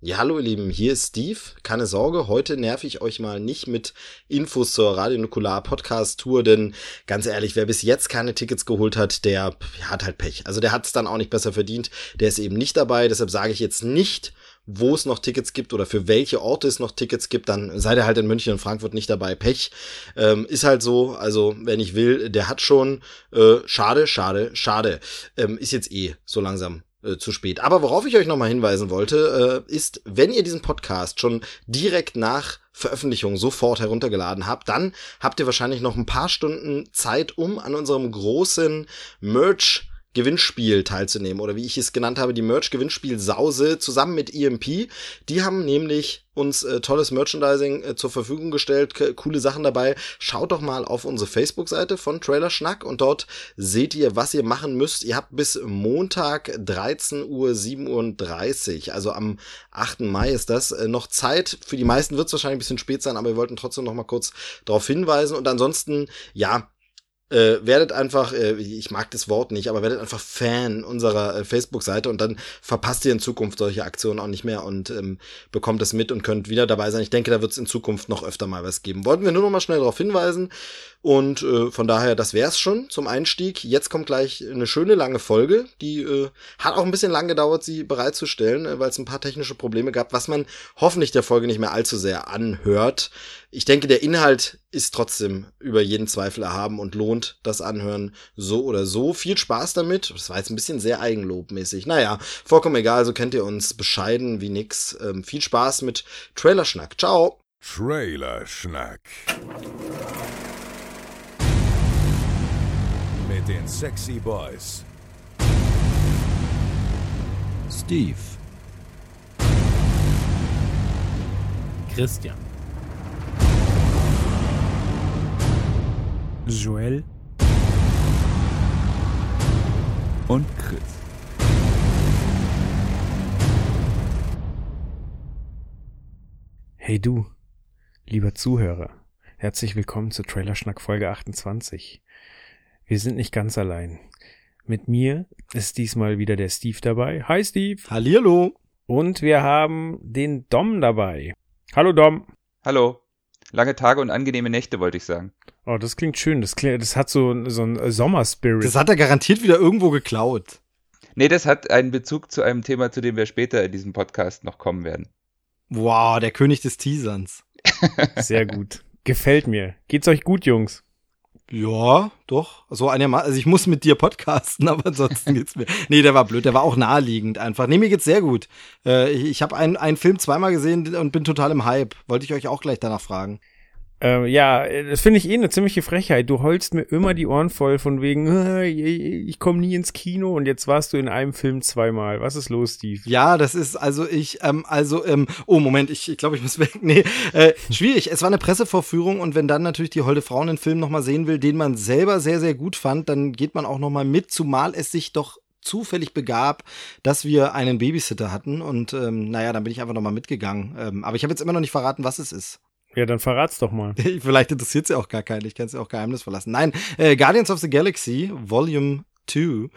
Ja, hallo ihr Lieben, hier ist Steve. Keine Sorge, heute nerv ich euch mal nicht mit Infos zur Radio Nukular Podcast Tour, denn ganz ehrlich, wer bis jetzt keine Tickets geholt hat, der hat halt Pech. Also der hat es dann auch nicht besser verdient. Der ist eben nicht dabei, deshalb sage ich jetzt nicht, wo es noch Tickets gibt oder für welche Orte es noch Tickets gibt, dann seid ihr halt in München und Frankfurt nicht dabei. Pech. Ähm, ist halt so, also wenn ich will, der hat schon. Äh, schade, schade, schade. Ähm, ist jetzt eh so langsam äh, zu spät. Aber worauf ich euch nochmal hinweisen wollte, äh, ist, wenn ihr diesen Podcast schon direkt nach Veröffentlichung sofort heruntergeladen habt, dann habt ihr wahrscheinlich noch ein paar Stunden Zeit, um an unserem großen Merch Gewinnspiel teilzunehmen oder wie ich es genannt habe, die Merch-Gewinnspiel Sause zusammen mit EMP. Die haben nämlich uns äh, tolles Merchandising äh, zur Verfügung gestellt, coole Sachen dabei. Schaut doch mal auf unsere Facebook-Seite von Trailer Schnack und dort seht ihr, was ihr machen müsst. Ihr habt bis Montag 13.37 Uhr, also am 8. Mai ist das, äh, noch Zeit. Für die meisten wird es wahrscheinlich ein bisschen spät sein, aber wir wollten trotzdem noch mal kurz darauf hinweisen. Und ansonsten, ja, äh, werdet einfach, äh, ich mag das Wort nicht, aber werdet einfach Fan unserer äh, Facebook-Seite und dann verpasst ihr in Zukunft solche Aktionen auch nicht mehr und ähm, bekommt es mit und könnt wieder dabei sein. Ich denke, da wird es in Zukunft noch öfter mal was geben. Wollten wir nur noch mal schnell darauf hinweisen und äh, von daher, das wär's schon zum Einstieg. Jetzt kommt gleich eine schöne lange Folge, die äh, hat auch ein bisschen lang gedauert, sie bereitzustellen, äh, weil es ein paar technische Probleme gab, was man hoffentlich der Folge nicht mehr allzu sehr anhört. Ich denke, der Inhalt ist trotzdem über jeden Zweifel erhaben und lohnt das Anhören so oder so. Viel Spaß damit. Das war jetzt ein bisschen sehr eigenlobmäßig. Naja, vollkommen egal, so kennt ihr uns bescheiden wie nix. Ähm, viel Spaß mit Trailerschnack. Ciao. Trailerschnack. Mit den Sexy Boys. Steve. Christian. Joel. Und Chris. Hey du, lieber Zuhörer. Herzlich willkommen zu Trailerschnack Folge 28. Wir sind nicht ganz allein. Mit mir ist diesmal wieder der Steve dabei. Hi Steve. Hallihallo. Und wir haben den Dom dabei. Hallo Dom. Hallo. Lange Tage und angenehme Nächte, wollte ich sagen. Oh, das klingt schön. Das, klingt, das hat so, so einen Sommerspirit. Das hat er garantiert wieder irgendwo geklaut. Nee, das hat einen Bezug zu einem Thema, zu dem wir später in diesem Podcast noch kommen werden. Wow, der König des Teaserns. Sehr gut. Gefällt mir. Geht's euch gut, Jungs? Ja, doch. So einigermaßen. Also ich muss mit dir podcasten, aber ansonsten geht's mir. Nee, der war blöd. Der war auch naheliegend einfach. Nee, mir geht's sehr gut. Äh, ich ich habe einen, einen Film zweimal gesehen und bin total im Hype. Wollte ich euch auch gleich danach fragen. Ähm, ja, das finde ich eh eine ziemliche Frechheit. Du heulst mir immer die Ohren voll von wegen, ich komme nie ins Kino und jetzt warst du in einem Film zweimal. Was ist los, Steve? Ja, das ist also ich, ähm, also, ähm, oh Moment, ich, ich glaube, ich muss weg. Nee, äh, schwierig. Es war eine Pressevorführung und wenn dann natürlich die Holde Frau einen Film nochmal sehen will, den man selber sehr, sehr gut fand, dann geht man auch nochmal mit, zumal es sich doch zufällig begab, dass wir einen Babysitter hatten und ähm, naja, dann bin ich einfach nochmal mitgegangen. Ähm, aber ich habe jetzt immer noch nicht verraten, was es ist. Ja, dann verrat's doch mal. Vielleicht interessiert sie auch gar keinen. Ich kann es ja auch geheimnisvoll lassen. Nein, äh, Guardians of the Galaxy Volume 2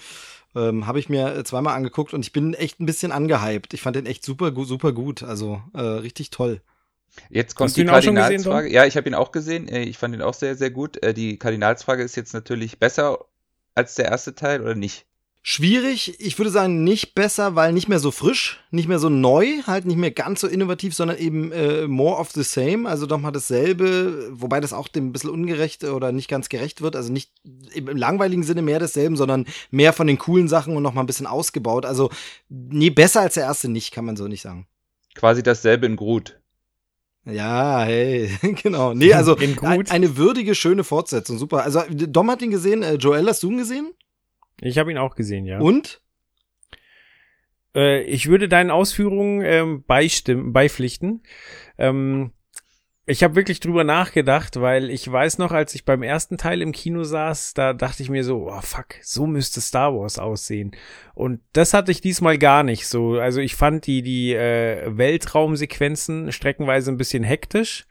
ähm, habe ich mir zweimal angeguckt und ich bin echt ein bisschen angehypt. Ich fand den echt super, super gut. Also äh, richtig toll. Jetzt kommt die Kardinalsfrage. ja, ich habe ihn auch gesehen. Äh, ich fand ihn auch sehr, sehr gut. Äh, die Kardinalsfrage ist jetzt natürlich besser als der erste Teil oder nicht? Schwierig, ich würde sagen, nicht besser, weil nicht mehr so frisch, nicht mehr so neu, halt nicht mehr ganz so innovativ, sondern eben äh, more of the same, also doch mal dasselbe, wobei das auch dem ein bisschen ungerecht oder nicht ganz gerecht wird, also nicht im langweiligen Sinne mehr desselben, sondern mehr von den coolen Sachen und noch mal ein bisschen ausgebaut. Also, nee, besser als der erste nicht, kann man so nicht sagen. Quasi dasselbe in Groot. Ja, hey, genau. Nee, also ein, eine würdige, schöne Fortsetzung, super. Also, Dom hat ihn gesehen, äh, Joel, hast du ihn gesehen? Ich habe ihn auch gesehen, ja. Und? Äh, ich würde deinen Ausführungen ähm, beistimmen, beipflichten. Ähm, ich habe wirklich drüber nachgedacht, weil ich weiß noch, als ich beim ersten Teil im Kino saß, da dachte ich mir so, oh fuck, so müsste Star Wars aussehen. Und das hatte ich diesmal gar nicht so. Also ich fand die die äh, Weltraumsequenzen streckenweise ein bisschen hektisch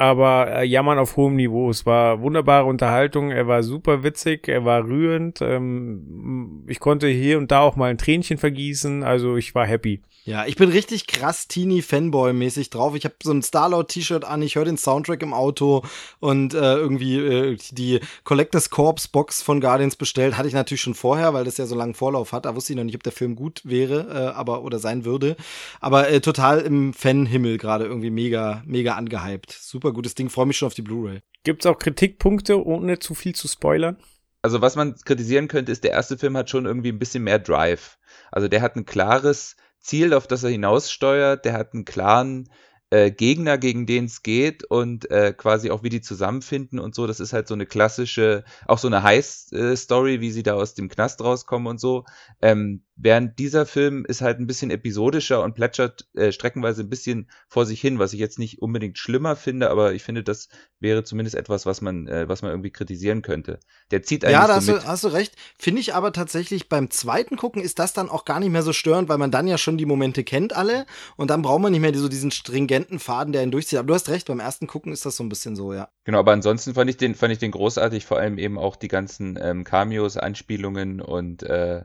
aber äh, jammern auf hohem Niveau. Es war wunderbare Unterhaltung, er war super witzig, er war rührend. Ähm, ich konnte hier und da auch mal ein Tränchen vergießen, also ich war happy. Ja, ich bin richtig krass Teenie-Fanboy-mäßig drauf. Ich habe so ein Starlord-T-Shirt an, ich höre den Soundtrack im Auto und äh, irgendwie äh, die Collectors Corps Box von Guardians bestellt. Hatte ich natürlich schon vorher, weil das ja so langen Vorlauf hat. Da wusste ich noch nicht, ob der Film gut wäre, äh, aber oder sein würde. Aber äh, total im Fan-Himmel gerade irgendwie mega, mega angehypt. Super gutes Ding, freue mich schon auf die Blu-ray. Gibt's auch Kritikpunkte, ohne zu viel zu spoilern? Also was man kritisieren könnte, ist, der erste Film hat schon irgendwie ein bisschen mehr Drive. Also der hat ein klares Ziel, auf das er hinaussteuert, der hat einen klaren äh, Gegner, gegen den es geht und äh, quasi auch wie die zusammenfinden und so. Das ist halt so eine klassische, auch so eine Heiß-Story, wie sie da aus dem Knast rauskommen und so. Ähm, während dieser Film ist halt ein bisschen episodischer und plätschert äh, streckenweise ein bisschen vor sich hin, was ich jetzt nicht unbedingt schlimmer finde, aber ich finde, das wäre zumindest etwas, was man, äh, was man irgendwie kritisieren könnte. Der zieht eigentlich Ja, da so hast, du, hast du recht. Finde ich aber tatsächlich beim zweiten Gucken ist das dann auch gar nicht mehr so störend, weil man dann ja schon die Momente kennt alle und dann braucht man nicht mehr so diesen stringenten Faden, der ihn durchzieht. Aber du hast recht, beim ersten Gucken ist das so ein bisschen so, ja. Genau, aber ansonsten fand ich den, fand ich den großartig, vor allem eben auch die ganzen ähm, Cameos, Anspielungen und äh,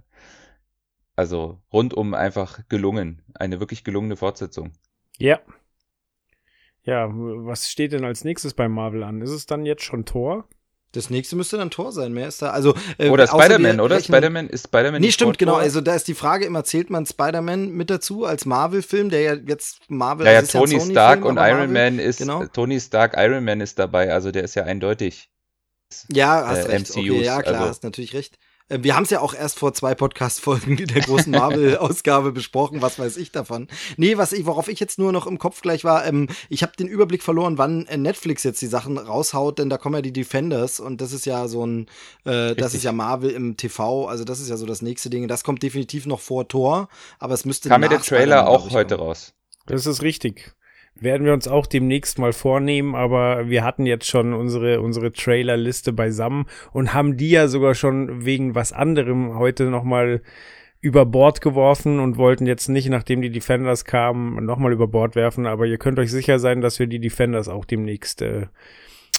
also rundum einfach gelungen. Eine wirklich gelungene Fortsetzung. Ja. Ja, was steht denn als nächstes bei Marvel an? Ist es dann jetzt schon Tor? Das nächste müsste dann Tor sein. Mehr ist da. Also, äh, oder Spider-Man, oder? Spider-Man ist Spider-Man. Nee, stimmt, genau. Also da ist die Frage immer, zählt man Spider-Man mit dazu als Marvel-Film, der ja jetzt Marvel naja, Tony ja Stark und Iron Man ist genau. Tony Stark, Iron Man ist dabei, also der ist ja eindeutig. Ja, hast äh, recht. MCUs, okay, ja, klar, also. hast natürlich recht. Äh, wir haben es ja auch erst vor zwei Podcast-Folgen der großen Marvel-Ausgabe besprochen, was weiß ich davon. Nee, was ich, worauf ich jetzt nur noch im Kopf gleich war, ähm, ich habe den Überblick verloren, wann äh, Netflix jetzt die Sachen raushaut, denn da kommen ja die Defenders und das ist ja so ein, äh, das ist ja Marvel im TV, also das ist ja so das nächste Ding. Das kommt definitiv noch vor Tor, aber es müsste. Kam mir der Trailer auch heute raus. Das ist richtig werden wir uns auch demnächst mal vornehmen, aber wir hatten jetzt schon unsere, unsere Trailerliste beisammen und haben die ja sogar schon wegen was anderem heute nochmal über Bord geworfen und wollten jetzt nicht, nachdem die Defenders kamen, nochmal über Bord werfen, aber ihr könnt euch sicher sein, dass wir die Defenders auch demnächst äh,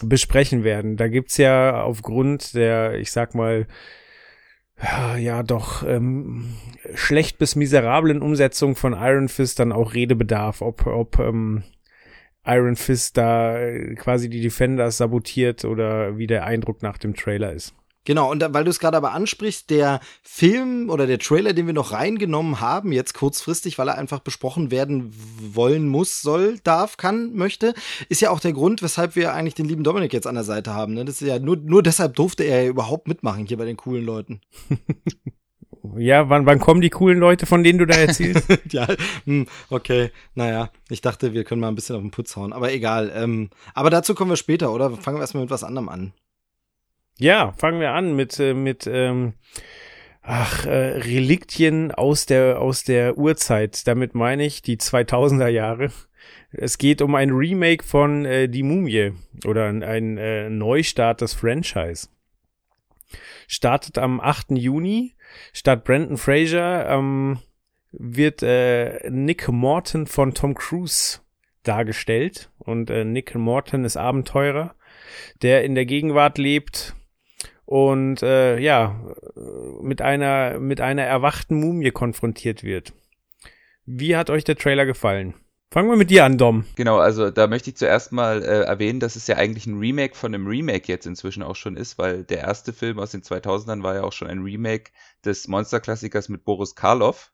besprechen werden. Da gibt's ja aufgrund der, ich sag mal, ja, doch ähm, schlecht bis miserablen Umsetzung von Iron Fist dann auch Redebedarf, ob, ob ähm, Iron Fist da äh, quasi die Defenders sabotiert oder wie der Eindruck nach dem Trailer ist. Genau, und da, weil du es gerade aber ansprichst, der Film oder der Trailer, den wir noch reingenommen haben, jetzt kurzfristig, weil er einfach besprochen werden wollen muss, soll, darf, kann, möchte, ist ja auch der Grund, weshalb wir eigentlich den lieben Dominik jetzt an der Seite haben. Ne? Das ist ja nur, nur deshalb durfte er ja überhaupt mitmachen hier bei den coolen Leuten. ja, wann, wann kommen die coolen Leute, von denen du da erzählst? ja, hm, okay. Naja, ich dachte, wir können mal ein bisschen auf den Putz hauen, aber egal. Ähm, aber dazu kommen wir später, oder? Fangen wir erstmal mit was anderem an. Ja, fangen wir an mit, äh, mit ähm, ach, äh, Reliktien aus der, aus der Urzeit. Damit meine ich die 2000er Jahre. Es geht um ein Remake von äh, Die Mumie oder ein, ein äh, Neustart des Franchise. Startet am 8. Juni. Statt Brandon Fraser ähm, wird äh, Nick Morton von Tom Cruise dargestellt. Und äh, Nick Morton ist Abenteurer, der in der Gegenwart lebt und äh, ja, mit einer, mit einer erwachten Mumie konfrontiert wird. Wie hat euch der Trailer gefallen? Fangen wir mit dir an, Dom. Genau, also da möchte ich zuerst mal äh, erwähnen, dass es ja eigentlich ein Remake von einem Remake jetzt inzwischen auch schon ist, weil der erste Film aus den 2000ern war ja auch schon ein Remake des Monsterklassikers mit Boris Karloff.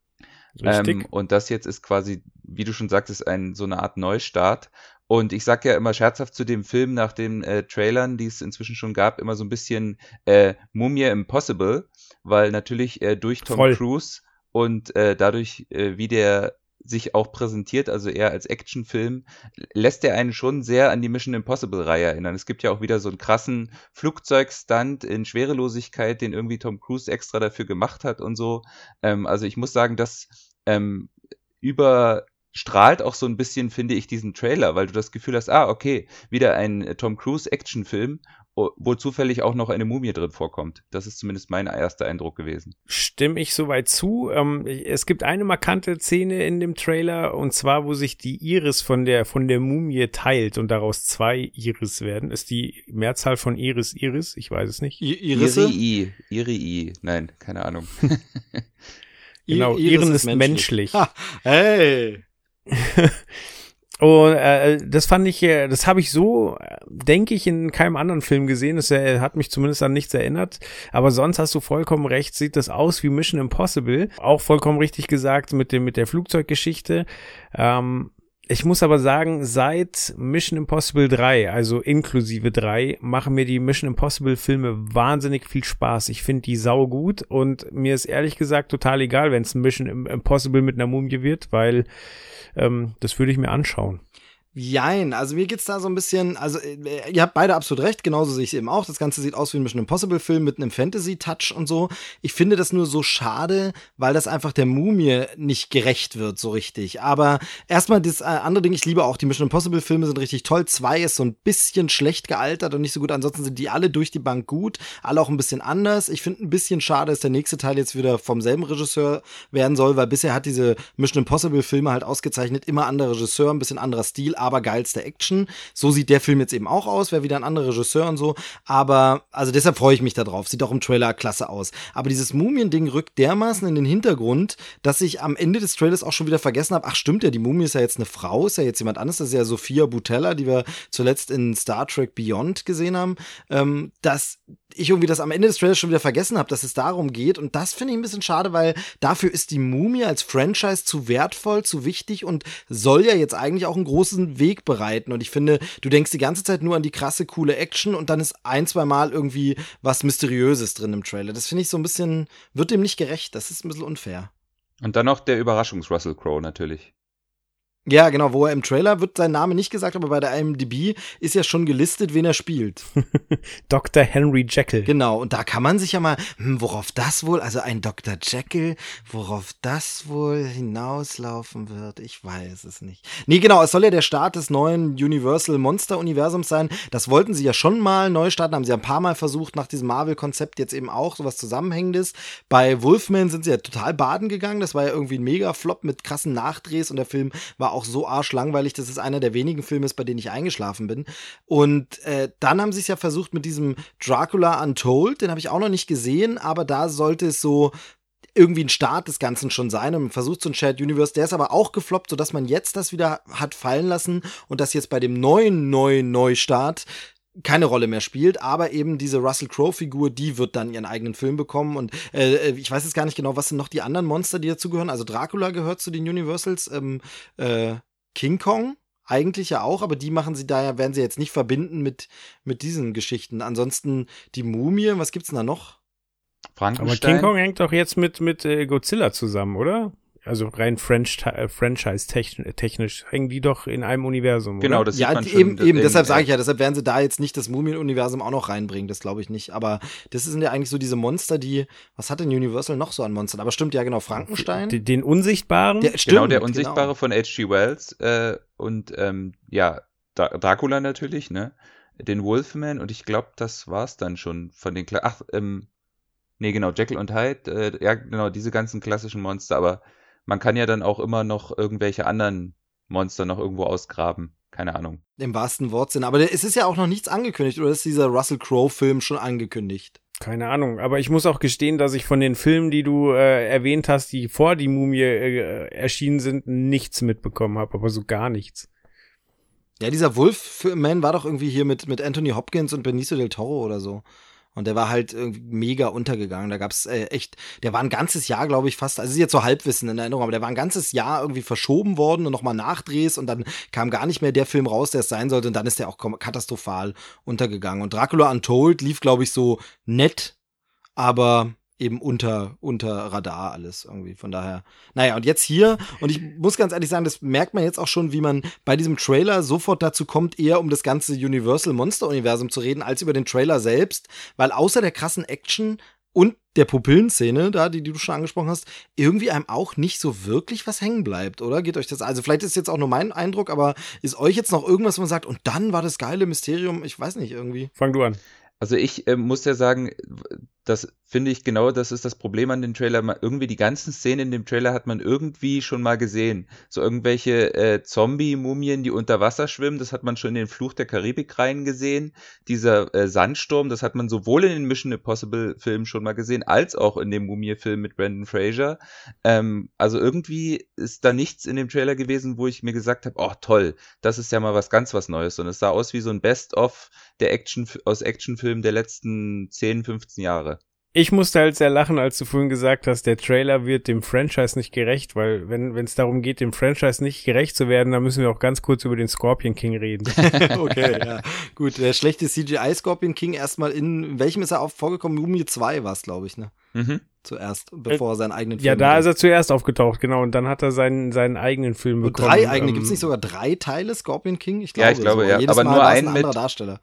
Richtig. Ähm, und das jetzt ist quasi, wie du schon sagtest, ein, so eine Art Neustart. Und ich sag ja immer scherzhaft zu dem Film nach den äh, Trailern, die es inzwischen schon gab, immer so ein bisschen äh, Mumie Impossible, weil natürlich äh, durch Tom Voll. Cruise und äh, dadurch, äh, wie der sich auch präsentiert, also eher als Actionfilm, lässt er einen schon sehr an die Mission Impossible-Reihe erinnern. Es gibt ja auch wieder so einen krassen Flugzeugstunt in Schwerelosigkeit, den irgendwie Tom Cruise extra dafür gemacht hat und so. Ähm, also ich muss sagen, dass ähm, über strahlt auch so ein bisschen, finde ich, diesen Trailer, weil du das Gefühl hast, ah, okay, wieder ein äh, Tom Cruise Actionfilm, wo zufällig auch noch eine Mumie drin vorkommt. Das ist zumindest mein erster Eindruck gewesen. Stimme ich soweit zu. Ähm, es gibt eine markante Szene in dem Trailer und zwar, wo sich die Iris von der von der Mumie teilt und daraus zwei Iris werden. Ist die Mehrzahl von Iris Iris? Ich weiß es nicht. I Irisse? Irii. Irii. Nein, keine Ahnung. genau, Iris Iren ist menschlich. menschlich. Ha, hey. Und äh, das fand ich, äh, das habe ich so, denke ich, in keinem anderen Film gesehen. Das äh, hat mich zumindest an nichts erinnert. Aber sonst hast du vollkommen recht, sieht das aus wie Mission Impossible. Auch vollkommen richtig gesagt mit dem mit der Flugzeuggeschichte. Ähm, ich muss aber sagen, seit Mission Impossible 3, also inklusive 3, machen mir die Mission Impossible Filme wahnsinnig viel Spaß. Ich finde die sau gut und mir ist ehrlich gesagt total egal, wenn es ein Mission Impossible mit einer Mumie wird, weil ähm, das würde ich mir anschauen. Jein, also mir geht's da so ein bisschen, also äh, ihr habt beide absolut recht, genauso sehe ich eben auch. Das Ganze sieht aus wie ein Mission Impossible Film mit einem Fantasy-Touch und so. Ich finde das nur so schade, weil das einfach der Mumie nicht gerecht wird, so richtig. Aber erstmal das äh, andere Ding, ich liebe auch die Mission Impossible Filme, sind richtig toll. Zwei ist so ein bisschen schlecht gealtert und nicht so gut. Ansonsten sind die alle durch die Bank gut, alle auch ein bisschen anders. Ich finde ein bisschen schade, dass der nächste Teil jetzt wieder vom selben Regisseur werden soll, weil bisher hat diese Mission Impossible Filme halt ausgezeichnet, immer anderer Regisseur, ein bisschen anderer Stil aber geilste Action. So sieht der Film jetzt eben auch aus, wäre wieder ein anderer Regisseur und so. Aber, also deshalb freue ich mich da drauf. Sieht auch im Trailer klasse aus. Aber dieses Mumien-Ding rückt dermaßen in den Hintergrund, dass ich am Ende des Trailers auch schon wieder vergessen habe, ach stimmt ja, die Mumie ist ja jetzt eine Frau, ist ja jetzt jemand anderes, das ist ja Sophia Butella, die wir zuletzt in Star Trek Beyond gesehen haben, ähm, dass ich irgendwie das am Ende des Trailers schon wieder vergessen habe, dass es darum geht. Und das finde ich ein bisschen schade, weil dafür ist die Mumie als Franchise zu wertvoll, zu wichtig und soll ja jetzt eigentlich auch einen großen Weg bereiten. Und ich finde, du denkst die ganze Zeit nur an die krasse, coole Action und dann ist ein, zwei Mal irgendwie was Mysteriöses drin im Trailer. Das finde ich so ein bisschen, wird dem nicht gerecht. Das ist ein bisschen unfair. Und dann noch der Überraschungs-Russell Crowe natürlich. Ja, genau, wo er im Trailer wird sein Name nicht gesagt, aber bei der IMDb ist ja schon gelistet, wen er spielt. Dr. Henry Jekyll. Genau, und da kann man sich ja mal, hm, worauf das wohl, also ein Dr. Jekyll, worauf das wohl hinauslaufen wird, ich weiß es nicht. Nee, genau, es soll ja der Start des neuen Universal Monster Universums sein. Das wollten sie ja schon mal neu starten, haben sie ja ein paar Mal versucht, nach diesem Marvel-Konzept jetzt eben auch sowas Zusammenhängendes. Bei Wolfman sind sie ja total baden gegangen, das war ja irgendwie ein Mega-Flop mit krassen Nachdrehs und der Film war auch so arschlangweilig, dass es einer der wenigen Filme ist, bei denen ich eingeschlafen bin. Und äh, dann haben sie es ja versucht mit diesem Dracula Untold, den habe ich auch noch nicht gesehen, aber da sollte es so irgendwie ein Start des Ganzen schon sein und versucht so ein Shared Universe, der ist aber auch gefloppt, sodass man jetzt das wieder hat fallen lassen und das jetzt bei dem neuen, neuen Neustart keine Rolle mehr spielt, aber eben diese Russell Crowe-Figur, die wird dann ihren eigenen Film bekommen und äh, äh, ich weiß jetzt gar nicht genau, was sind noch die anderen Monster, die dazugehören. Also Dracula gehört zu den Universals, ähm, äh, King Kong eigentlich ja auch, aber die machen sie daher, werden sie jetzt nicht verbinden mit, mit diesen Geschichten. Ansonsten die Mumie, was gibt's denn da noch? Aber King Kong hängt doch jetzt mit, mit äh, Godzilla zusammen, oder? Also rein French, äh, franchise-technisch hängen die doch in einem Universum. Genau, oder? das ja, man eben, schon, eben. Deshalb sage ich ja, deshalb werden sie da jetzt nicht das Mumien-Universum auch noch reinbringen. Das glaube ich nicht. Aber das sind ja eigentlich so diese Monster, die. Was hat denn Universal noch so an Monstern? Aber stimmt ja genau, Frankenstein. Den, den Unsichtbaren. Der, stimmt, genau, der Unsichtbare genau. von H.G. Wells äh, und ähm, ja Dracula natürlich, ne? Den Wolfman und ich glaube, das war's dann schon von den. Kla Ach, ähm, nee, genau, Jekyll und Hyde. Äh, ja, genau, diese ganzen klassischen Monster. Aber man kann ja dann auch immer noch irgendwelche anderen Monster noch irgendwo ausgraben. Keine Ahnung. Im wahrsten Wortsinn. Aber es ist ja auch noch nichts angekündigt, oder ist dieser Russell Crowe-Film schon angekündigt? Keine Ahnung, aber ich muss auch gestehen, dass ich von den Filmen, die du äh, erwähnt hast, die vor die Mumie äh, erschienen sind, nichts mitbekommen habe, aber so gar nichts. Ja, dieser Wolfman war doch irgendwie hier mit, mit Anthony Hopkins und Benicio del Toro oder so. Und der war halt mega untergegangen. Da gab's äh, echt, der war ein ganzes Jahr, glaube ich, fast, also ist jetzt so Halbwissen in Erinnerung, aber der war ein ganzes Jahr irgendwie verschoben worden und nochmal Nachdrehs und dann kam gar nicht mehr der Film raus, der es sein sollte und dann ist der auch katastrophal untergegangen. Und Dracula Untold lief, glaube ich, so nett, aber eben unter, unter Radar alles irgendwie. Von daher, naja, und jetzt hier, und ich muss ganz ehrlich sagen, das merkt man jetzt auch schon, wie man bei diesem Trailer sofort dazu kommt, eher um das ganze Universal Monster Universum zu reden, als über den Trailer selbst, weil außer der krassen Action und der Pupillenszene, da, die, die du schon angesprochen hast, irgendwie einem auch nicht so wirklich was hängen bleibt, oder? Geht euch das, also vielleicht ist jetzt auch nur mein Eindruck, aber ist euch jetzt noch irgendwas, wo man sagt, und dann war das geile Mysterium, ich weiß nicht, irgendwie. Fang du an. Also ich äh, muss ja sagen, das finde ich genau, das ist das Problem an dem Trailer. irgendwie die ganzen Szenen in dem Trailer hat man irgendwie schon mal gesehen. So irgendwelche äh, Zombie-Mumien, die unter Wasser schwimmen, das hat man schon in den Fluch der Karibik rein gesehen. Dieser äh, Sandsturm, das hat man sowohl in den Mission Impossible Filmen schon mal gesehen, als auch in dem Mumie-Film mit Brandon Fraser. Ähm, also irgendwie ist da nichts in dem Trailer gewesen, wo ich mir gesagt habe, oh toll, das ist ja mal was ganz was Neues. Und es sah aus wie so ein Best-of der Action aus Actionfilmen der letzten 10, 15 Jahre. Ich musste halt sehr lachen, als du vorhin gesagt hast, der Trailer wird dem Franchise nicht gerecht, weil wenn es darum geht, dem Franchise nicht gerecht zu werden, dann müssen wir auch ganz kurz über den Scorpion King reden. okay, ja. Gut, der schlechte CGI Scorpion King erstmal in, welchem ist er auch vorgekommen? Mumie 2 war es, glaube ich, ne? Mhm. Zuerst, bevor er seinen eigenen Film Ja, da ist er zuerst aufgetaucht, genau, und dann hat er seinen, seinen eigenen Film und bekommen. Drei eigene, ähm, gibt es nicht sogar drei Teile Scorpion King? Ich glaube, ja, ich glaube, so. ja. Jedes aber Mal nur ein, ein anderer Darsteller.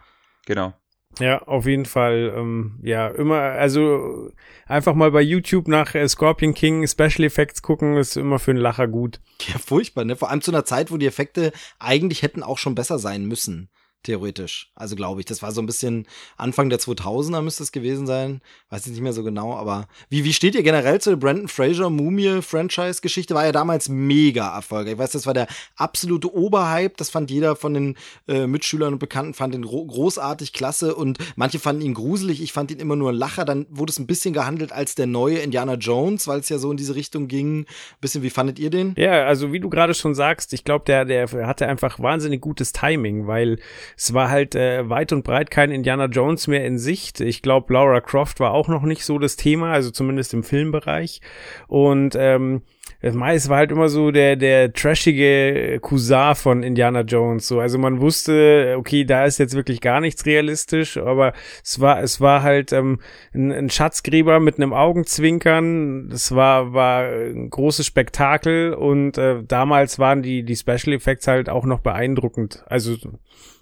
Genau. Ja, auf jeden Fall. Ähm, ja, immer, also einfach mal bei YouTube nach äh, Scorpion King Special Effects gucken, ist immer für einen Lacher gut. Ja, furchtbar, ne? Vor allem zu einer Zeit, wo die Effekte eigentlich hätten auch schon besser sein müssen theoretisch. Also glaube ich, das war so ein bisschen Anfang der 2000er müsste es gewesen sein. Weiß ich nicht mehr so genau, aber wie, wie steht ihr generell zu der Brandon Fraser Mumie Franchise Geschichte? War ja damals mega erfolgreich. Ich weiß, das war der absolute Oberhype. Das fand jeder von den äh, Mitschülern und Bekannten fand ihn großartig, klasse und manche fanden ihn gruselig. Ich fand ihn immer nur ein Lacher. Dann wurde es ein bisschen gehandelt als der neue Indiana Jones, weil es ja so in diese Richtung ging. bisschen, wie fandet ihr den? Ja, also wie du gerade schon sagst, ich glaube, der, der hatte einfach wahnsinnig gutes Timing, weil es war halt äh, weit und breit kein Indiana Jones mehr in Sicht. Ich glaube, Laura Croft war auch noch nicht so das Thema, also zumindest im Filmbereich. Und ähm, es war halt immer so der, der trashige Cousin von Indiana Jones. So, also man wusste, okay, da ist jetzt wirklich gar nichts realistisch, aber es war, es war halt ähm, ein, ein Schatzgräber mit einem Augenzwinkern. Es war, war ein großes Spektakel und äh, damals waren die, die Special Effects halt auch noch beeindruckend. Also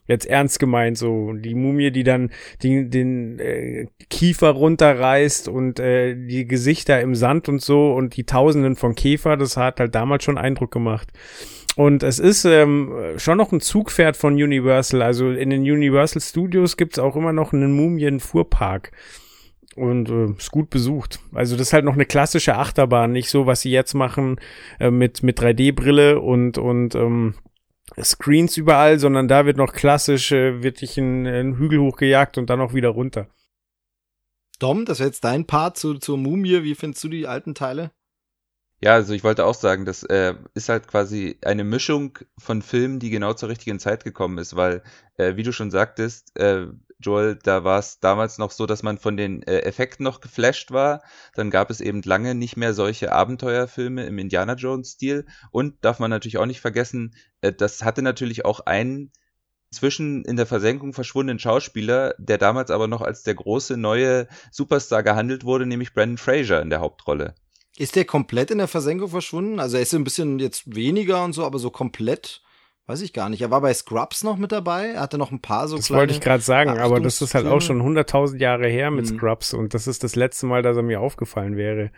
jetzt ernst gemeint, so die Mumie, die dann die, den äh, Kiefer runterreißt und äh, die Gesichter im Sand und so und die Tausenden von Käfer, das hat halt damals schon Eindruck gemacht. Und es ist ähm, schon noch ein Zugpferd von Universal. Also in den Universal Studios gibt's auch immer noch einen Mumien-Fuhrpark. Und äh, ist gut besucht. Also das ist halt noch eine klassische Achterbahn, nicht so, was sie jetzt machen äh, mit, mit 3D-Brille und, und ähm, Screens überall, sondern da wird noch klassisch äh, wirklich ein, ein Hügel hochgejagt und dann auch wieder runter. Dom, das wäre jetzt dein Part zu, zur Mumie. Wie findest du die alten Teile? Ja, also ich wollte auch sagen, das äh, ist halt quasi eine Mischung von Filmen, die genau zur richtigen Zeit gekommen ist, weil, äh, wie du schon sagtest, äh, Joel, da war es damals noch so, dass man von den äh, Effekten noch geflasht war. Dann gab es eben lange nicht mehr solche Abenteuerfilme im Indiana Jones-Stil. Und darf man natürlich auch nicht vergessen, äh, das hatte natürlich auch einen zwischen in der Versenkung verschwundenen Schauspieler, der damals aber noch als der große neue Superstar gehandelt wurde, nämlich Brandon Fraser in der Hauptrolle. Ist der komplett in der Versenkung verschwunden? Also er ist ein bisschen jetzt weniger und so, aber so komplett Weiß ich gar nicht. Er war bei Scrubs noch mit dabei. Er hatte noch ein paar so Das wollte ich gerade sagen, aber das ist halt auch schon 100.000 Jahre her mit mhm. Scrubs und das ist das letzte Mal, dass er mir aufgefallen wäre.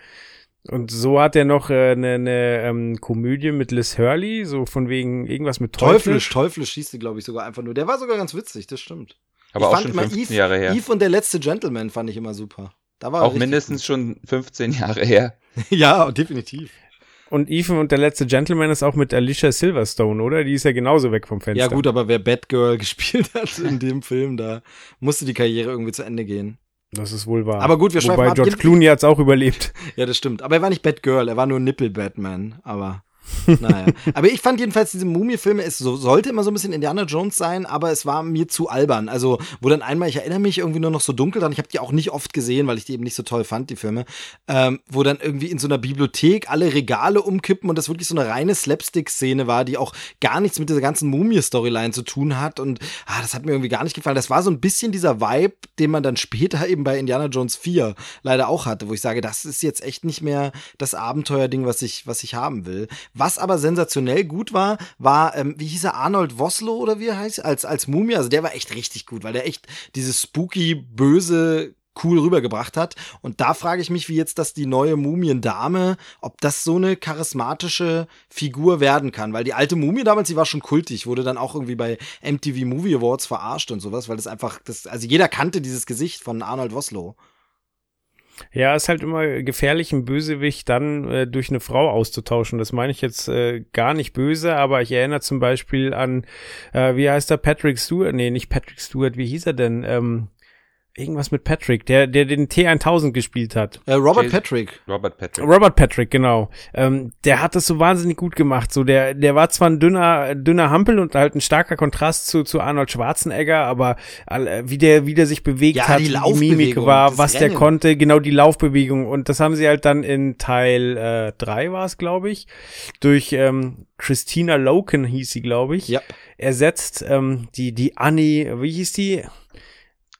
Und so hat er noch äh, eine, eine ähm, Komödie mit Liz Hurley, so von wegen irgendwas mit Teuflisch. Teuflisch, Teuflisch schießt glaube ich, sogar einfach nur. Der war sogar ganz witzig, das stimmt. Aber ich auch schon 15 Eve, Jahre her. Eve und der letzte Gentleman fand ich immer super. Da war auch mindestens gut. schon 15 Jahre her. ja, definitiv. Und Ethan und der letzte Gentleman ist auch mit Alicia Silverstone, oder? Die ist ja genauso weg vom Fenster. Ja gut, aber wer Batgirl gespielt hat in dem Film, da musste die Karriere irgendwie zu Ende gehen. Das ist wohl wahr. Aber gut, wir Wobei George Clooney hat's auch überlebt. Ja, das stimmt. Aber er war nicht Batgirl, er war nur Nippel-Batman. Aber naja. Aber ich fand jedenfalls diese Mumie-Filme, es so, sollte immer so ein bisschen Indiana Jones sein, aber es war mir zu albern. Also, wo dann einmal, ich erinnere mich irgendwie nur noch so dunkel dran, ich habe die auch nicht oft gesehen, weil ich die eben nicht so toll fand, die Filme, ähm, wo dann irgendwie in so einer Bibliothek alle Regale umkippen und das wirklich so eine reine Slapstick-Szene war, die auch gar nichts mit dieser ganzen Mumie-Storyline zu tun hat und ah, das hat mir irgendwie gar nicht gefallen. Das war so ein bisschen dieser Vibe, den man dann später eben bei Indiana Jones 4 leider auch hatte, wo ich sage, das ist jetzt echt nicht mehr das Abenteuerding, was ich, was ich haben will. Was aber sensationell gut war, war, ähm, wie hieß er, Arnold Woslow oder wie er heißt, als, als Mumie. Also der war echt richtig gut, weil der echt dieses spooky, böse cool rübergebracht hat. Und da frage ich mich, wie jetzt das die neue Mumiendame, ob das so eine charismatische Figur werden kann. Weil die alte Mumie damals, die war schon kultig, wurde dann auch irgendwie bei MTV Movie Awards verarscht und sowas, weil das einfach, das, also jeder kannte dieses Gesicht von Arnold Woslow. Ja, ist halt immer gefährlich, einen Bösewicht dann äh, durch eine Frau auszutauschen. Das meine ich jetzt äh, gar nicht böse, aber ich erinnere zum Beispiel an, äh, wie heißt er, Patrick Stewart? Nee, nicht Patrick Stewart, wie hieß er denn? Ähm, irgendwas mit Patrick, der, der den T1000 gespielt hat. Äh, Robert Jason- Patrick. Robert Patrick. Robert Patrick, genau. Ähm, der hat das so wahnsinnig gut gemacht. So, der, der war zwar ein dünner, dünner Hampel und halt ein starker Kontrast zu, zu Arnold Schwarzenegger, aber all- wie der, wie der sich bewegt Ja, hat, die wie die Laufbewegung, Mimik war, was der Rennen. konnte, genau die Laufbewegung. Und das haben sie halt dann in Teil äh, 3 war es, glaube ich, durch ähm, Christina Loken hieß sie, glaube ich, Ja. ersetzt. Ähm, die, die Annie, wie hieß die?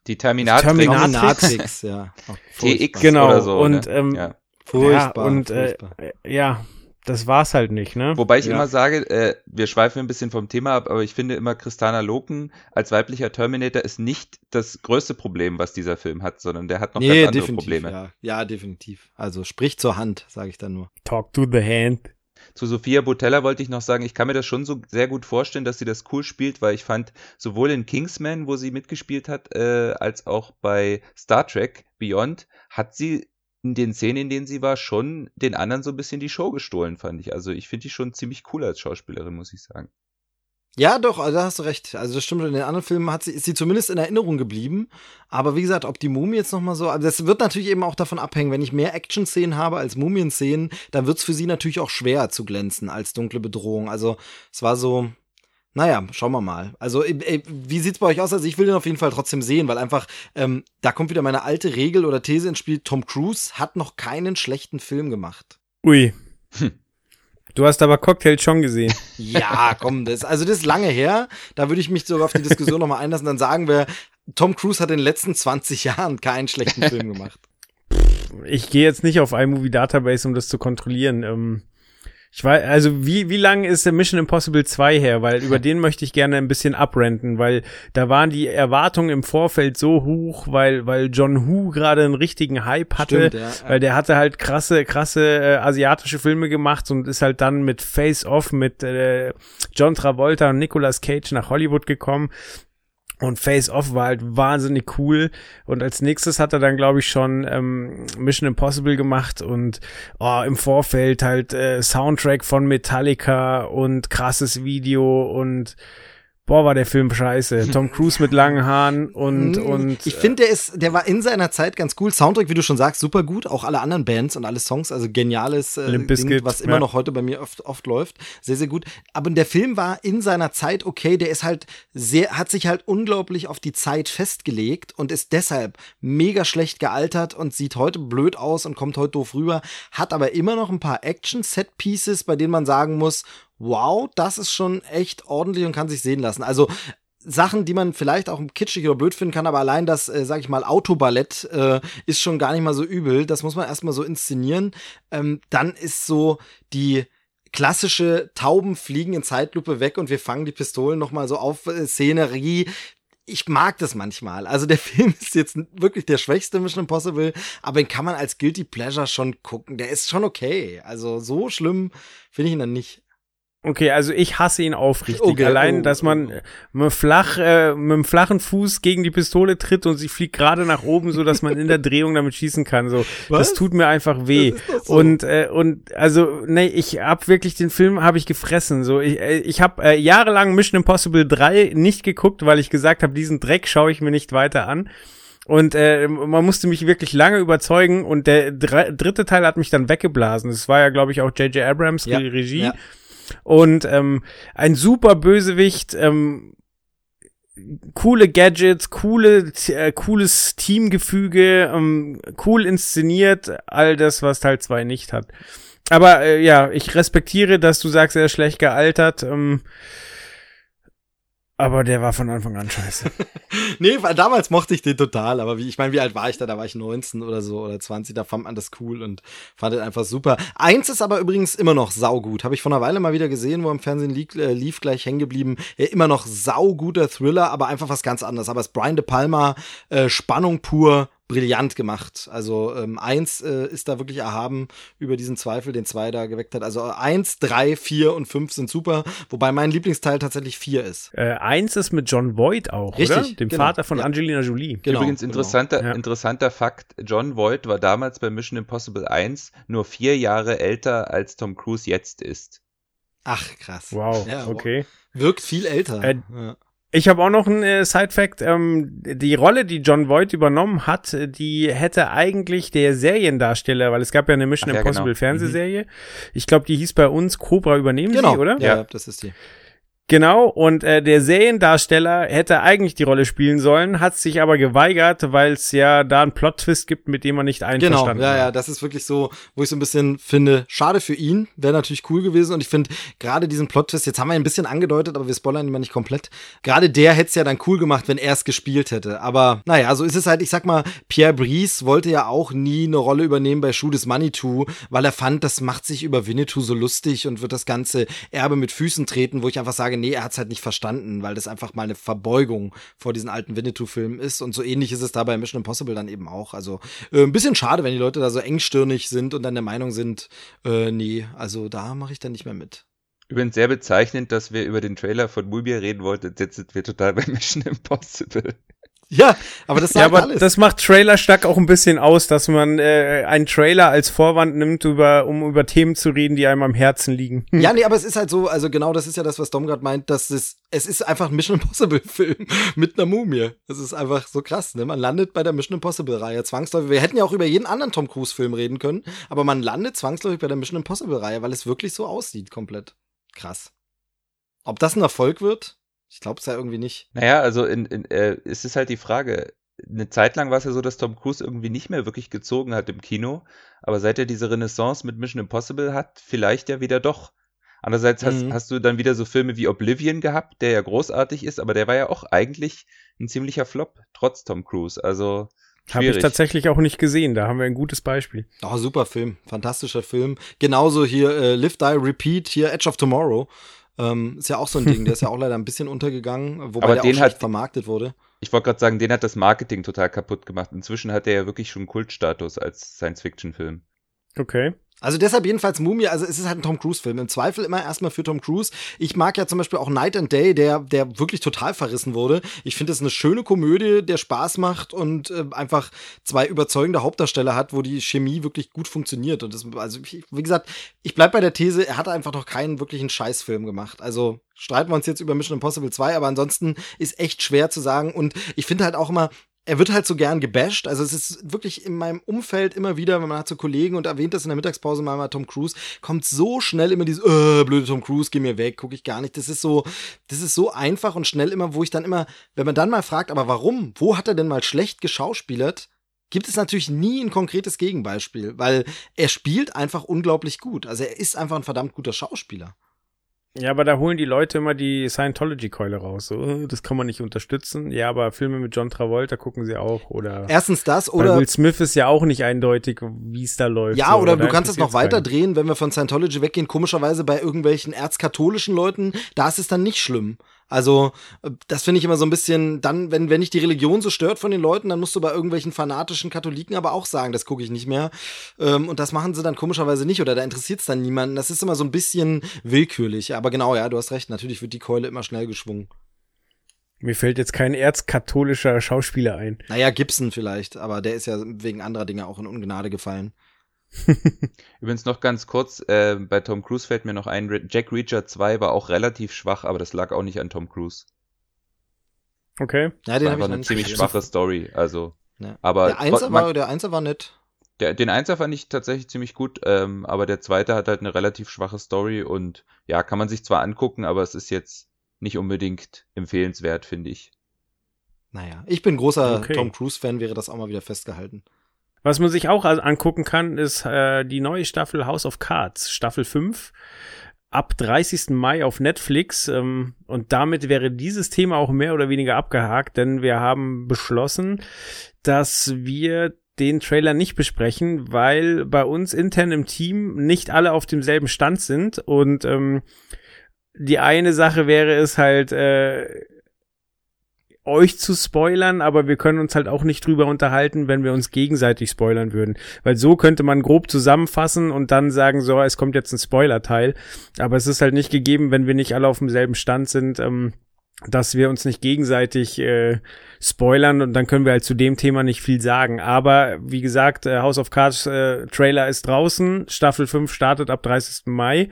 Die Terminatrix. Terminatrix. Dominatrix, ja. Oh. TX Genau, oder so. und, ne? ähm, ja. Furchtbar, ja, und äh, furchtbar. ja, das war's halt nicht, ne? Wobei ich Ja. immer sage, äh, wir schweifen ein bisschen vom Thema ab, aber ich finde immer, Christana Loken als weiblicher Terminator ist nicht das größte Problem, was dieser Film hat, sondern der hat noch ganz andere Probleme. Ja. ja, definitiv. Also sprich zur Hand, sage ich dann nur. Talk to the hand. Zu Sophia Botella wollte ich noch sagen, ich kann mir das schon so sehr gut vorstellen, dass sie das cool spielt, weil ich fand, sowohl in Kingsman, wo sie mitgespielt hat, äh, als auch bei Star Trek Beyond, hat sie in den Szenen, in denen sie war, schon den anderen so ein bisschen die Show gestohlen, fand ich. Also ich finde die schon ziemlich cool als Schauspielerin, muss ich sagen. Ja, doch, also da hast du recht. Also das stimmt, in den anderen Filmen hat sie, ist sie zumindest in Erinnerung geblieben. Aber wie gesagt, ob die Mumie jetzt nochmal so, also das wird natürlich eben auch davon abhängen, wenn ich mehr Action-Szenen habe als Mumien-Szenen, dann wird's für sie natürlich auch schwer zu glänzen als dunkle Bedrohung. Also es war so, naja, schauen wir mal. Also äh, äh, wie sieht's bei euch aus? Also ich will den auf jeden Fall trotzdem sehen, weil einfach, ähm, da kommt wieder meine alte Regel oder These ins Spiel, Tom Cruise hat noch keinen schlechten Film gemacht. Ui. Hm. Du hast aber Cocktail schon gesehen. Ja, komm, das, also das ist lange her. Da würde ich mich sogar auf die Diskussion nochmal einlassen. Dann sagen wir, Tom Cruise hat in den letzten 20 Jahren keinen schlechten Film gemacht. Ich gehe jetzt nicht auf iMovie Database, um das zu kontrollieren. Ähm, ich weiß, also wie, wie lang ist der Mission Impossible 2 her? Weil über den möchte ich gerne ein bisschen abrenten, weil da waren die Erwartungen im Vorfeld so hoch, weil, weil John Woo gerade einen richtigen Hype hatte. Stimmt, ja. Weil der hatte halt krasse, krasse äh, asiatische Filme gemacht und ist halt dann mit Face Off mit äh, John Travolta und Nicolas Cage nach Hollywood gekommen. Und Face Off war halt wahnsinnig cool. Und als nächstes hat er dann, glaube ich, schon ähm, Mission Impossible gemacht und oh, im Vorfeld halt äh, Soundtrack von Metallica und krasses Video und boah, war der Film scheiße. Tom Cruise mit langen Haaren und, Mm, und ich finde, der ist, der war in seiner Zeit ganz cool. Soundtrack, wie du schon sagst, super gut. Auch alle anderen Bands und alle Songs, also geniales äh, Ding, was immer ja. noch heute bei mir oft, oft läuft. Sehr, sehr gut. Aber der Film war in seiner Zeit okay. Der ist halt sehr, hat sich halt unglaublich auf die Zeit festgelegt und ist deshalb mega schlecht gealtert und sieht heute blöd aus und kommt heute doof rüber. Hat aber immer noch ein paar Action-Set-Pieces, bei denen man sagen muss, wow, das ist schon echt ordentlich und kann sich sehen lassen. Also Sachen, die man vielleicht auch kitschig oder blöd finden kann, aber allein das, äh, sag ich mal, Autoballett äh, ist schon gar nicht mal so übel. Das muss man erstmal so inszenieren. Ähm, dann ist so die klassische Tauben fliegen in Zeitlupe weg und wir fangen die Pistolen noch mal so auf äh, Szenerie. Ich mag das manchmal. Also der Film ist jetzt wirklich der schwächste Mission Impossible, aber den kann man als Guilty Pleasure schon gucken. Der ist schon okay. Also so schlimm finde ich ihn dann nicht. Okay, also ich hasse ihn aufrichtig. Okay, Allein, oh, dass man oh. mit, flach, äh, mit dem flachen Fuß gegen die Pistole tritt und sie fliegt gerade nach oben, so dass man in der Drehung damit schießen kann. So, Was? das tut mir einfach weh. So. Und äh, und also nee, ich hab wirklich den Film habe ich gefressen. So, ich äh, ich habe äh, jahrelang Mission Impossible 3 nicht geguckt, weil ich gesagt habe, diesen Dreck schaue ich mir nicht weiter an. Und äh, man musste mich wirklich lange überzeugen und der dr dritte Teil hat mich dann weggeblasen. Das war ja, glaube ich, auch J.J. Abrams Ja, Regie. ja. Und ähm, ein super Bösewicht, ähm, coole Gadgets, coole, äh, cooles Teamgefüge, ähm, cool inszeniert, all das, was Teil 2 nicht hat. Aber äh, ja, ich respektiere, dass du sagst, er ist schlecht gealtert. Ähm, aber der war von Anfang an scheiße. Nee, weil damals mochte ich den total, aber wie, ich meine, wie alt war ich da? Da war ich 19 oder so oder 20, da fand man das cool und fand den einfach super. Eins ist aber übrigens immer noch saugut. Habe ich vor einer Weile mal wieder gesehen, wo im Fernsehen lief, äh, lief gleich hängen geblieben. Ja, immer noch sauguter Thriller, aber einfach was ganz anderes. Aber es ist Brian De Palma, äh, Spannung pur, brillant gemacht. Also ähm, eins äh, ist da wirklich erhaben über diesen Zweifel, den zwei da geweckt hat. Also eins, drei, vier und fünf sind super, wobei mein Lieblingsteil tatsächlich vier ist. Äh, eins ist mit John Voight auch, Richtig, oder? Dem genau. Vater von Ja. Angelina Jolie. Genau, Übrigens genau. interessanter, Ja. interessanter Fakt, John Voight war damals bei Mission Impossible 1 nur vier Jahre älter als Tom Cruise jetzt ist. Ach, krass. Wow, Ja, okay. Wirkt viel älter. Äh, ja. Ich habe auch noch einen äh, Side-Fact. Ähm, die Rolle, die John Voight übernommen hat, äh, die hätte eigentlich der Seriendarsteller, weil es gab ja eine Mission Ach ja, Impossible genau. Fernsehserie. Ich glaube, die hieß bei uns Cobra übernehmen Genau, sie, oder? Ja, Ja. das ist die. Genau, und äh, der Seriendarsteller hätte eigentlich die Rolle spielen sollen, hat sich aber geweigert, weil es ja da einen Plot-Twist gibt, mit dem man nicht Genau, einverstanden ja, war. ja, das ist wirklich so, wo ich so ein bisschen finde, schade für ihn, wäre natürlich cool gewesen und ich finde gerade diesen Plot-Twist, jetzt haben wir ihn ein bisschen angedeutet, aber wir spoilern ihn mal nicht komplett, gerade der hätte es ja dann cool gemacht, wenn er es gespielt hätte, aber naja, so ist es halt, ich sag mal, Pierre Brice wollte ja auch nie eine Rolle übernehmen bei Shoot is Manitou, weil er fand, das macht sich über Winnetou so lustig und wird das ganze Erbe mit Füßen treten, wo ich einfach sage, nee, er hat es halt nicht verstanden, weil das einfach mal eine Verbeugung vor diesen alten Winnetou-Filmen ist und so ähnlich ist es da bei Mission Impossible dann eben auch, also äh, ein bisschen schade, wenn die Leute da so engstirnig sind und dann der Meinung sind, äh, nee, also da mache ich dann nicht mehr mit. Übrigens sehr bezeichnend, dass wir über den Trailer von Mumia reden wollten, jetzt sind wir total bei Mission Impossible. Ja, aber das sagt Ja, aber alles. das macht Trailer stark auch ein bisschen aus, dass man äh, einen Trailer als Vorwand nimmt, über, um über Themen zu reden, die einem am Herzen liegen. ja, nee, aber es ist halt so, also genau das ist ja das, was Dom gerade meint, dass es, es ist einfach ein Mission Impossible Film mit einer Mumie. Das ist einfach so krass, ne? Man landet bei der Mission Impossible Reihe zwangsläufig. Wir hätten ja auch über jeden anderen Tom Cruise Film reden können, aber man landet zwangsläufig bei der Mission Impossible Reihe, weil es wirklich so aussieht, komplett. Krass. Ob das ein Erfolg wird? Ich glaube es ja irgendwie nicht. Naja, also in, in, äh, es ist halt die Frage. Eine Zeit lang war es ja so, dass Tom Cruise irgendwie nicht mehr wirklich gezogen hat im Kino, aber seit er diese Renaissance mit Mission Impossible hat, vielleicht ja wieder doch. Andererseits hast, Mhm. hast du dann wieder so Filme wie Oblivion gehabt, der ja großartig ist, aber der war ja auch eigentlich ein ziemlicher Flop, trotz Tom Cruise. Also Habe ich tatsächlich auch nicht gesehen. Da haben wir ein gutes Beispiel. Oh, super Film, fantastischer Film. Genauso hier äh, Live, Die, Repeat, hier Edge of Tomorrow. Ähm, ist ja auch so ein Ding, der ist ja auch leider ein bisschen untergegangen, wobei Aber der den auch schlecht hat- vermarktet wurde. Ich wollte gerade sagen, den hat das Marketing total kaputt gemacht. Inzwischen hat er ja wirklich schon Kultstatus als Science-Fiction-Film. Okay. Also deshalb jedenfalls Mumie, also es ist halt ein Tom Cruise-Film. Im Zweifel immer erstmal für Tom Cruise. Ich mag ja zum Beispiel auch Night and Day, der, der wirklich total verrissen wurde. Ich finde es eine schöne Komödie, der Spaß macht und äh, einfach zwei überzeugende Hauptdarsteller hat, wo die Chemie wirklich gut funktioniert. Und das, also, ich, wie gesagt, ich bleib bei der These, er hat einfach noch keinen wirklichen Scheißfilm gemacht. Also streiten wir uns jetzt über Mission Impossible 2, aber ansonsten ist echt schwer zu sagen. Und ich finde halt auch immer, er wird halt so gern gebasht. Also es ist wirklich in meinem Umfeld immer wieder, wenn man hat so Kollegen und erwähnt das in der Mittagspause mal, mal Tom Cruise, kommt so schnell immer dieses, äh, blöde Tom Cruise, geh mir weg, gucke ich gar nicht. Das ist so, das ist so einfach und schnell immer, wo ich dann immer, wenn man dann mal fragt, aber warum? Wo hat er denn mal schlecht geschauspielert? Gibt es natürlich nie ein konkretes Gegenbeispiel, weil er spielt einfach unglaublich gut. Also er ist einfach ein verdammt guter Schauspieler. Ja, aber da holen die Leute immer die Scientology-Keule raus. So, äh, das kann man nicht unterstützen. Ja, aber Filme mit John Travolta gucken sie auch. Oder Erstens das oder Will Smith ist ja auch nicht eindeutig, wie es da läuft. Ja, so, oder da du kannst es noch weiter keinen. drehen, wenn wir von Scientology weggehen. Komischerweise bei irgendwelchen erzkatholischen Leuten, da ist es dann nicht schlimm. Also, äh, das finde ich immer so ein bisschen, dann, wenn, wenn dich die Religion so stört von den Leuten, dann musst du bei irgendwelchen fanatischen Katholiken aber auch sagen, das gucke ich nicht mehr. Ähm, und das machen sie dann komischerweise nicht oder da interessiert es dann niemanden. Das ist immer so ein bisschen willkürlich. Aber genau, ja, du hast recht, natürlich wird die Keule immer schnell geschwungen. Mir fällt jetzt kein erzkatholischer Schauspieler ein. Naja, Gibson vielleicht, aber der ist ja wegen anderer Dinge auch in Ungnade gefallen. Übrigens noch ganz kurz, äh, bei Tom Cruise fällt mir noch ein, Jack Reacher 2 war auch relativ schwach, aber das lag auch nicht an Tom Cruise. Okay. Ja, Das den war habe ich eine ziemlich gesehen. schwache Story, also. Ja. Aber Der Einser, war, der Einser war nett. Der, den Einser fand ich tatsächlich ziemlich gut, ähm, aber der zweite hat halt eine relativ schwache Story und ja, kann man sich zwar angucken, aber es ist jetzt nicht unbedingt empfehlenswert, finde ich. Naja, ich bin großer Okay. Tom Cruise-Fan, wäre das auch mal wieder festgehalten. Was man sich auch al- angucken kann, ist äh, die neue Staffel House of Cards, Staffel 5. Ab 30. Mai auf Netflix. Ähm, und damit wäre dieses Thema auch mehr oder weniger abgehakt, denn wir haben beschlossen, dass wir den Trailer nicht besprechen, weil bei uns intern im Team nicht alle auf demselben Stand sind. Und ähm, die eine Sache wäre es halt, äh, euch zu spoilern, aber wir können uns halt auch nicht drüber unterhalten, wenn wir uns gegenseitig spoilern würden. Weil so könnte man grob zusammenfassen und dann sagen, so, es kommt jetzt ein Spoiler-Teil. Aber es ist halt nicht gegeben, wenn wir nicht alle auf demselben Stand sind. Ähm, dass wir uns nicht gegenseitig äh, spoilern und dann können wir halt zu dem Thema nicht viel sagen. Aber wie gesagt, äh, House of Cards äh, Trailer ist draußen, Staffel 5 startet ab 30. Mai.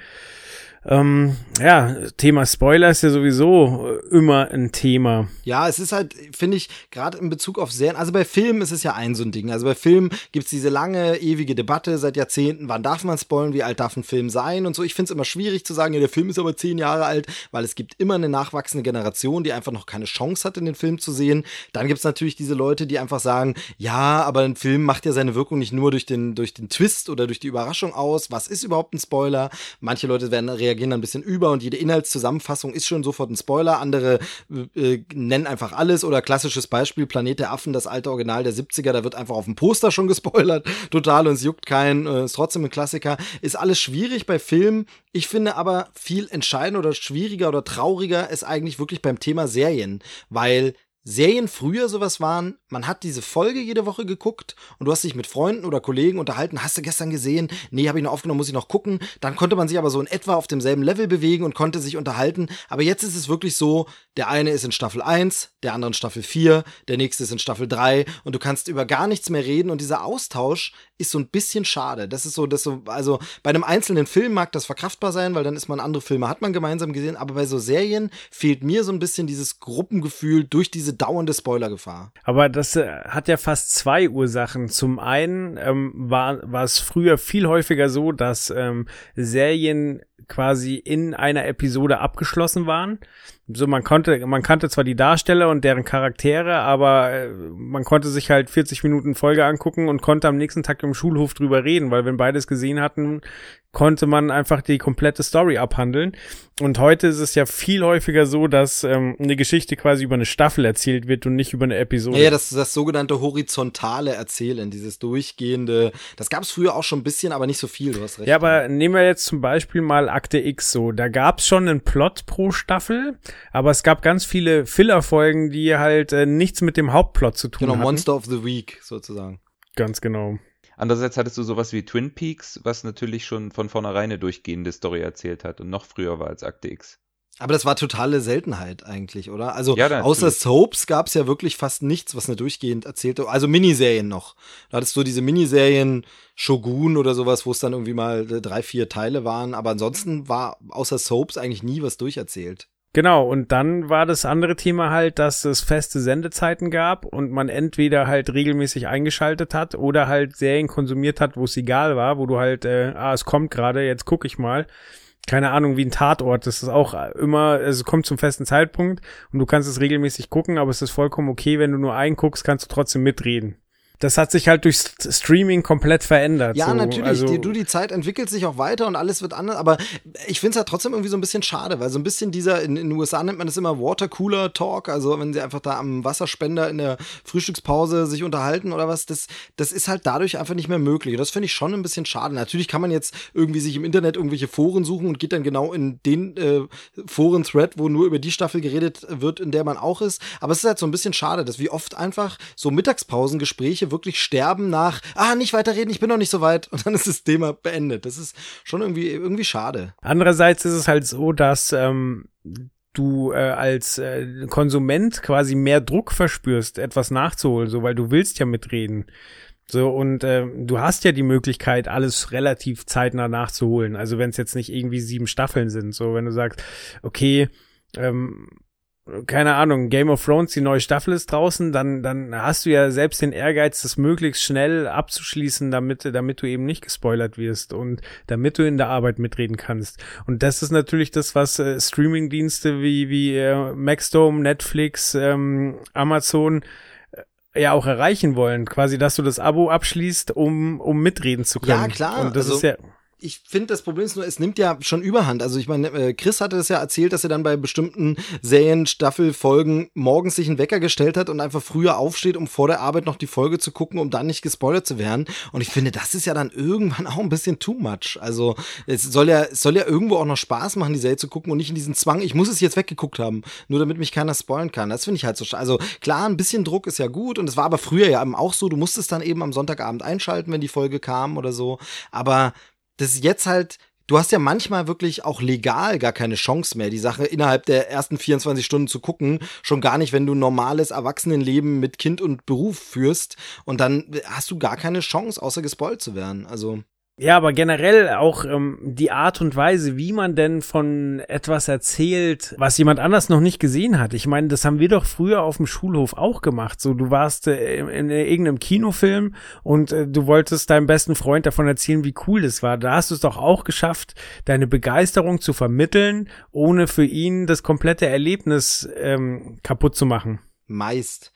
Ähm, ja, Thema Spoiler ist ja sowieso äh, immer ein Thema. Ja, es ist halt, finde ich, gerade in Bezug auf Serien, also bei Filmen ist es ja ein so ein Ding. Also bei Filmen gibt's diese lange, ewige Debatte seit Jahrzehnten, wann darf man spoilen, wie alt darf ein Film sein und so. Ich finde es immer schwierig zu sagen, ja, der Film ist aber zehn Jahre alt, weil es gibt immer eine nachwachsende Generation, die einfach noch keine Chance hat, in den Film zu sehen. Dann gibt's natürlich diese Leute, die einfach sagen, ja, aber ein Film macht ja seine Wirkung nicht nur durch den, durch den Twist oder durch die Überraschung aus. Was ist überhaupt ein Spoiler? Manche Leute werden reagieren reagieren dann ein bisschen über und jede Inhaltszusammenfassung ist schon sofort ein Spoiler. Andere äh, nennen einfach alles oder klassisches Beispiel Planet der Affen, das alte Original der 70er, da wird einfach auf dem Poster schon gespoilert, total und es juckt keinen, äh, ist trotzdem ein Klassiker. Ist alles schwierig bei Filmen. Ich finde aber viel entscheidender oder schwieriger oder trauriger ist eigentlich wirklich beim Thema Serien, weil Serien früher sowas waren, man hat diese Folge jede Woche geguckt und du hast dich mit Freunden oder Kollegen unterhalten, hast du gestern gesehen? Nee, habe ich noch aufgenommen, muss ich noch gucken. Dann konnte man sich aber so in etwa auf demselben Level bewegen und konnte sich unterhalten. Aber jetzt ist es wirklich so, der eine ist in Staffel 1, der andere in Staffel 4, der nächste ist in Staffel 3 und du kannst über gar nichts mehr reden und dieser Austausch ist so ein bisschen schade. Das ist so, das so, also bei einem einzelnen Film mag das verkraftbar sein, weil dann ist man andere Filme, hat man gemeinsam gesehen, aber bei so Serien fehlt mir so ein bisschen dieses Gruppengefühl durch diese dauernde Spoilergefahr. Aber das äh, hat ja fast zwei Ursachen. Zum einen ähm, war, war es früher viel häufiger so, dass ähm, Serien quasi in einer Episode abgeschlossen waren. So, man konnte, man kannte zwar die Darsteller und deren Charaktere, aber äh, man konnte sich halt 40 Minuten Folge angucken und konnte am nächsten Tag im Schulhof drüber reden, weil wenn beides gesehen hatten, konnte man einfach die komplette Story abhandeln. Und heute ist es ja viel häufiger so, dass ähm, eine Geschichte quasi über eine Staffel erzählt wird und nicht über eine Episode. Ja, ja das, das sogenannte horizontale Erzählen, dieses durchgehende, das gab es früher auch schon ein bisschen, aber nicht so viel, du hast recht. Ja, aber nehmen wir jetzt zum Beispiel mal Akte X so. Da gab es schon einen Plot pro Staffel, aber es gab ganz viele Filler-Folgen, die halt äh, nichts mit dem Hauptplot zu tun genau, hatten. Genau, Monster of the Week sozusagen. Ganz genau. Andererseits hattest du sowas wie Twin Peaks, was natürlich schon von vornherein eine durchgehende Story erzählt hat und noch früher war als Akte X. Aber das war totale Seltenheit eigentlich, oder? Also ja, außer Soaps gab es ja wirklich fast nichts, was eine durchgehend erzählte. Also Miniserien noch. Da hattest du diese Miniserien Shogun oder sowas, wo es dann irgendwie mal drei, vier Teile waren. Aber ansonsten war außer Soaps eigentlich nie was durcherzählt. Genau, und dann war das andere Thema halt, dass es feste Sendezeiten gab und man entweder halt regelmäßig eingeschaltet hat oder halt Serien konsumiert hat, wo es egal war, wo du halt, äh, ah, es kommt gerade, jetzt gucke ich mal. Keine Ahnung, wie ein Tatort. Das ist auch immer, es kommt zum festen Zeitpunkt und du kannst es regelmäßig gucken, aber es ist vollkommen okay, wenn du nur einen guckst, kannst du trotzdem mitreden das hat sich halt durch Streaming komplett verändert. Ja, so. natürlich. Also, die, du, die Zeit entwickelt sich auch weiter und alles wird anders. Aber ich finde es halt trotzdem irgendwie so ein bisschen schade, weil so ein bisschen dieser, in, in den USA nennt man das immer Watercooler Talk, also wenn sie einfach da am Wasserspender in der Frühstückspause sich unterhalten oder was, das, das ist halt dadurch einfach nicht mehr möglich. Und das finde ich schon ein bisschen schade. Natürlich kann man jetzt irgendwie sich im Internet irgendwelche Foren suchen und geht dann genau in den äh, Foren-Thread, wo nur über die Staffel geredet wird, in der man auch ist. Aber es ist halt so ein bisschen schade, dass wie oft einfach so Mittagspausengespräche wirklich sterben nach, ah, nicht weiterreden, ich bin noch nicht so weit und dann ist das Thema beendet. Das ist schon irgendwie, irgendwie schade. Andererseits ist es halt so, dass ähm, du äh, als äh, Konsument quasi mehr Druck verspürst, etwas nachzuholen, so weil du willst ja mitreden. So, und äh, du hast ja die Möglichkeit, alles relativ zeitnah nachzuholen. Also wenn es jetzt nicht irgendwie sieben Staffeln sind. So, wenn du sagst, okay, ähm, keine Ahnung, Game of Thrones, die neue Staffel ist draußen, dann, dann hast du ja selbst den Ehrgeiz, das möglichst schnell abzuschließen, damit, damit du eben nicht gespoilert wirst und damit du in der Arbeit mitreden kannst. Und das ist natürlich das, was äh, Streamingdienste wie, wie äh, Maxdome, Netflix, ähm, Amazon äh, ja auch erreichen wollen. Quasi, dass du das Abo abschließt, um, um mitreden zu können. Ja, klar. Und das also, ist ja ich finde, das Problem ist nur, es nimmt ja schon überhand. Also ich meine, äh, Chris hatte das ja erzählt, dass er dann bei bestimmten Serien, Staffelfolgen morgens sich einen Wecker gestellt hat und einfach früher aufsteht, um vor der Arbeit noch die Folge zu gucken, um dann nicht gespoilert zu werden. Und ich finde, das ist ja dann irgendwann auch ein bisschen too much. Also es soll ja, es soll ja irgendwo auch noch Spaß machen, die Serie zu gucken und nicht in diesen Zwang, ich muss es jetzt weggeguckt haben, nur damit mich keiner spoilern kann. Das finde ich halt so. Also klar, ein bisschen Druck ist ja gut und es war aber früher ja eben auch so, du musstest dann eben am Sonntagabend einschalten, wenn die Folge kam oder so. Aber das ist jetzt halt, du hast ja manchmal wirklich auch legal gar keine Chance mehr, die Sache innerhalb der ersten 24 Stunden zu gucken. Schon gar nicht, wenn du ein normales Erwachsenenleben mit Kind und Beruf führst. Und dann hast du gar keine Chance, außer gespoilt zu werden. Also. Ja, aber generell auch ähm, die Art und Weise, wie man denn von etwas erzählt, was jemand anders noch nicht gesehen hat. Ich meine, das haben wir doch früher auf dem Schulhof auch gemacht. So, du warst äh, in, in, irgendeinem Kinofilm und äh, du wolltest deinem besten Freund davon erzählen, wie cool das war. Da hast du es doch auch geschafft, deine Begeisterung zu vermitteln, ohne für ihn das komplette Erlebnis ähm, kaputt zu machen. Meist.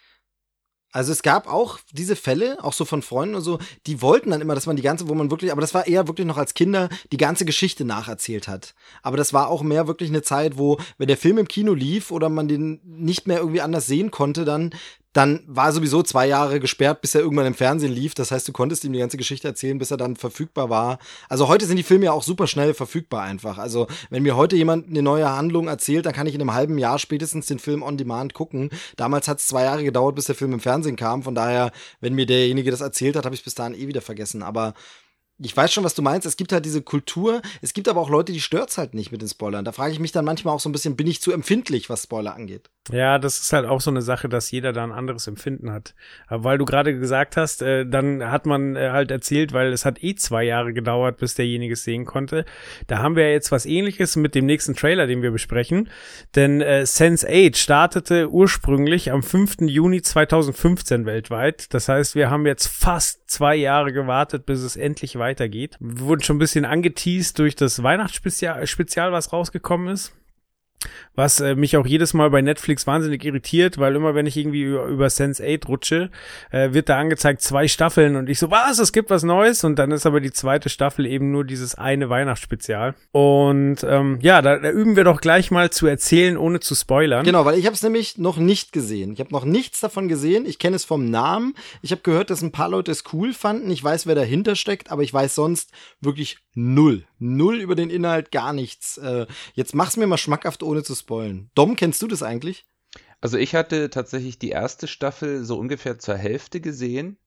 Also es gab auch diese Fälle, auch so von Freunden und so, die wollten dann immer, dass man die ganze, wo man wirklich, aber das war eher wirklich noch als Kinder die ganze Geschichte nacherzählt hat. Aber das war auch mehr wirklich eine Zeit, wo, wenn der Film im Kino lief oder man den nicht mehr irgendwie anders sehen konnte, dann dann war sowieso zwei Jahre gesperrt, bis er irgendwann im Fernsehen lief. Das heißt, du konntest ihm die ganze Geschichte erzählen, bis er dann verfügbar war. Also heute sind die Filme ja auch super schnell verfügbar einfach. Also wenn mir heute jemand eine neue Handlung erzählt, dann kann ich in einem halben Jahr spätestens den Film on demand gucken. Damals hat es zwei Jahre gedauert, bis der Film im Fernsehen kam. Von daher, wenn mir derjenige das erzählt hat, habe ich bis dahin eh wieder vergessen. Aber ich weiß schon, was du meinst. Es gibt halt diese Kultur. Es gibt aber auch Leute, die stört's halt nicht mit den Spoilern. Da frage ich mich dann manchmal auch so ein bisschen, bin ich zu empfindlich, was Spoiler angeht? Ja, das ist halt auch so eine Sache, dass jeder da ein anderes Empfinden hat. Aber weil du gerade gesagt hast, äh, dann hat man äh, halt erzählt, weil es hat eh zwei Jahre gedauert, bis derjenige es sehen konnte. Da haben wir jetzt was ähnliches mit dem nächsten Trailer, den wir besprechen. Denn äh, Sense8 startete ursprünglich am 5. Juni 2015 weltweit. Das heißt, wir haben jetzt fast zwei Jahre gewartet, bis es endlich weitergeht. Wir wurden schon ein bisschen angeteased durch das Weihnachtsspezial, Spezial, was rausgekommen ist was äh, mich auch jedes Mal bei Netflix wahnsinnig irritiert, weil immer wenn ich irgendwie über, über Sense8 rutsche, äh, wird da angezeigt zwei Staffeln und ich so, was, es gibt was Neues und dann ist aber die zweite Staffel eben nur dieses eine Weihnachtsspezial. Und ähm, ja, da, da üben wir doch gleich mal zu erzählen, ohne zu spoilern. Genau, weil ich habe es nämlich noch nicht gesehen. Ich habe noch nichts davon gesehen. Ich kenne es vom Namen. Ich habe gehört, dass ein paar Leute es cool fanden. Ich weiß, wer dahinter steckt, aber ich weiß sonst wirklich null. Null über den Inhalt, gar nichts. Äh, jetzt mach's mir mal schmackhaft, ohne zu spoilen. Dom, kennst du das eigentlich? Also ich hatte tatsächlich die erste Staffel so ungefähr zur Hälfte gesehen.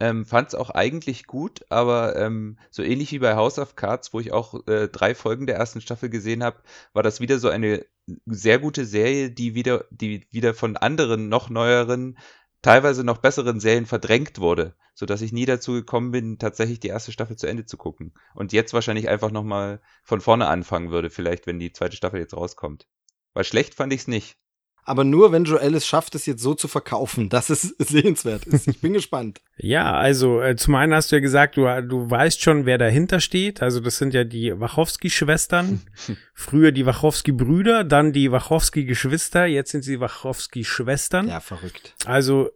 Ähm, Fand es auch eigentlich gut, aber ähm, so ähnlich wie bei House of Cards, wo ich auch äh, drei Folgen der ersten Staffel gesehen habe, war das wieder so eine sehr gute Serie, die wieder, die wieder von anderen, noch neueren teilweise noch besseren Serien verdrängt wurde, so dass ich nie dazu gekommen bin, tatsächlich die erste Staffel zu Ende zu gucken. Und jetzt wahrscheinlich einfach nochmal von vorne anfangen würde, vielleicht, wenn die zweite Staffel jetzt rauskommt. Weil schlecht fand ich's nicht aber nur wenn Joel es schafft, es jetzt so zu verkaufen, dass es sehenswert ist. Ich bin gespannt. Ja, also äh, zum einen hast du ja gesagt, du, du weißt schon, wer dahinter steht. Also das sind ja die Wachowski-Schwestern. Früher die Wachowski-Brüder, dann die Wachowski-Geschwister, jetzt sind sie Wachowski-Schwestern. Ja, verrückt. Also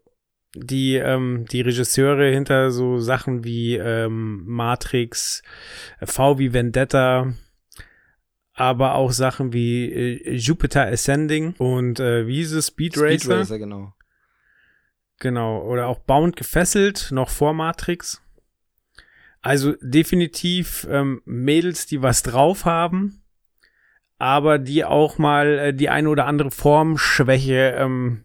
die ähm, die Regisseure hinter so Sachen wie ähm, Matrix, V wie Vendetta, aber auch Sachen wie äh, Jupiter Ascending und äh, wie hieß es? Speed Racer. Speed Racer, genau. Genau, oder auch Bound gefesselt, noch vor Matrix. Also definitiv ähm, Mädels, die was drauf haben, aber die auch mal äh, die eine oder andere Formschwäche ähm,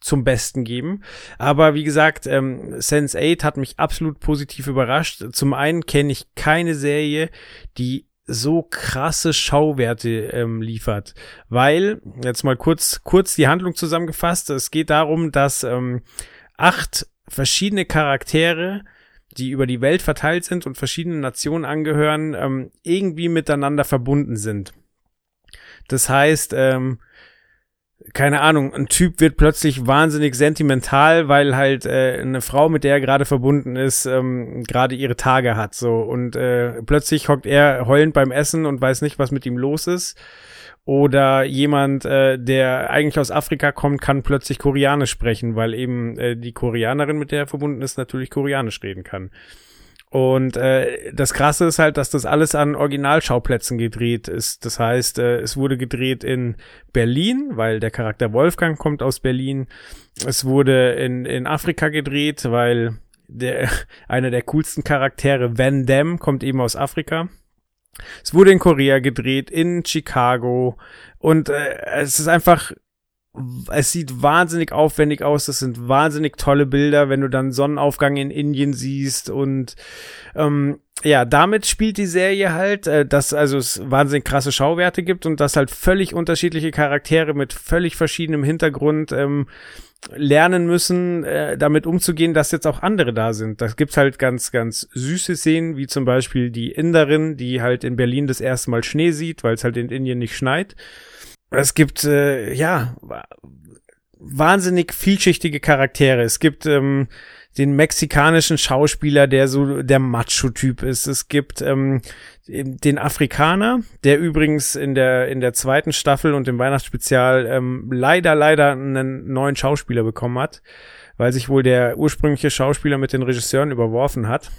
zum Besten geben. Aber wie gesagt, ähm, Sense 8 hat mich absolut positiv überrascht. Zum einen kenne ich keine Serie, die so krasse Schauwerte ähm, liefert. Weil, jetzt mal kurz, kurz die Handlung zusammengefasst, es geht darum, dass ähm, acht verschiedene Charaktere, die über die Welt verteilt sind und verschiedene Nationen angehören, ähm, irgendwie miteinander verbunden sind. Das heißt, ähm, keine Ahnung, ein Typ wird plötzlich wahnsinnig sentimental, weil halt äh, eine Frau, mit der er gerade verbunden ist, ähm, gerade ihre Tage hat so und äh, plötzlich hockt er heulend beim Essen und weiß nicht, was mit ihm los ist. Oder jemand, äh, der eigentlich aus Afrika kommt, kann plötzlich Koreanisch sprechen, weil eben äh, die Koreanerin, mit der er verbunden ist, natürlich Koreanisch reden kann. Und äh, das Krasse ist halt, dass das alles an Originalschauplätzen gedreht ist. Das heißt, äh, es wurde gedreht in Berlin, weil der Charakter Wolfgang kommt aus Berlin. Es wurde in, in Afrika gedreht, weil der, einer der coolsten Charaktere, Van Damme, kommt eben aus Afrika. Es wurde in Korea gedreht, in Chicago. Und äh, es ist einfach es sieht wahnsinnig aufwendig aus, das sind wahnsinnig tolle Bilder, wenn du dann Sonnenaufgang in Indien siehst und ähm, ja, damit spielt die Serie halt, äh, dass also es wahnsinnig krasse Schauwerte gibt und dass halt völlig unterschiedliche Charaktere mit völlig verschiedenem Hintergrund ähm, lernen müssen, äh, damit umzugehen, dass jetzt auch andere da sind. Das gibt halt ganz, ganz süße Szenen, wie zum Beispiel die Inderin, die halt in Berlin das erste Mal Schnee sieht, weil es halt in Indien nicht schneit. Es gibt, äh, ja, wahnsinnig vielschichtige Charaktere. Es gibt ähm, den mexikanischen Schauspieler, der so der Macho-Typ ist. Es gibt ähm, den Afrikaner, der übrigens in der in der zweiten Staffel und im Weihnachtsspezial ähm, leider leider einen neuen Schauspieler bekommen hat, weil sich wohl der ursprüngliche Schauspieler mit den Regisseuren überworfen hat.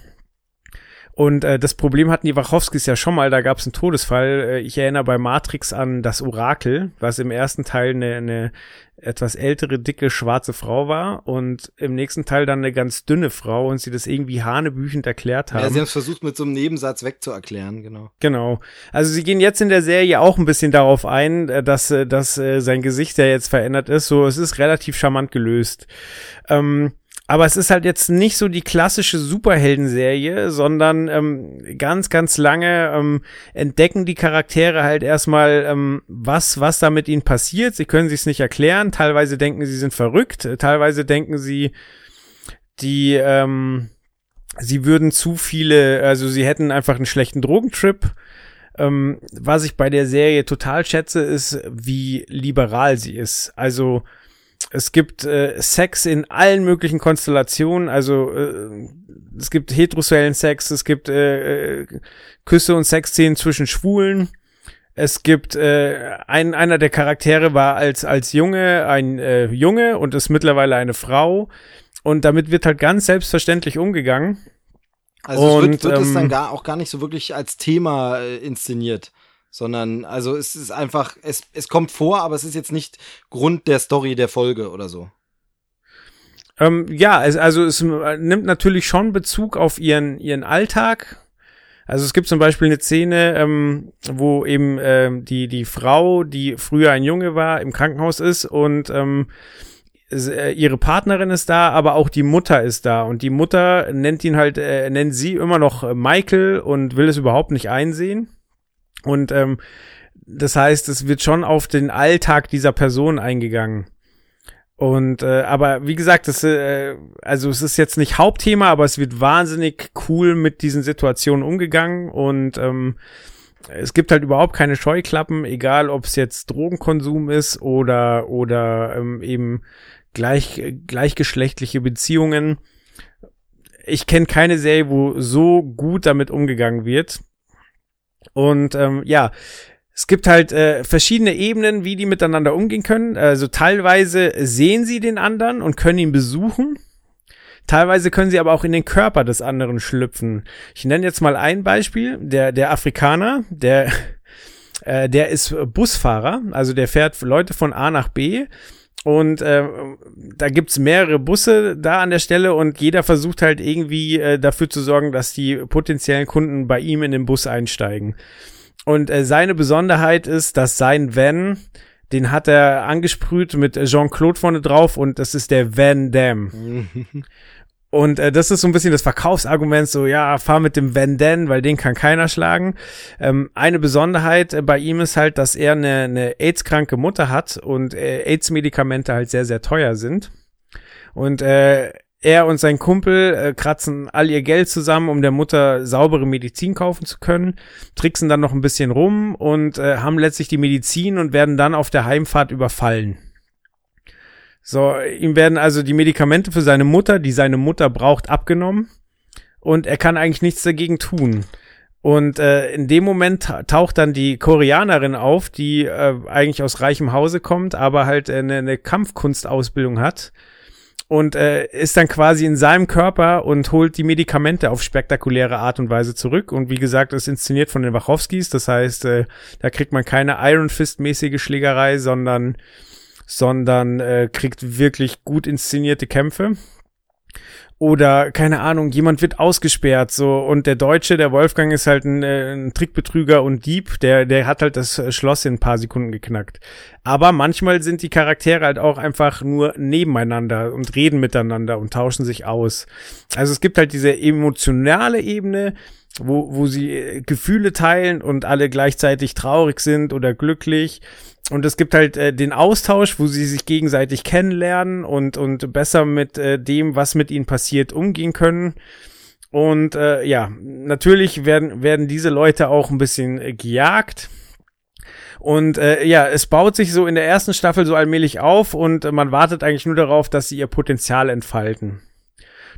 Und äh, das Problem hatten die Wachowskis ja schon mal, da gab es einen Todesfall. Äh, ich erinnere bei Matrix an das Orakel, was im ersten Teil eine, eine etwas ältere, dicke, schwarze Frau war und im nächsten Teil dann eine ganz dünne Frau und sie das irgendwie hanebüchend erklärt haben. Ja, sie haben es versucht mit so einem Nebensatz wegzuerklären, genau. Genau. Also sie gehen jetzt in der Serie auch ein bisschen darauf ein, äh, dass, äh, dass äh, sein Gesicht ja jetzt verändert ist. So, es ist relativ charmant gelöst. Ähm, aber es ist halt jetzt nicht so die klassische Superhelden-Serie, sondern ähm, ganz, ganz lange ähm, entdecken die Charaktere halt erstmal, ähm, was, was da mit ihnen passiert. Sie können sich's nicht erklären. Teilweise denken sie sind verrückt. Teilweise denken sie, die, ähm, sie würden zu viele, also sie hätten einfach einen schlechten Drogentrip. Ähm, was ich bei der Serie total schätze, ist, wie liberal sie ist. Also es gibt äh, Sex in allen möglichen Konstellationen, also äh, es gibt heterosexuellen Sex, es gibt äh, äh, Küsse und Sexszenen zwischen Schwulen. Es gibt äh, ein einer der Charaktere war als als Junge ein äh, Junge und ist mittlerweile eine Frau und damit wird halt ganz selbstverständlich umgegangen. Also und, wird, wird ähm, es dann ähm, gar auch gar nicht so wirklich als Thema äh, inszeniert sondern also es ist einfach, es, es kommt vor, aber es ist jetzt nicht Grund der Story der Folge oder so. Ähm, ja, es, also es nimmt natürlich schon Bezug auf ihren, ihren Alltag. Also es gibt zum Beispiel eine Szene, ähm, wo eben ähm, die, die Frau, die früher ein Junge war, im Krankenhaus ist und ähm, äh, ihre Partnerin ist da, aber auch die Mutter ist da und die Mutter nennt ihn halt, äh, nennt sie immer noch Michael und will es überhaupt nicht einsehen. Und ähm, das heißt, es wird schon auf den Alltag dieser Person eingegangen. Und äh, aber wie gesagt, das, äh, also es ist jetzt nicht Hauptthema, aber es wird wahnsinnig cool mit diesen Situationen umgegangen und ähm, es gibt halt überhaupt keine Scheuklappen, egal ob es jetzt Drogenkonsum ist oder oder ähm, eben gleich gleichgeschlechtliche Beziehungen. Ich kenne keine Serie, wo so gut damit umgegangen wird. Und ähm, ja, es gibt halt äh, verschiedene Ebenen, wie die miteinander umgehen können. Also teilweise sehen sie den anderen und können ihn besuchen. Teilweise können sie aber auch in den Körper des anderen schlüpfen. Ich nenne jetzt mal ein Beispiel. Der, der Afrikaner, der, äh, der ist Busfahrer, also der fährt Leute von A nach B und äh, da gibt's mehrere Busse da an der Stelle und jeder versucht halt irgendwie äh, dafür zu sorgen, dass die potenziellen Kunden bei ihm in den Bus einsteigen. Und äh, seine Besonderheit ist, dass sein Van, den hat er angesprüht mit Jean-Claude vorne drauf und das ist der Van Damme. Und äh, das ist so ein bisschen das Verkaufsargument, so ja, fahr mit dem Van weil den kann keiner schlagen. Ähm, eine Besonderheit äh, bei ihm ist halt, dass er eine, eine AIDS-kranke Mutter hat und äh, AIDS-Medikamente halt sehr, sehr teuer sind. Und äh, er und sein Kumpel äh, kratzen all ihr Geld zusammen, um der Mutter saubere Medizin kaufen zu können, tricksen dann noch ein bisschen rum und äh, haben letztlich die Medizin und werden dann auf der Heimfahrt überfallen. So, ihm werden also die Medikamente für seine Mutter, die seine Mutter braucht, abgenommen und er kann eigentlich nichts dagegen tun. Und äh, in dem Moment taucht dann die Koreanerin auf, die äh, eigentlich aus reichem Hause kommt, aber halt eine, eine Kampfkunstausbildung hat und äh, ist dann quasi in seinem Körper und holt die Medikamente auf spektakuläre Art und Weise zurück. Und wie gesagt, ist inszeniert von den Wachowskis. Das heißt, äh, da kriegt man keine Iron Fist-mäßige Schlägerei, sondern sondern äh, kriegt wirklich gut inszenierte Kämpfe oder keine Ahnung, jemand wird ausgesperrt so und der Deutsche, der Wolfgang ist halt ein, äh, ein Trickbetrüger und Dieb, der der hat halt das Schloss in ein paar Sekunden geknackt. Aber manchmal sind die Charaktere halt auch einfach nur nebeneinander und reden miteinander und tauschen sich aus. Also es gibt halt diese emotionale Ebene, wo, wo sie äh, Gefühle teilen und alle gleichzeitig traurig sind oder glücklich. Und es gibt halt äh, den Austausch, wo sie sich gegenseitig kennenlernen und, und besser mit äh, dem, was mit ihnen passiert, umgehen können. Und äh, ja, natürlich werden, werden diese Leute auch ein bisschen äh, gejagt. Und äh, ja, es baut sich so in der ersten Staffel so allmählich auf und äh, man wartet eigentlich nur darauf, dass sie ihr Potenzial entfalten.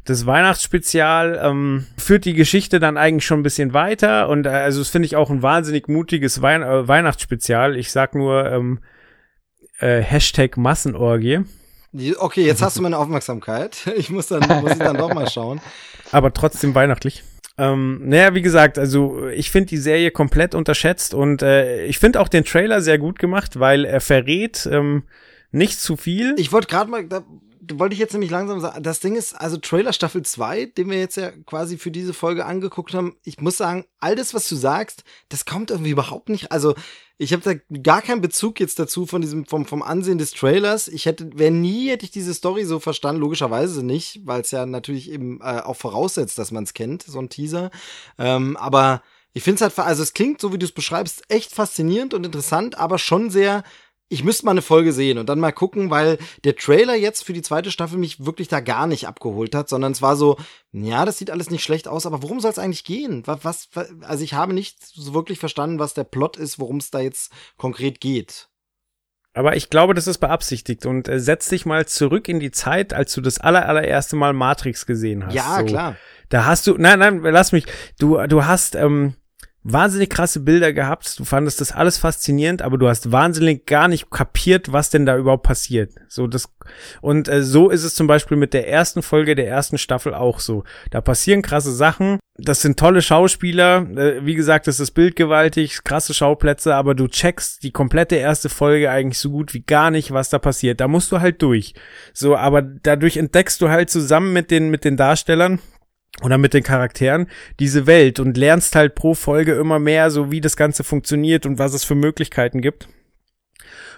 Das Weihnachtsspezial ähm, führt die Geschichte dann eigentlich schon ein bisschen weiter und äh, also das finde ich auch ein wahnsinnig mutiges Wein äh, Weihnachtsspezial. Ich sag nur ähm, äh, Hashtag Massenorgie. Okay, jetzt hast du meine Aufmerksamkeit. Ich muss dann, muss ich dann doch mal schauen. Aber trotzdem weihnachtlich. Ähm, naja, wie gesagt, also ich finde die Serie komplett unterschätzt und äh, ich finde auch den Trailer sehr gut gemacht, weil er verrät ähm, nicht zu viel. Ich wollte gerade mal, da wollte ich jetzt nämlich langsam sagen, das Ding ist, also Trailer Staffel 2, den wir jetzt ja quasi für diese Folge angeguckt haben, ich muss sagen, all das, was du sagst, das kommt irgendwie überhaupt nicht, also ich habe da gar keinen Bezug jetzt dazu von diesem, vom, vom Ansehen des Trailers. Ich hätte, wäre nie, hätte ich diese Story so verstanden, logischerweise nicht, weil es ja natürlich eben äh, auch voraussetzt, dass man es kennt, so ein Teaser. Ähm, aber ich finde es halt, also es klingt, so wie du es beschreibst, echt faszinierend und interessant, aber schon sehr ich müsste mal eine Folge sehen und dann mal gucken, weil der Trailer jetzt für die zweite Staffel mich wirklich da gar nicht abgeholt hat, sondern es war so, ja, das sieht alles nicht schlecht aus, aber worum soll es eigentlich gehen? Was, was, also ich habe nicht so wirklich verstanden, was der Plot ist, worum es da jetzt konkret geht. Aber ich glaube, das ist beabsichtigt und äh, setz dich mal zurück in die Zeit, als du das aller, allererste Mal Matrix gesehen hast. Ja, so, klar. Da hast du, nein, nein, lass mich, du, du hast, ähm, wahnsinnig krasse Bilder gehabt. Du fandest das alles faszinierend, aber du hast wahnsinnig gar nicht kapiert, was denn da überhaupt passiert. So das und äh, so ist es zum Beispiel mit der ersten Folge der ersten Staffel auch so. Da passieren krasse Sachen. Das sind tolle Schauspieler. Äh, wie gesagt, das ist bildgewaltig, krasse Schauplätze, aber du checkst die komplette erste Folge eigentlich so gut wie gar nicht, was da passiert. Da musst du halt durch. So, aber dadurch entdeckst du halt zusammen mit den mit den Darstellern oder mit den Charakteren diese Welt und lernst halt pro Folge immer mehr, so wie das Ganze funktioniert und was es für Möglichkeiten gibt.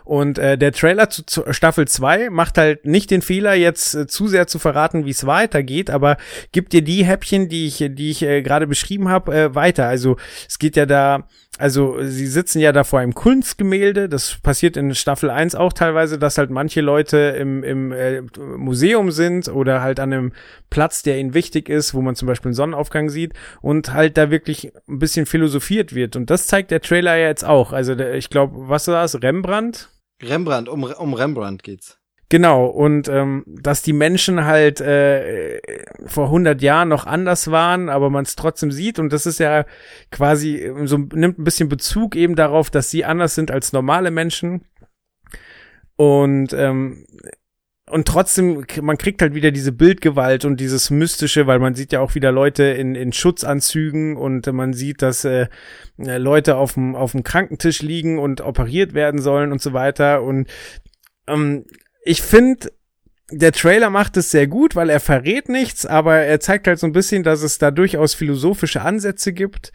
Und äh, der Trailer zu, zu Staffel 2 macht halt nicht den Fehler, jetzt äh, zu sehr zu verraten, wie es weitergeht, aber gibt dir die Häppchen, die ich, die ich äh, gerade beschrieben habe, äh, weiter. Also es geht ja da, also sie sitzen ja da vor einem Kunstgemälde, das passiert in Staffel 1 auch teilweise, dass halt manche Leute im, im äh, Museum sind oder halt an einem Platz, der ihnen wichtig ist, wo man zum Beispiel einen Sonnenaufgang sieht und halt da wirklich ein bisschen philosophiert wird. Und das zeigt der Trailer ja jetzt auch. Also der, ich glaube, was war das? Rembrandt? Rembrandt, um, um Rembrandt geht's. Genau, und ähm, dass die Menschen halt äh, vor 100 Jahren noch anders waren, aber man es trotzdem sieht und das ist ja quasi so nimmt ein bisschen Bezug eben darauf, dass sie anders sind als normale Menschen und ähm, und trotzdem man kriegt halt wieder diese Bildgewalt und dieses mystische, weil man sieht ja auch wieder Leute in in Schutzanzügen und man sieht, dass äh, Leute auf dem auf dem Krankentisch liegen und operiert werden sollen und so weiter und ähm, ich finde, der Trailer macht es sehr gut, weil er verrät nichts, aber er zeigt halt so ein bisschen, dass es da durchaus philosophische Ansätze gibt.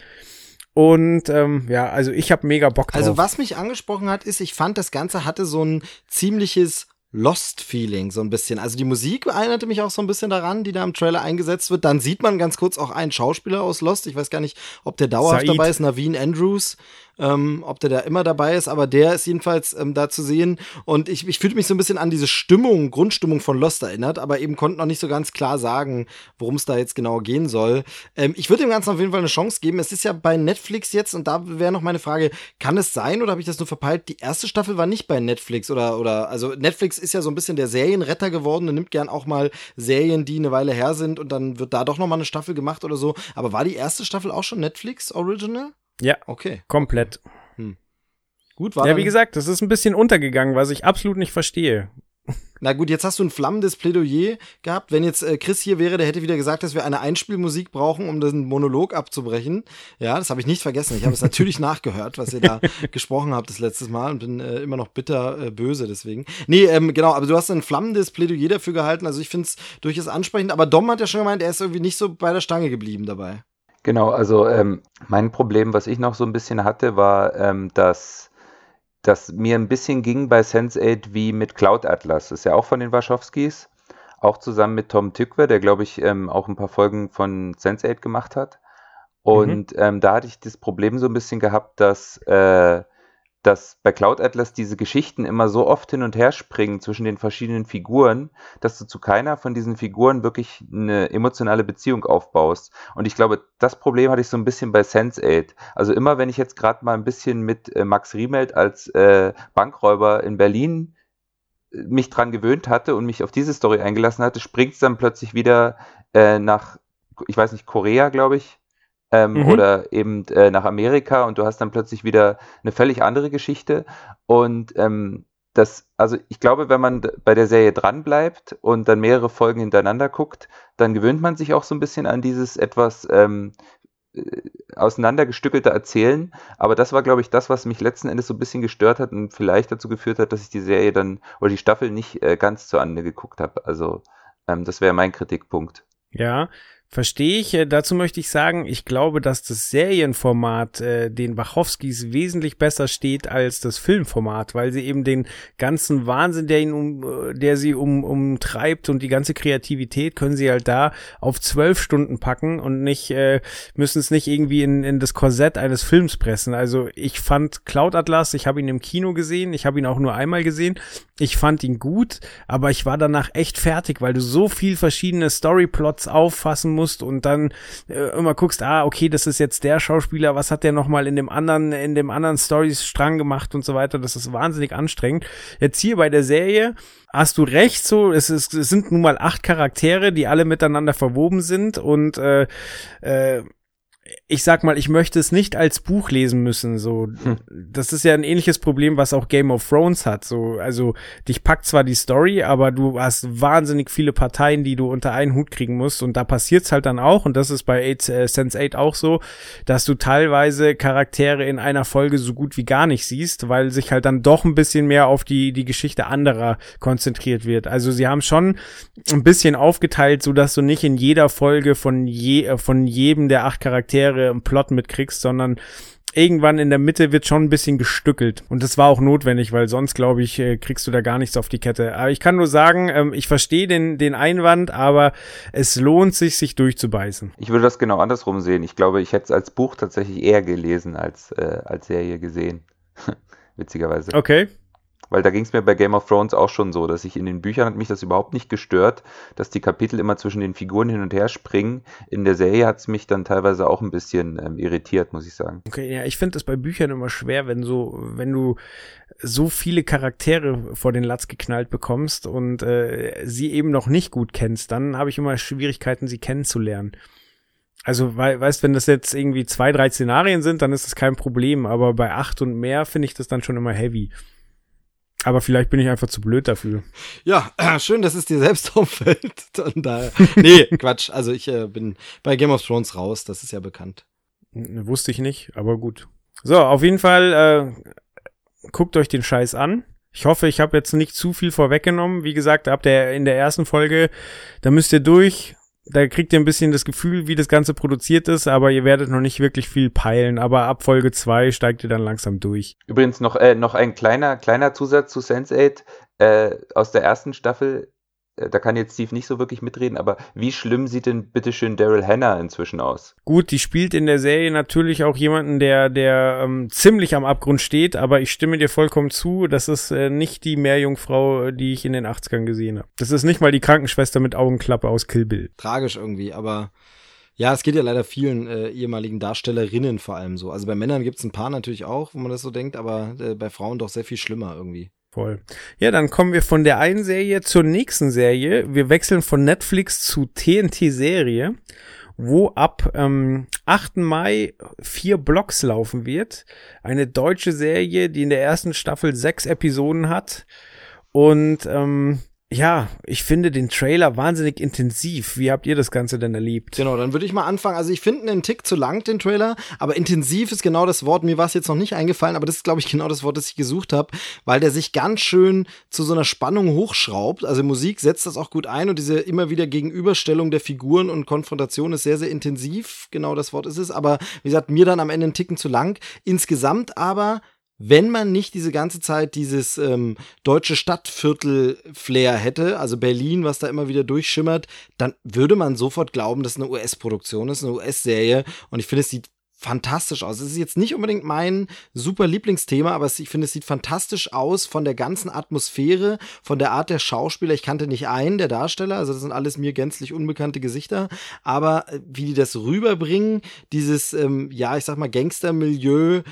Und ähm, ja, also ich habe mega Bock also drauf. Also was mich angesprochen hat, ist, ich fand, das Ganze hatte so ein ziemliches Lost-Feeling so ein bisschen. Also die Musik erinnerte mich auch so ein bisschen daran, die da im Trailer eingesetzt wird. Dann sieht man ganz kurz auch einen Schauspieler aus Lost. Ich weiß gar nicht, ob der dauerhaft Said. dabei ist, Naveen Andrews ähm, ob der da immer dabei ist, aber der ist jedenfalls ähm, da zu sehen. Und ich, ich fühlte mich so ein bisschen an diese Stimmung, Grundstimmung von Lost erinnert, aber eben konnte noch nicht so ganz klar sagen, worum es da jetzt genau gehen soll. Ähm, ich würde dem Ganzen auf jeden Fall eine Chance geben. Es ist ja bei Netflix jetzt, und da wäre noch meine Frage, kann es sein oder habe ich das nur verpeilt? Die erste Staffel war nicht bei Netflix oder, oder, also Netflix ist ja so ein bisschen der Serienretter geworden und nimmt gern auch mal Serien, die eine Weile her sind und dann wird da doch noch mal eine Staffel gemacht oder so. Aber war die erste Staffel auch schon Netflix Original? Ja. Okay. Komplett. Hm. Gut, war Ja, wie gesagt, das ist ein bisschen untergegangen, was ich absolut nicht verstehe. Na gut, jetzt hast du ein flammendes Plädoyer gehabt. Wenn jetzt äh, Chris hier wäre, der hätte wieder gesagt, dass wir eine Einspielmusik brauchen, um den Monolog abzubrechen. Ja, das habe ich nicht vergessen. Ich habe es natürlich nachgehört, was ihr da gesprochen habt das letzte Mal und bin äh, immer noch bitter äh, böse deswegen. Nee, ähm, genau, aber du hast ein flammendes Plädoyer dafür gehalten. Also ich finde es durchaus ansprechend. Aber Dom hat ja schon gemeint, er ist irgendwie nicht so bei der Stange geblieben dabei. Genau, also ähm, mein Problem, was ich noch so ein bisschen hatte, war, ähm, dass das mir ein bisschen ging bei Sense8 wie mit Cloud Atlas. Das ist ja auch von den Warschowskis, auch zusammen mit Tom Tykwer, der glaube ich ähm, auch ein paar Folgen von Sense8 gemacht hat. Und mhm. da hatte ich das Problem so ein bisschen gehabt, dass äh, dass bei Cloud Atlas diese Geschichten immer so oft hin und her springen zwischen den verschiedenen Figuren, dass du zu keiner von diesen Figuren wirklich eine emotionale Beziehung aufbaust. Und ich glaube, das Problem hatte ich so ein bisschen bei Sense8. Also immer, wenn ich jetzt gerade mal ein bisschen mit äh, Max Riemelt als äh, Bankräuber in Berlin äh, mich dran gewöhnt hatte und mich auf diese Story eingelassen hatte, springt es dann plötzlich wieder äh, nach, ich weiß nicht, Korea, glaube ich, ähm, mhm. oder eben äh, nach Amerika und du hast dann plötzlich wieder eine völlig andere Geschichte. Und ähm, das, also ich glaube, wenn man bei der Serie dranbleibt und dann mehrere Folgen hintereinander guckt, dann gewöhnt man sich auch so ein bisschen an dieses etwas ähm, äh, auseinandergestückelte Erzählen. Aber das war, glaube ich, das, was mich letzten Endes so ein bisschen gestört hat und vielleicht dazu geführt hat, dass ich die Serie dann oder die Staffel nicht äh, ganz zu Ende geguckt habe. Also ähm, das wäre mein Kritikpunkt. Ja, Verstehe ich. Äh, dazu möchte ich sagen, ich glaube, dass das Serienformat äh, den Wachowskis wesentlich besser steht als das Filmformat, weil sie eben den ganzen Wahnsinn, der ihn um, äh, der sie um, umtreibt und die ganze Kreativität können sie halt da auf zwölf Stunden packen und nicht äh, müssen es nicht irgendwie in, in das Korsett eines Films pressen. Also ich fand Cloud Atlas, ich habe ihn im Kino gesehen, ich habe ihn auch nur einmal gesehen. Ich fand ihn gut, aber ich war danach echt fertig, weil du so viel verschiedene Storyplots auffassen musst und dann äh, immer guckst, ah, okay, das ist jetzt der Schauspieler, was hat der nochmal in dem anderen, in dem anderen Stories-Strang gemacht und so weiter. Das ist wahnsinnig anstrengend. Jetzt hier bei der Serie hast du recht, so, es, ist, es sind nun mal acht Charaktere, die alle miteinander verwoben sind und äh, äh, ich sag mal, ich möchte es nicht als Buch lesen müssen. So, hm. das ist ja ein ähnliches Problem, was auch Game of Thrones hat. So, also dich packt zwar die Story, aber du hast wahnsinnig viele Parteien, die du unter einen Hut kriegen musst. Und da passiert's halt dann auch. Und das ist bei Eight, äh, Sense 8 auch so, dass du teilweise Charaktere in einer Folge so gut wie gar nicht siehst, weil sich halt dann doch ein bisschen mehr auf die die Geschichte anderer konzentriert wird. Also sie haben schon ein bisschen aufgeteilt, so dass du nicht in jeder Folge von je äh, von jedem der acht Charaktere Charaktere im Plot mitkriegst, sondern irgendwann in der Mitte wird schon ein bisschen gestückelt. Und das war auch notwendig, weil sonst, glaube ich, äh, kriegst du da gar nichts auf die Kette. Aber ich kann nur sagen, ähm, ich verstehe den, den Einwand, aber es lohnt sich, sich durchzubeißen. Ich würde das genau andersrum sehen. Ich glaube, ich hätte es als Buch tatsächlich eher gelesen als äh, als Serie gesehen. Witzigerweise. Okay. Weil da ging es mir bei Game of Thrones auch schon so, dass ich in den Büchern hat mich das überhaupt nicht gestört, dass die Kapitel immer zwischen den Figuren hin und her springen. In der Serie hat es mich dann teilweise auch ein bisschen ähm, irritiert, muss ich sagen. Okay, ja, ich finde es bei Büchern immer schwer, wenn so, wenn du so viele Charaktere vor den Latz geknallt bekommst und äh, sie eben noch nicht gut kennst, dann habe ich immer Schwierigkeiten, sie kennenzulernen. Also, weißt, wenn das jetzt irgendwie zwei, drei Szenarien sind, dann ist das kein Problem, aber bei acht und mehr finde ich das dann schon immer heavy. Aber vielleicht bin ich einfach zu blöd dafür. Ja, äh, schön, dass es dir selbst auffällt. Da, nee, Quatsch. Also ich äh, bin bei Game of Thrones raus, das ist ja bekannt. N wusste ich nicht, aber gut. So, auf jeden Fall äh, guckt euch den Scheiß an. Ich hoffe, ich habe jetzt nicht zu viel vorweggenommen. Wie gesagt, ab der in der ersten Folge, da müsst ihr durch da kriegt ihr ein bisschen das Gefühl, wie das Ganze produziert ist, aber ihr werdet noch nicht wirklich viel peilen. Aber ab Folge 2 steigt ihr dann langsam durch. Übrigens noch, äh, noch ein kleiner, kleiner Zusatz zu Sense8 äh, aus der ersten Staffel. Äh, da kann jetzt Steve nicht so wirklich mitreden, aber wie schlimm sieht denn bitteschön Daryl Hannah inzwischen aus? Gut, die spielt in der Serie natürlich auch jemanden, der, der ähm, ziemlich am Abgrund steht, aber ich stimme dir vollkommen zu, das ist äh, nicht die Meerjungfrau, die ich in den 80ern gesehen habe. Das ist nicht mal die Krankenschwester mit Augenklappe aus Kill Bill. Tragisch irgendwie, aber ja, es geht ja leider vielen äh, ehemaligen Darstellerinnen vor allem so. Also bei Männern gibt es ein paar natürlich auch, wo man das so denkt, aber äh, bei Frauen doch sehr viel schlimmer irgendwie. Voll. Ja, dann kommen wir von der einen Serie zur nächsten Serie. Wir wechseln von Netflix zu TNT-Serie, wo ab ähm, 8. Mai vier Blocks laufen wird. Eine deutsche Serie, die in der ersten Staffel sechs Episoden hat. Und ähm, ja, ich finde den Trailer wahnsinnig intensiv. Wie habt ihr das Ganze denn erlebt? Genau, dann würde ich mal anfangen. Also ich finde einen Tick zu lang, den Trailer, aber intensiv ist genau das Wort. Mir war es jetzt noch nicht eingefallen, aber das ist, glaube ich, genau das Wort, das ich gesucht habe, weil der sich ganz schön zu so einer Spannung hochschraubt. Also Musik setzt das auch gut ein und diese immer wieder Gegenüberstellung der Figuren und Konfrontation ist sehr, sehr intensiv. Genau das Wort ist es. Aber wie gesagt, mir dann am Ende ein Ticken zu lang. Insgesamt aber wenn man nicht diese ganze Zeit dieses ähm, deutsche Stadtviertel-Flair hätte, also Berlin, was da immer wieder durchschimmert, dann würde man sofort glauben, dass es eine US-Produktion ist, eine US-Serie. Und ich finde, es sieht fantastisch aus. Es ist jetzt nicht unbedingt mein super Lieblingsthema, aber ich finde, es sieht fantastisch aus von der ganzen Atmosphäre, von der Art der Schauspieler. Ich kannte nicht einen der Darsteller, also das sind alles mir gänzlich unbekannte Gesichter, aber äh, wie die das rüberbringen, dieses, ähm, ja, ich sag mal, Gangstermilieu,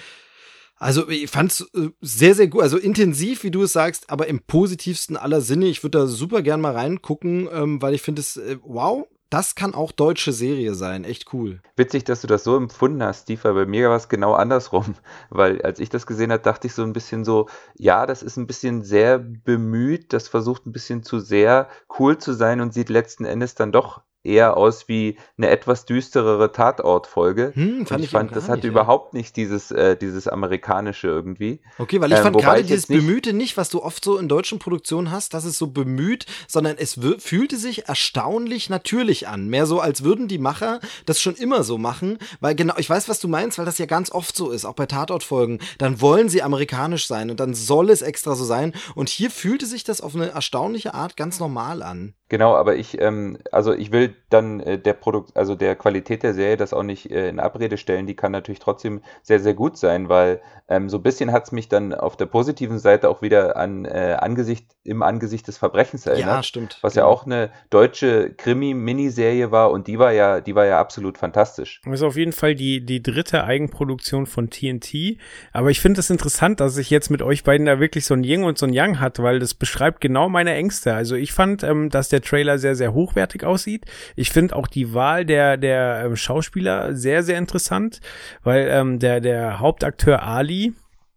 also ich fand's äh, sehr, sehr gut, also intensiv, wie du es sagst, aber im positivsten aller Sinne. Ich würde da super gern mal reingucken, ähm, weil ich finde es, äh, wow, das kann auch deutsche Serie sein. Echt cool. Witzig, dass du das so empfunden hast, Steve, weil bei mir war es genau andersrum. Weil als ich das gesehen habe, dachte ich so ein bisschen so, ja, das ist ein bisschen sehr bemüht, das versucht ein bisschen zu sehr cool zu sein und sieht letzten Endes dann doch eher aus wie eine etwas düsterere Tatortfolge. Hm, fand ich, ich fand, das hatte nicht, überhaupt nicht dieses, äh, dieses amerikanische irgendwie. Okay, weil ich Ähm, fand gerade ich dieses nicht- Bemühte nicht, was du oft so in deutschen Produktionen hast, dass es so bemüht, sondern es fühlte sich erstaunlich natürlich an. Mehr so, als würden die Macher das schon immer so machen, weil genau, ich weiß, was du meinst, weil das ja ganz oft so ist, auch bei Tatortfolgen. Dann wollen sie amerikanisch sein und dann soll es extra so sein. Und hier fühlte sich das auf eine erstaunliche Art ganz normal an. Genau, aber ich, ähm, also ich will dann äh, der Produkt, also der Qualität der Serie das auch nicht äh, in Abrede stellen. Die kann natürlich trotzdem sehr, sehr gut sein, weil ähm, so ein bisschen hat es mich dann auf der positiven Seite auch wieder an äh, Angesicht, im Angesicht des Verbrechens erinnert. Ja, stimmt. Was ja auch eine deutsche Krimi-Miniserie war und die war ja, die war ja absolut fantastisch. Das ist auf jeden Fall die, die dritte Eigenproduktion von TNT. Aber ich finde es interessant, dass ich jetzt mit euch beiden da wirklich so ein Yin und so ein Yang hat, weil das beschreibt genau meine Ängste. Also ich fand, ähm, dass der Trailer sehr, sehr hochwertig aussieht. Ich finde auch die Wahl der, der ähm, Schauspieler sehr, sehr interessant, weil ähm, der, der Hauptakteur Ali,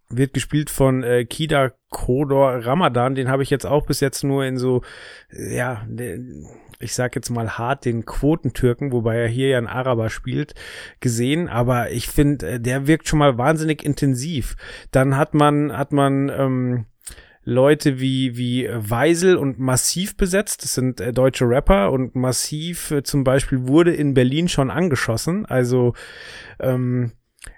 wird gespielt von äh, Kida Kodor Ramadan. Den habe ich jetzt auch bis jetzt nur in so, ja, ich sag jetzt mal hart den Quotentürken, wobei er hier ja ein Araber spielt, gesehen. Aber ich finde, äh, der wirkt schon mal wahnsinnig intensiv. Dann hat man, hat man, ähm, Leute wie, wie Weisel und Massiv besetzt. Das sind äh, deutsche Rapper und Massiv äh, zum Beispiel wurde in Berlin schon angeschossen. Also, ähm,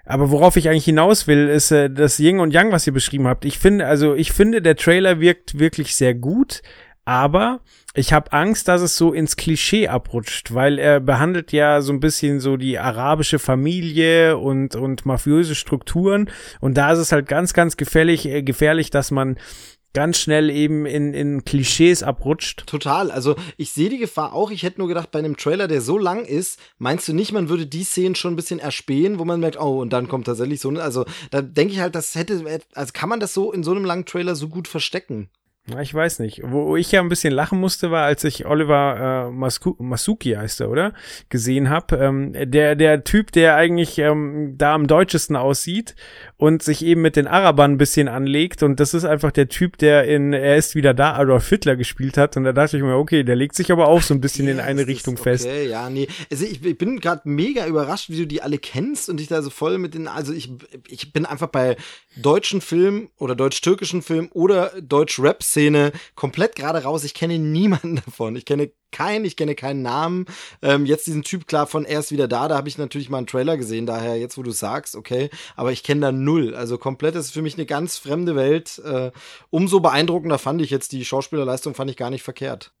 aber worauf ich eigentlich hinaus will, ist äh, das Yin und Yang, was ihr beschrieben habt. Ich finde, also ich finde, der Trailer wirkt wirklich sehr gut, aber ich habe Angst, dass es so ins Klischee abrutscht, weil er behandelt ja so ein bisschen so die arabische Familie und und mafiöse Strukturen und da ist es halt ganz ganz gefährlich äh, gefährlich, dass man ganz schnell eben in in Klischees abrutscht. Total. Also ich sehe die Gefahr auch. Ich hätte nur gedacht, bei einem Trailer, der so lang ist, meinst du nicht, man würde die Szenen schon ein bisschen erspähen, wo man merkt, oh, und dann kommt tatsächlich so. Also da denke ich halt, das hätte, also kann man das so in so einem langen Trailer so gut verstecken? Ich weiß nicht. Wo ich ja ein bisschen lachen musste, war, als ich Oliver äh, Masku Masuki heißt er, oder? Gesehen habe. Ähm, der, der Typ, der eigentlich ähm, da am deutschesten aussieht und sich eben mit den Arabern ein bisschen anlegt. Und das ist einfach der Typ, der in Er ist wieder da Adolf Hitler gespielt hat. Und da dachte ich mir, okay, der legt sich aber auch so ein bisschen in Ja, eine das Richtung ist fest. Okay, ja, nee. Also ich, ich bin gerade mega überrascht, wie du die alle kennst und dich da so voll mit den. Also ich, ich bin einfach bei deutschen Filmen oder deutsch-türkischen Filmen oder deutsch-Rap-Szene komplett gerade raus. Ich kenne niemanden davon. Ich kenne keinen, ich kenne keinen Namen. Ähm, jetzt diesen Typ, klar, von Er ist wieder da, da habe ich natürlich mal einen Trailer gesehen, daher jetzt, wo du sagst, okay, aber ich kenne da null. Also komplett ist für mich eine ganz fremde Welt. Äh, umso beeindruckender fand ich jetzt die Schauspielerleistung, fand ich gar nicht verkehrt.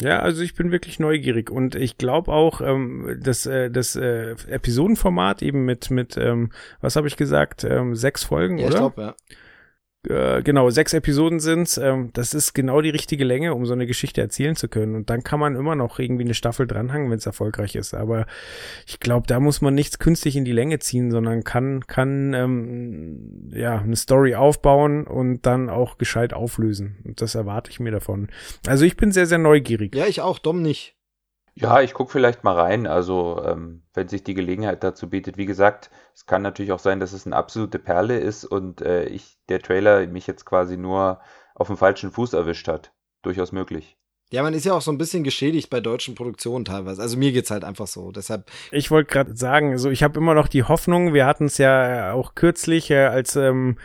Ja, also ich bin wirklich neugierig und ich glaube auch, ähm, dass äh, das äh, Episodenformat eben mit mit ähm, was habe ich gesagt, ähm, sechs Folgen, Ja, ich oder? glaube, ja. Äh, genau, sechs Episoden sind's. Ähm, das ist genau die richtige Länge, um so eine Geschichte erzählen zu können. Und dann kann man immer noch irgendwie eine Staffel dranhangen, wenn es erfolgreich ist. Aber ich glaube, da muss man nichts künstlich in die Länge ziehen, sondern kann, kann ähm, ja eine Story aufbauen und dann auch gescheit auflösen. Und das erwarte ich mir davon. Also ich bin sehr, sehr neugierig. Ja, ich auch, Dom nicht. Ja, ich gucke vielleicht mal rein, also ähm, wenn sich die Gelegenheit dazu bietet. Wie gesagt, es kann natürlich auch sein, dass es eine absolute Perle ist und äh, ich der Trailer mich jetzt quasi nur auf dem falschen Fuß erwischt hat. Durchaus möglich. Ja, man ist ja auch so ein bisschen geschädigt bei deutschen Produktionen teilweise. Also mir geht's halt einfach so. Deshalb. Ich wollte gerade sagen, so ich habe immer noch die Hoffnung. Wir hatten es ja auch kürzlich, äh, als ähm,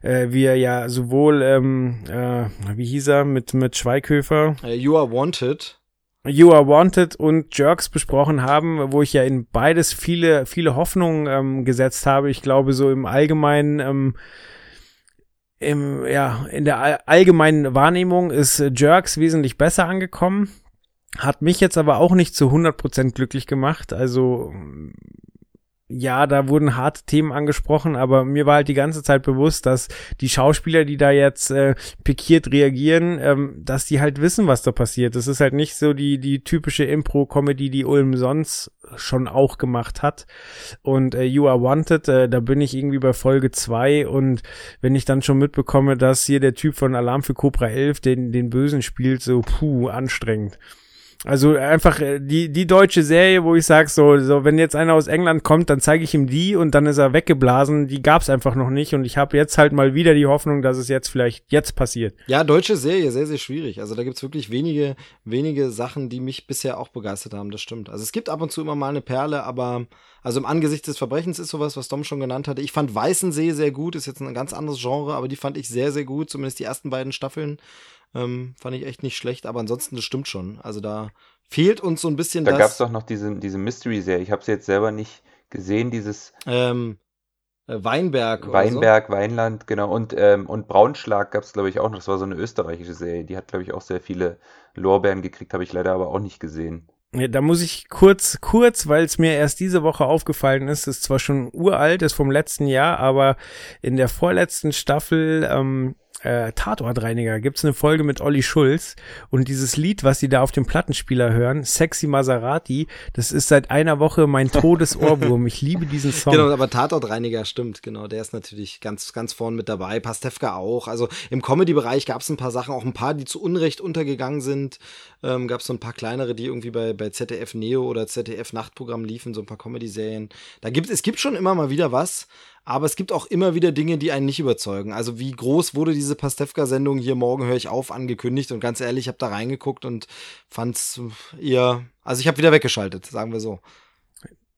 äh, wir ja sowohl ähm, äh, wie hieß er mit mit Schweighöfer. Uh, you are wanted. You Are Wanted und Jerks besprochen haben, wo ich ja in beides viele, viele Hoffnungen ähm, gesetzt habe. Ich glaube, so im Allgemeinen, ähm, im, ja, in der allgemeinen Wahrnehmung ist Jerks wesentlich besser angekommen. Hat mich jetzt aber auch nicht zu 100% glücklich gemacht. Also ja, da wurden harte Themen angesprochen, aber mir war halt die ganze Zeit bewusst, dass die Schauspieler, die da jetzt äh, pikiert reagieren, ähm, dass die halt wissen, was da passiert. Das ist halt nicht so die die typische Impro-Comedy, die Ulm sonst schon auch gemacht hat. Und äh, You Are Wanted, äh, da bin ich irgendwie bei Folge zwei und wenn ich dann schon mitbekomme, dass hier der Typ von Alarm für Cobra 11 den den Bösen spielt, so puh, anstrengend. Also einfach äh, die, die deutsche Serie, wo ich sage, so, so, wenn jetzt einer aus England kommt, dann zeige ich ihm die und dann ist er weggeblasen. Die gab's einfach noch nicht und ich habe jetzt halt mal wieder die Hoffnung, dass es jetzt vielleicht jetzt passiert. Ja, deutsche Serie, sehr, sehr schwierig. Also da gibt's wirklich wenige, wenige Sachen, die mich bisher auch begeistert haben, das stimmt. Also es gibt ab und zu immer mal eine Perle, aber also im Angesicht des Verbrechens ist sowas, was Dom schon genannt hatte. Ich fand Weißensee sehr gut, ist jetzt ein ganz anderes Genre, aber die fand ich sehr, sehr gut, zumindest die ersten beiden Staffeln. Ähm, fand ich echt nicht schlecht, aber ansonsten, das stimmt schon. Also da fehlt uns so ein bisschen da das. Da gab es doch noch diese, diese Mystery-Serie. Ich habe sie jetzt selber nicht gesehen, dieses. Ähm, äh, Weinberg. Weinberg, so. Weinland, genau. Und, ähm, und Braunschlag gab es, glaube ich, auch noch. Das war so eine österreichische Serie. Die hat, glaube ich, auch sehr viele Lorbeeren gekriegt, habe ich leider aber auch nicht gesehen. Ja, da muss ich kurz, kurz, weil es mir erst diese Woche aufgefallen ist, ist zwar schon uralt, ist vom letzten Jahr, aber in der vorletzten Staffel ähm, äh, Tatortreiniger gibt's eine Folge mit Olli Schulz und dieses Lied, was sie da auf dem Plattenspieler hören, Sexy Maserati, das ist seit einer Woche mein Todesohrwurm. ich liebe diesen Song. Genau, aber Tatortreiniger stimmt, genau, der ist natürlich ganz, ganz vorn mit dabei. Pastewka auch. Also im Comedy-Bereich gab's ein paar Sachen, auch ein paar, die zu Unrecht untergegangen sind. Ähm, gab's so ein paar kleinere, die irgendwie bei, bei ZDF Neo oder ZDF Nachtprogramm liefen, so ein paar Comedy-Serien. Da gibt es gibt schon immer mal wieder was, aber es gibt auch immer wieder Dinge, die einen nicht überzeugen. Also wie groß wurde diese Pastewka-Sendung hier morgen höre ich auf angekündigt und ganz ehrlich, ich habe da reingeguckt und fand's eher, also ich habe wieder weggeschaltet, sagen wir so.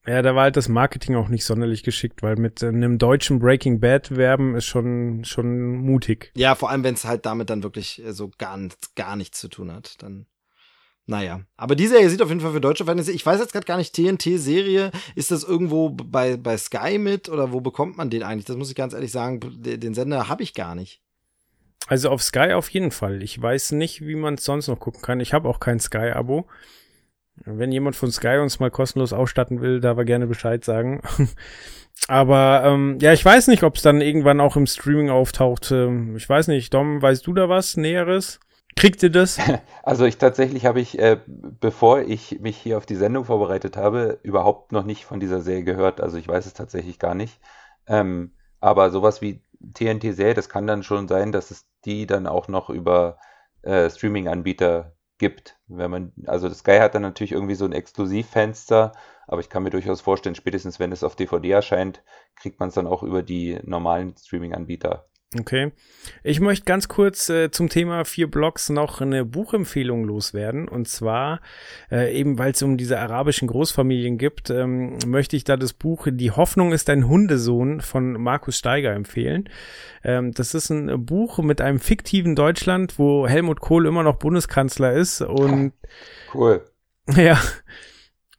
Ja, da war halt das Marketing auch nicht sonderlich geschickt, weil mit einem deutschen Breaking Bad werben ist schon schon mutig. Ja, vor allem wenn es halt damit dann wirklich so gar, gar nichts zu tun hat, dann naja, aber die Serie sieht auf jeden Fall für deutsche Fans. Ich weiß jetzt gerade gar nicht, TNT-Serie, ist das irgendwo bei, bei Sky mit oder wo bekommt man den eigentlich? Das muss ich ganz ehrlich sagen, den Sender habe ich gar nicht. Also auf Sky auf jeden Fall. Ich weiß nicht, wie man es sonst noch gucken kann. Ich habe auch kein Sky-Abo. Wenn jemand von Sky uns mal kostenlos ausstatten will, darf er gerne Bescheid sagen. Aber ähm, ja, ich weiß nicht, ob es dann irgendwann auch im Streaming auftaucht. Ähm, ich weiß nicht, Dom, weißt du da was Näheres? Kriegt ihr das? Also ich tatsächlich habe ich, äh, bevor ich mich hier auf die Sendung vorbereitet habe, überhaupt noch nicht von dieser Serie gehört. Also ich weiß es tatsächlich gar nicht. Ähm, aber sowas wie TNT-Serie, das kann dann schon sein, dass es die dann auch noch über äh, Streaming-Anbieter gibt. Wenn man, also Sky hat dann natürlich irgendwie so ein Exklusivfenster, aber ich kann mir durchaus vorstellen, spätestens wenn es auf DVD erscheint, kriegt man es dann auch über die normalen Streaming-Anbieter. Okay. Ich möchte ganz kurz äh, zum Thema vier Blogs noch eine Buchempfehlung loswerden. Und zwar, äh, eben weil es um diese arabischen Großfamilien gibt, ähm, möchte ich da das Buch Die Hoffnung ist ein Hundesohn von Markus Steiger empfehlen. Ähm, das ist ein Buch mit einem fiktiven Deutschland, wo Helmut Kohl immer noch Bundeskanzler ist. Und cool. Ja,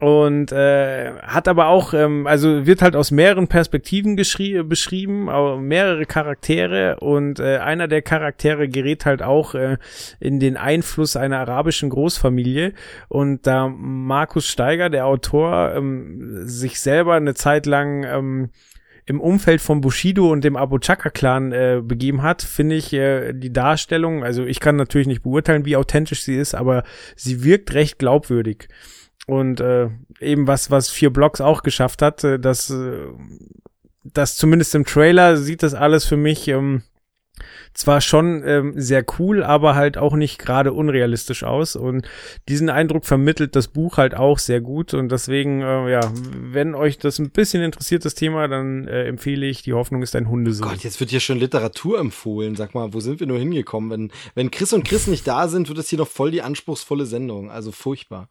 und äh, hat aber auch, ähm, also wird halt aus mehreren Perspektiven beschrieben, mehrere Charaktere und äh, einer der Charaktere gerät halt auch äh, in den Einfluss einer arabischen Großfamilie und da Markus Steiger, der Autor, ähm, sich selber eine Zeit lang ähm, im Umfeld von Bushido und dem Abu Chaka-Clan äh, begeben hat, finde ich äh, die Darstellung, also ich kann natürlich nicht beurteilen, wie authentisch sie ist, aber sie wirkt recht glaubwürdig. Und äh, eben was, was vier Blocks auch geschafft hat, äh, dass, äh, dass zumindest im Trailer sieht das alles für mich ähm, zwar schon ähm, sehr cool, aber halt auch nicht gerade unrealistisch aus. Und diesen Eindruck vermittelt das Buch halt auch sehr gut. Und deswegen, äh, ja, wenn euch das ein bisschen interessiert, das Thema, dann äh, empfehle ich, die Hoffnung ist ein Hundesohn. Gott, jetzt wird hier schon Literatur empfohlen. Sag mal, wo sind wir nur hingekommen? Wenn, wenn Chris und Chris nicht da sind, wird das hier noch voll die anspruchsvolle Sendung. Also furchtbar.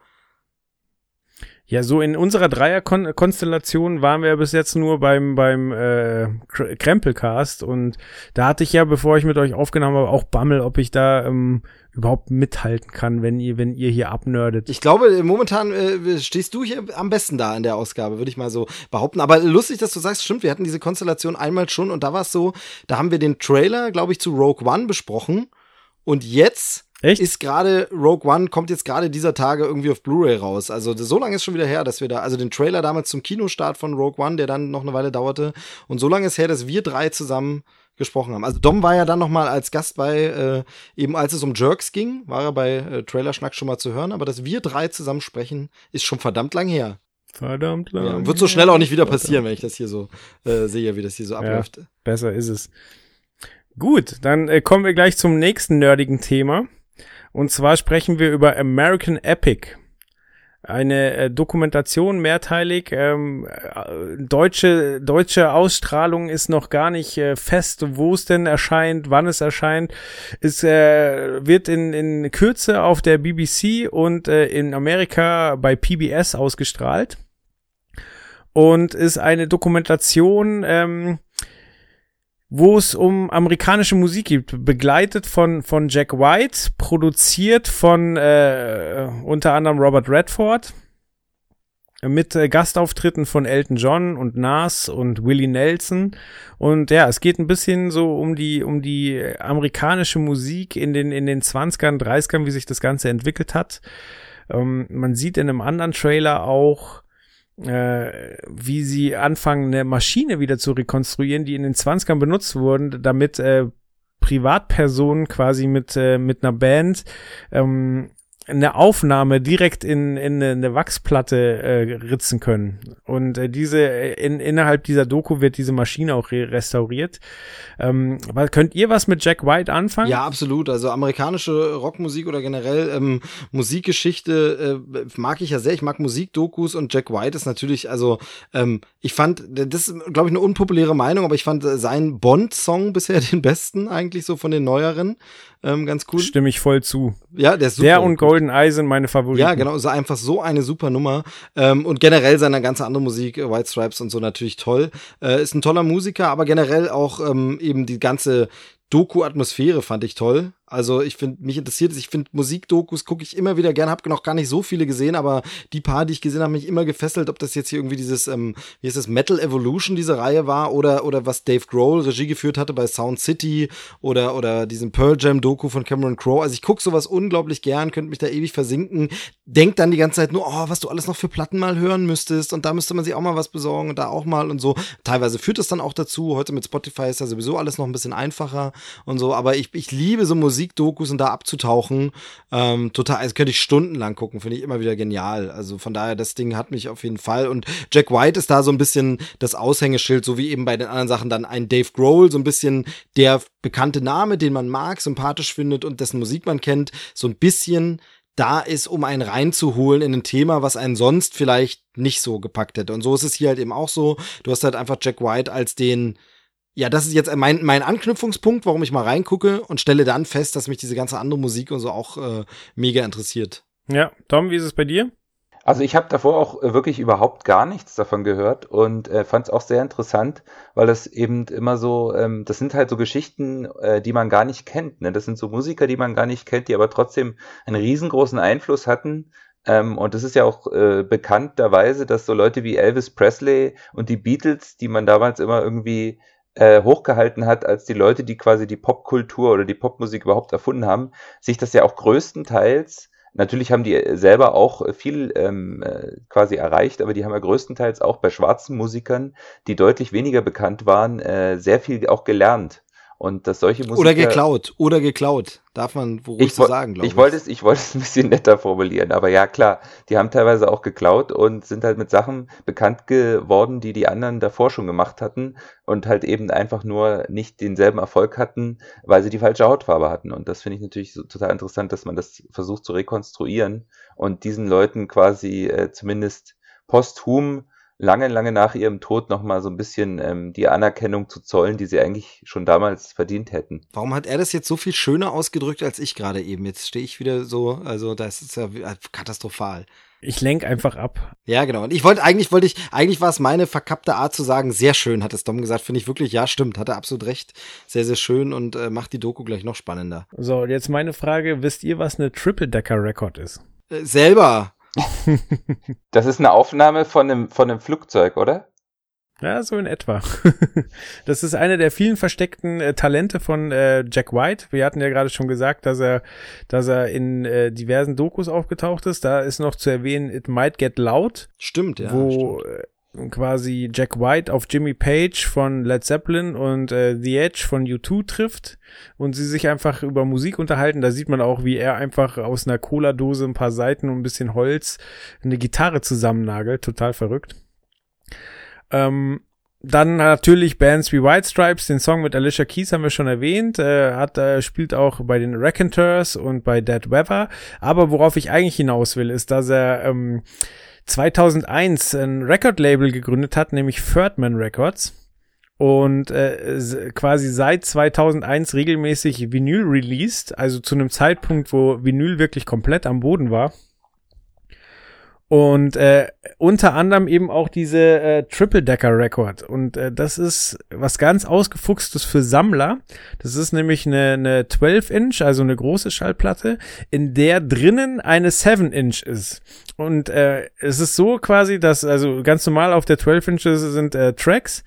Ja, so in unserer Dreierkonstellation waren wir bis jetzt nur beim beim äh, Krempelcast und da hatte ich ja, bevor ich mit euch aufgenommen habe, auch Bammel, ob ich da ähm, überhaupt mithalten kann, wenn ihr wenn ihr hier abnördet. Ich glaube, momentan äh, stehst du hier am besten da in der Ausgabe, würde ich mal so behaupten. Aber lustig, dass du sagst, stimmt, wir hatten diese Konstellation einmal schon und da war es so, da haben wir den Trailer, glaube ich, zu Rogue One besprochen und jetzt Echt? Ist gerade Rogue One kommt jetzt gerade dieser Tage irgendwie auf Blu-ray raus. Also so lange ist schon wieder her, dass wir da, also den Trailer damals zum Kinostart von Rogue One, der dann noch eine Weile dauerte, und so lange ist her, dass wir drei zusammen gesprochen haben. Also Dom war ja dann noch mal als Gast bei, äh, eben als es um Jerks ging, war er bei äh, Trailerschnack schon mal zu hören, aber dass wir drei zusammen sprechen, ist schon verdammt lang her. Verdammt lang. Ja, wird so schnell auch nicht wieder passieren, wenn ich das hier so äh, sehe, wie das hier so abläuft. Ja, besser ist es. Gut, dann äh, kommen wir gleich zum nächsten nerdigen Thema. Und zwar sprechen wir über American Epic. Eine äh, Dokumentation mehrteilig. Ähm, äh, deutsche, deutsche Ausstrahlung ist noch gar nicht äh, fest, wo es denn erscheint, wann es erscheint. Es äh, wird in, in Kürze auf der BBC und äh, in Amerika bei PBS ausgestrahlt. Und ist eine Dokumentation, ähm, wo es um amerikanische Musik geht, begleitet von von Jack White, produziert von äh, unter anderem Robert Redford, mit äh, Gastauftritten von Elton John und Nas und Willie Nelson und ja, es geht ein bisschen so um die um die amerikanische Musik in den in den 20ern, 30ern, wie sich das ganze entwickelt hat. Ähm, man sieht in einem anderen Trailer auch äh, wie sie anfangen, eine Maschine wieder zu rekonstruieren, die in den 20ern benutzt wurden, damit äh, Privatpersonen quasi mit, äh, mit einer Band ähm, eine Aufnahme direkt in, in eine Wachsplatte äh, ritzen können. Und äh, diese äh, in, innerhalb dieser Doku wird diese Maschine auch re restauriert. Ähm, aber könnt ihr was mit Jack White anfangen? Ja, absolut. Also amerikanische Rockmusik oder generell ähm, Musikgeschichte äh, mag ich ja sehr. Ich mag Musikdokus und Jack White ist natürlich, also ähm, ich fand, das ist, glaube ich, eine unpopuläre Meinung, aber ich fand äh, seinen Bond-Song bisher den besten eigentlich so von den neueren ähm, ganz cool. Stimme ich voll zu. Ja, der ist super. Der und Golden Eye sind meine Favoriten. Ja, genau, ist einfach so eine super Nummer. Ähm, und generell seine ganze andere Musik, äh, White Stripes und so natürlich toll. Äh, ist ein toller Musiker, aber generell auch ähm, eben die ganze Doku-Atmosphäre fand ich toll. Also ich finde, mich interessiert es, ich finde Musikdokus gucke ich immer wieder gern, habe noch gar nicht so viele gesehen, aber die paar, die ich gesehen habe, mich immer gefesselt, ob das jetzt hier irgendwie dieses, ähm, wie ist das, Metal Evolution, diese Reihe war, oder, oder was Dave Grohl Regie geführt hatte bei Sound City oder, oder diesem Pearl Jam Doku von Cameron Crowe. Also ich gucke sowas unglaublich gern, könnte mich da ewig versinken, denk dann die ganze Zeit nur, oh, was du alles noch für Platten mal hören müsstest und da müsste man sich auch mal was besorgen und da auch mal und so. Teilweise führt das dann auch dazu, heute mit Spotify ist ja sowieso alles noch ein bisschen einfacher und so, aber ich, ich liebe so Musik Musikdokus und da abzutauchen. Ähm, total, also könnte ich stundenlang gucken, finde ich immer wieder genial. Also von daher, das Ding hat mich auf jeden Fall. Und Jack White ist da so ein bisschen das Aushängeschild, so wie eben bei den anderen Sachen dann ein Dave Grohl, so ein bisschen der bekannte Name, den man mag, sympathisch findet und dessen Musik man kennt, so ein bisschen da ist, um einen reinzuholen in ein Thema, was einen sonst vielleicht nicht so gepackt hätte. Und so ist es hier halt eben auch so. Du hast halt einfach Jack White als den ja, das ist jetzt mein, mein Anknüpfungspunkt, warum ich mal reingucke und stelle dann fest, dass mich diese ganze andere Musik und so auch äh, mega interessiert. Ja, Tom, wie ist es bei dir? Also ich habe davor auch äh, wirklich überhaupt gar nichts davon gehört und äh, fand es auch sehr interessant, weil das eben immer so, ähm, das sind halt so Geschichten, äh, die man gar nicht kennt. Ne? Das sind so Musiker, die man gar nicht kennt, die aber trotzdem einen riesengroßen Einfluss hatten. Ähm, und das ist ja auch äh, bekannterweise, dass so Leute wie Elvis Presley und die Beatles, die man damals immer irgendwie äh, hochgehalten hat als die Leute, die quasi die Popkultur oder die Popmusik überhaupt erfunden haben, sich das ja auch größtenteils Natürlich haben die selber auch viel ähm, äh, quasi erreicht, aber die haben ja größtenteils auch bei schwarzen Musikern, die deutlich weniger bekannt waren, äh, sehr viel auch gelernt. Und dass solche Musiker... Oder geklaut, oder geklaut. Darf man wohl ich, so sagen, glaube ich. Ich wollte es, ich wollte es ein bisschen netter formulieren, aber ja klar, die haben teilweise auch geklaut und sind halt mit Sachen bekannt geworden, die die anderen davor schon gemacht hatten und halt eben einfach nur nicht denselben Erfolg hatten, weil sie die falsche Hautfarbe hatten. Und das finde ich natürlich so total interessant, dass man das versucht zu rekonstruieren und diesen Leuten quasi äh, zumindest posthum lange, lange nach ihrem Tod nochmal so ein bisschen ähm, die Anerkennung zu zollen, die sie eigentlich schon damals verdient hätten. Warum hat er das jetzt so viel schöner ausgedrückt als ich gerade eben? Jetzt stehe ich wieder so, also das ist ja katastrophal. Ich lenk einfach ab. Ja, genau. Und ich wollte, eigentlich wollte ich, eigentlich war es meine verkappte Art zu sagen, sehr schön, hat es Dom gesagt. Finde ich wirklich, ja, stimmt, hat er absolut recht. Sehr, sehr schön und äh, macht die Doku gleich noch spannender. So, jetzt meine Frage, wisst ihr, was eine Triple-Decker-Record ist? Äh, selber. das ist eine Aufnahme von einem, von einem Flugzeug, oder? Ja, so in etwa. das ist eine der vielen versteckten äh, Talente von äh, Jack White. Wir hatten ja gerade schon gesagt, dass er, dass er in äh, diversen Dokus aufgetaucht ist. Da ist noch zu erwähnen, It Might Get Loud. Stimmt, ja. Wo stimmt. Quasi Jack White auf Jimmy Page von Led Zeppelin und äh, The Edge von U2 trifft und sie sich einfach über Musik unterhalten. Da sieht man auch, wie er einfach aus einer Cola-Dose ein paar Seiten und ein bisschen Holz eine Gitarre zusammennagelt. Total verrückt. Ähm, dann natürlich Bands wie White Stripes, den Song mit Alicia Keys haben wir schon erwähnt, äh, hat äh, spielt auch bei den Raconteurs und bei Dead Weather. Aber worauf ich eigentlich hinaus will, ist, dass er ähm, 2001 ein Record-Label gegründet hat, nämlich Thirdman Records. Und äh, quasi seit 2001 regelmäßig Vinyl released, also zu einem Zeitpunkt, wo Vinyl wirklich komplett am Boden war. Und äh, unter anderem eben auch diese äh, Triple Decker Record. Und äh, das ist was ganz ausgefuchstes für Sammler. Das ist nämlich eine, eine 12 Inch, also eine große Schallplatte, in der drinnen eine 7 Inch ist. Und äh, es ist so quasi, dass also ganz normal auf der 12 Inch sind äh, Tracks.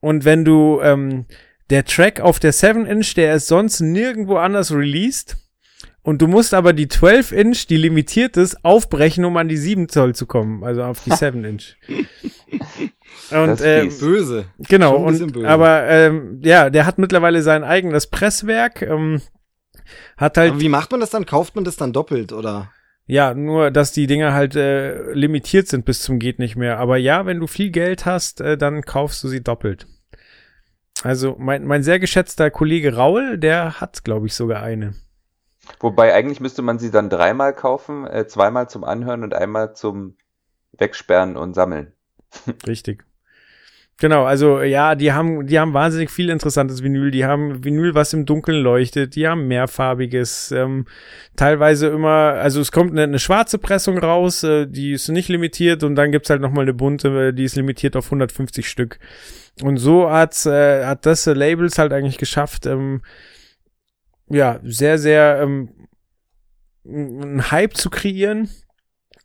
Und wenn du ähm, der Track auf der 7 Inch, der ist sonst nirgendwo anders released und du musst aber die 12 Inch, die limitiert ist, aufbrechen, um an die 7 Zoll zu kommen, also auf die 7 Inch. Und äh, böse. Genau, und böse. aber ähm, ja, der hat mittlerweile sein eigenes Presswerk. Ähm, hat halt. Aber wie macht man das dann? Kauft man das dann doppelt oder? Ja, nur dass die Dinger halt äh, limitiert sind bis zum geht nicht mehr. Aber ja, wenn du viel Geld hast, äh, dann kaufst du sie doppelt. Also mein, mein sehr geschätzter Kollege Raul, der hat, glaube ich, sogar eine. Wobei eigentlich müsste man sie dann dreimal kaufen, äh, zweimal zum Anhören und einmal zum Wegsperren und Sammeln. Richtig. Genau, also ja, die haben, die haben wahnsinnig viel interessantes Vinyl. Die haben Vinyl, was im Dunkeln leuchtet. Die haben mehrfarbiges. Ähm, teilweise immer, also es kommt eine, eine schwarze Pressung raus, äh, die ist nicht limitiert und dann gibt's halt nochmal eine bunte, die ist limitiert auf 150 Stück. Und so hat's, äh, hat das äh, Labels halt eigentlich geschafft, ähm, ja, sehr, sehr ähm, einen Hype zu kreieren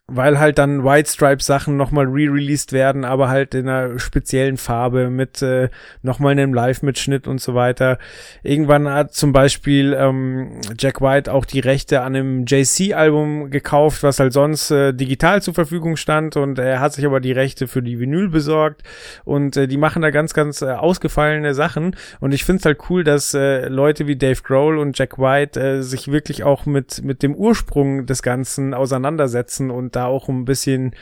weil halt dann White Stripe Sachen nochmal re-released werden, aber halt in einer speziellen Farbe mit äh, nochmal einem Live-Mitschnitt und so weiter. Irgendwann hat zum Beispiel ähm, Jack White auch die Rechte an einem JC-Album gekauft, was halt sonst äh, digital zur Verfügung stand und er hat sich aber die Rechte für die Vinyl besorgt und äh, die machen da ganz, ganz äh, ausgefallene Sachen und ich finde es halt cool, dass äh, Leute wie Dave Grohl und Jack White äh, sich wirklich auch mit, mit dem Ursprung des Ganzen auseinandersetzen und da auch ein bisschen,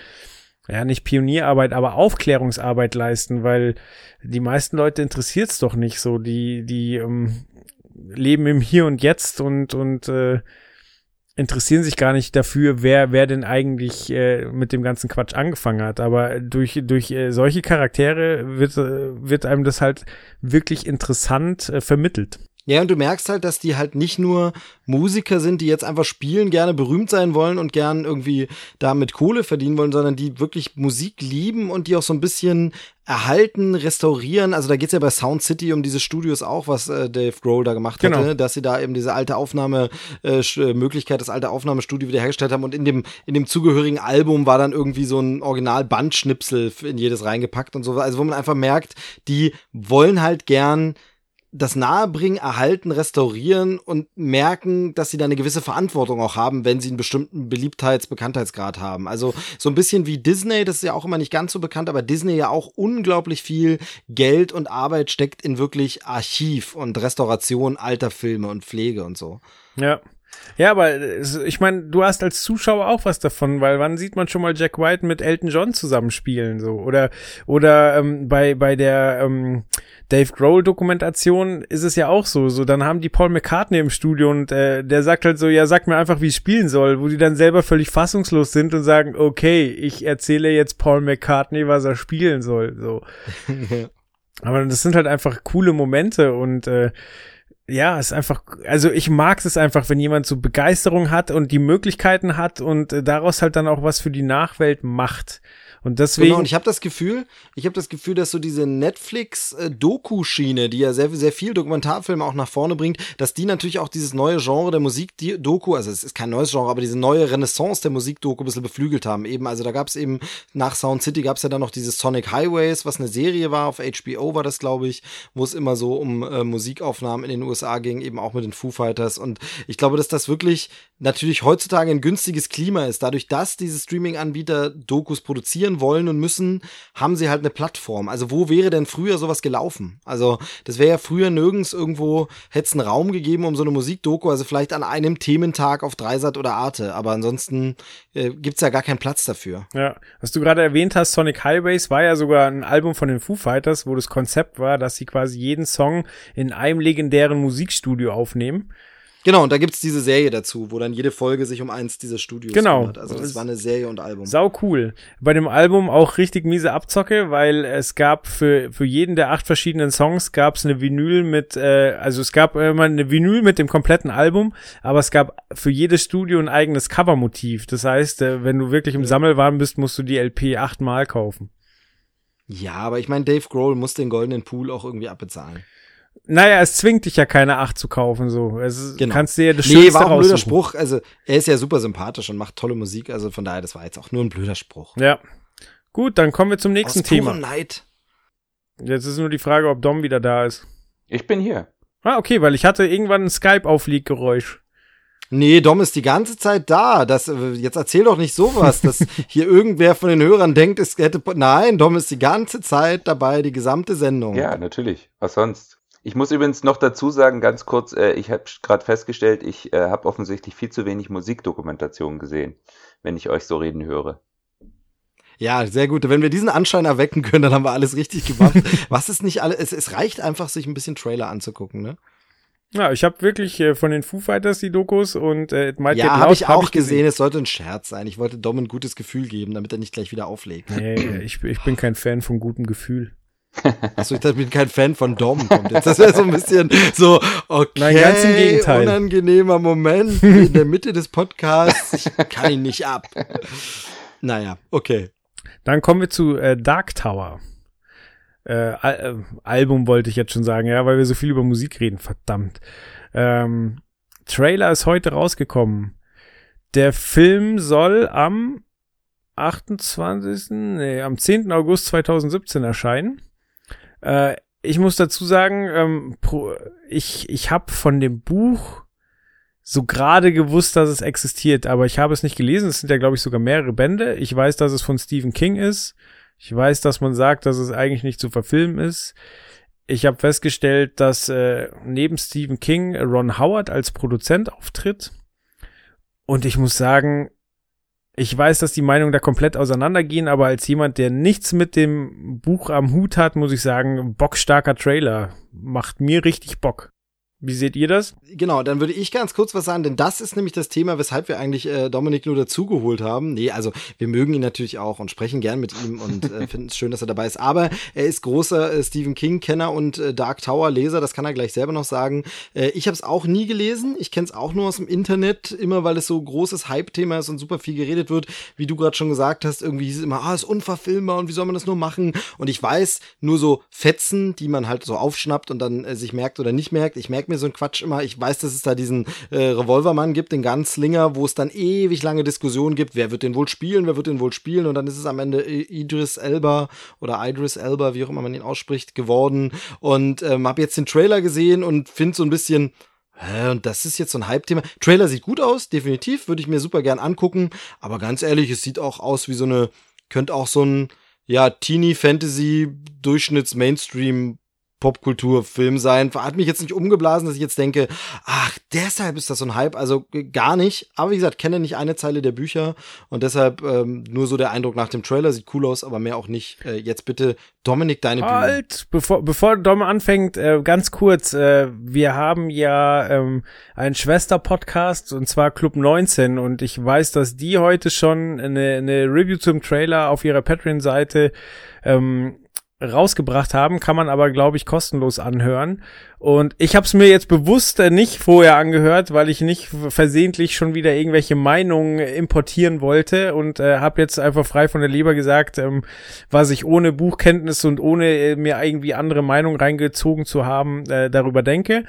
ja, nicht Pionierarbeit, aber Aufklärungsarbeit leisten, weil die meisten Leute interessiert es doch nicht so. Die, die ähm, leben im Hier und Jetzt und, und äh, interessieren sich gar nicht dafür, wer, wer denn eigentlich äh, mit dem ganzen Quatsch angefangen hat. Aber durch, durch äh, solche Charaktere wird, äh, wird einem das halt wirklich interessant äh, vermittelt. Ja, und du merkst halt, dass die halt nicht nur Musiker sind, die jetzt einfach spielen, gerne berühmt sein wollen und gern irgendwie damit Kohle verdienen wollen, sondern die wirklich Musik lieben und die auch so ein bisschen erhalten, restaurieren. Also da geht's ja bei Sound City um diese Studios auch, was äh, Dave Grohl da gemacht genau. hatte, dass sie da eben diese alte Aufnahme äh, äh, das alte Aufnahmestudio wiederhergestellt haben und in dem in dem zugehörigen Album war dann irgendwie so ein Original Bandschnipsel in jedes reingepackt und so. Also wo man einfach merkt, die wollen halt gern das nahebringen, erhalten, restaurieren und merken, dass sie da eine gewisse Verantwortung auch haben, wenn sie einen bestimmten Beliebtheits-, Bekanntheitsgrad haben. Also so ein bisschen wie Disney, das ist ja auch immer nicht ganz so bekannt, aber Disney ja auch unglaublich viel Geld und Arbeit steckt in wirklich Archiv und Restauration alter Filme und Pflege und so. Ja. Ja, aber ich meine, du hast als Zuschauer auch was davon, weil wann sieht man schon mal Jack White mit Elton John zusammenspielen so oder oder ähm, bei bei der ähm, Dave Grohl Dokumentation ist es ja auch so, so dann haben die Paul McCartney im Studio und äh, der sagt halt so, ja, sag mir einfach, wie es spielen soll, wo die dann selber völlig fassungslos sind und sagen, okay, ich erzähle jetzt Paul McCartney, was er spielen soll, so. aber das sind halt einfach coole Momente und äh, ja, ist einfach, also ich mag es einfach, wenn jemand so Begeisterung hat und die Möglichkeiten hat und äh, daraus halt dann auch was für die Nachwelt macht. Und deswegen. Genau, und ich habe das Gefühl, ich habe das Gefühl, dass so diese Netflix-Doku-Schiene, die ja sehr, sehr viel Dokumentarfilme auch nach vorne bringt, dass die natürlich auch dieses neue Genre der Musik-Doku, also es ist kein neues Genre, aber diese neue Renaissance der Musik-Doku ein bisschen beflügelt haben. Eben, also da gab es eben nach Sound City gab es ja dann noch dieses Sonic Highways, was eine Serie war, auf HBO war das, glaube ich, wo es immer so um äh, Musikaufnahmen in den USA ging, eben auch mit den Foo Fighters. Und ich glaube, dass das wirklich natürlich heutzutage ein günstiges Klima ist. Dadurch, dass diese Streaming-Anbieter Dokus produzieren wollen und müssen, haben sie halt eine Plattform. Also wo wäre denn früher sowas gelaufen? Also das wäre ja früher nirgends irgendwo, hätte es einen Raum gegeben um so eine Musikdoku, also vielleicht an einem Thementag auf Dreisat oder Arte, aber ansonsten äh, gibt's ja gar keinen Platz dafür. Ja, was du gerade erwähnt hast, Sonic Highways war ja sogar ein Album von den Foo Fighters, wo das Konzept war, dass sie quasi jeden Song in einem legendären Musikstudio aufnehmen. Genau, und da gibt's diese Serie dazu, wo dann jede Folge sich um eins dieser Studios genau. kümmert. Also das war eine Serie und Album. Sau cool. Bei dem Album auch richtig miese Abzocke, weil es gab für, für jeden der acht verschiedenen Songs gab's eine Vinyl mit, äh, also es gab immer eine Vinyl mit dem kompletten Album, aber es gab für jedes Studio ein eigenes Covermotiv. Das heißt, äh, wenn du wirklich im ja. Sammelwahn bist, musst du die LP achtmal kaufen. Ja, aber ich meine, Dave Grohl muss den goldenen Pool auch irgendwie abbezahlen. Naja, es zwingt dich ja keine acht zu kaufen, so. Es genau. kannst dir ja das nee, Schönste war auch ein blöder Spruch. Also, er ist ja super sympathisch und macht tolle Musik. Also, von daher, das war jetzt auch nur ein blöder Spruch. Ja. Gut, dann kommen wir zum nächsten Aus Thema. Neid. Jetzt ist nur die Frage, ob Dom wieder da ist. Ich bin hier. Ah, okay, weil ich hatte irgendwann ein Skype-Auflieggeräusch. Nee, Dom ist die ganze Zeit da. Das, äh, jetzt erzähl doch nicht sowas, dass hier irgendwer von den Hörern denkt, es hätte. Nein, Dom ist die ganze Zeit dabei, die gesamte Sendung. Ja, natürlich. Was sonst? Ich muss übrigens noch dazu sagen, ganz kurz, äh, ich habe gerade festgestellt, ich äh, habe offensichtlich viel zu wenig Musikdokumentationen gesehen, wenn ich euch so reden höre. Ja, sehr gut. Wenn wir diesen Anschein erwecken können, dann haben wir alles richtig gemacht. Was ist nicht alles? Es, es reicht einfach, sich ein bisschen Trailer anzugucken, ne? Ja, ich habe wirklich äh, von den Foo Fighters die Dokus und äh, Might Ja, habe ich auch hab ich gesehen. gesehen. Es sollte ein Scherz sein. Ich wollte Dom ein gutes Gefühl geben, damit er nicht gleich wieder auflegt. Nee, ich, ich bin kein Fan von gutem Gefühl. Achso, ich dachte, ich bin kein Fan von Dom. Kommt jetzt. Das wäre so ein bisschen so, okay, Nein, ganz im Gegenteil. unangenehmer Moment in der Mitte des Podcasts. Ich kann ihn nicht ab. Naja, okay. Dann kommen wir zu äh, Dark Tower. Äh, Al äh, Album wollte ich jetzt schon sagen, ja, weil wir so viel über Musik reden, verdammt. Ähm, Trailer ist heute rausgekommen. Der Film soll am 28. Nee, am 10. August 2017 erscheinen. Äh, ich muss dazu sagen, ähm, ich, ich habe von dem Buch so gerade gewusst, dass es existiert, aber ich habe es nicht gelesen. Es sind ja, glaube ich, sogar mehrere Bände. Ich weiß, dass es von Stephen King ist. Ich weiß, dass man sagt, dass es eigentlich nicht zu verfilmen ist. Ich habe festgestellt, dass äh, neben Stephen King Ron Howard als Produzent auftritt. Und ich muss sagen, ich weiß, dass die Meinungen da komplett auseinandergehen, aber als jemand, der nichts mit dem Buch am Hut hat, muss ich sagen, bockstarker Trailer. Macht mir richtig Bock. Wie seht ihr das? Genau, dann würde ich ganz kurz was sagen, denn das ist nämlich das Thema, weshalb wir eigentlich äh, Dominik nur dazugeholt haben. Nee, also wir mögen ihn natürlich auch und sprechen gern mit ihm und äh, finden es schön, dass er dabei ist. Aber er ist großer äh, Stephen King-Kenner und äh, Dark Tower-Leser, das kann er gleich selber noch sagen. Äh, ich habe es auch nie gelesen, ich kenne es auch nur aus dem Internet, immer weil es so großes Hype-Thema ist und super viel geredet wird. Wie du gerade schon gesagt hast, irgendwie hieß es immer, ah, ist unverfilmbar und wie soll man das nur machen? Und ich weiß nur so Fetzen, die man halt so aufschnappt und dann äh, sich merkt oder nicht merkt. Ich merke zeigt mir so ein Quatsch immer. Ich weiß, dass es da diesen äh, Revolvermann gibt, den Ganzlinger, wo es dann ewig lange Diskussionen gibt, wer wird den wohl spielen, wer wird den wohl spielen und dann ist es am Ende Idris Elba oder Idris Elba, wie auch immer man ihn ausspricht, geworden und ähm, habe jetzt den Trailer gesehen und finde so ein bisschen und das ist jetzt so ein Hype-Thema. Trailer sieht gut aus, definitiv, würde ich mir super gern angucken, aber ganz ehrlich, es sieht auch aus wie so eine, könnte auch so ein, ja, Teenie-Fantasy-Durchschnitts-Mainstream Popkulturfilm sein. Hat mich jetzt nicht umgeblasen, dass ich jetzt denke, ach, deshalb ist das so ein Hype. Also gar nicht. Aber wie gesagt, kenne nicht eine Zeile der Bücher und deshalb ähm, nur so der Eindruck nach dem Trailer sieht cool aus, aber mehr auch nicht. Äh, jetzt bitte, Dominik, deine Bühne. Halt, bevor, bevor Dom anfängt, äh, ganz kurz. Äh, wir haben ja ähm, einen Schwester-Podcast und zwar Club 19 und ich weiß, dass die heute schon eine, eine Review zum Trailer auf ihrer Patreon-Seite ähm, rausgebracht haben, kann man aber, glaube ich, kostenlos anhören. Und ich habe es mir jetzt bewusst äh, nicht vorher angehört, weil ich nicht versehentlich schon wieder irgendwelche Meinungen importieren wollte und äh, habe jetzt einfach frei von der Leber gesagt, ähm, was ich ohne Buchkenntnis und ohne äh, mir irgendwie andere Meinungen reingezogen zu haben, äh, darüber denke.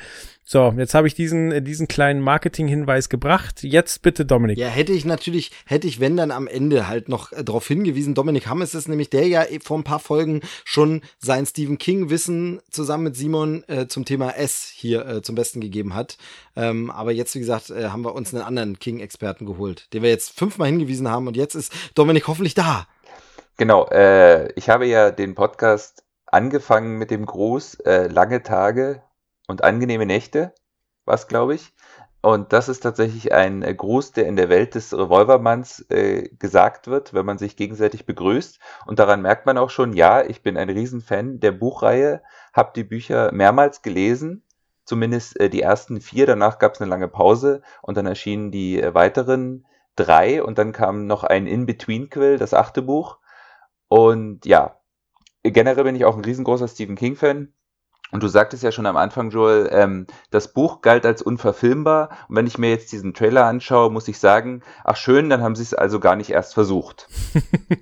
So, jetzt habe ich diesen, äh, diesen kleinen Marketing-Hinweis gebracht. Jetzt bitte Dominik. Ja, hätte ich natürlich, hätte ich, wenn dann am Ende halt noch äh, darauf hingewiesen, Dominik Hammes ist nämlich der ja vor ein paar Folgen schon sein Stephen King-Wissen zusammen mit Simon äh, zum Thema S hier äh, zum Besten gegeben hat. Ähm, aber jetzt, wie gesagt, äh, haben wir uns einen anderen King-Experten geholt, den wir jetzt fünfmal hingewiesen haben und jetzt ist Dominik hoffentlich da. Genau, äh, ich habe ja den Podcast angefangen mit dem Gruß, äh, lange Tage und angenehme Nächte, was glaube ich. Und das ist tatsächlich ein äh, Gruß, der in der Welt des Revolvermanns äh, gesagt wird, wenn man sich gegenseitig begrüßt. Und daran merkt man auch schon, ja, ich bin ein Riesenfan der Buchreihe, habe die Bücher mehrmals gelesen, zumindest äh, die ersten vier, danach gab es eine lange Pause und dann erschienen die äh, weiteren drei und dann kam noch ein In-Between-Quill, das achte Buch. Und ja, generell bin ich auch ein riesengroßer Stephen King-Fan. Und du sagtest ja schon am Anfang, Joel, ähm, das Buch galt als unverfilmbar. Und wenn ich mir jetzt diesen Trailer anschaue, muss ich sagen, ach schön, dann haben sie es also gar nicht erst versucht.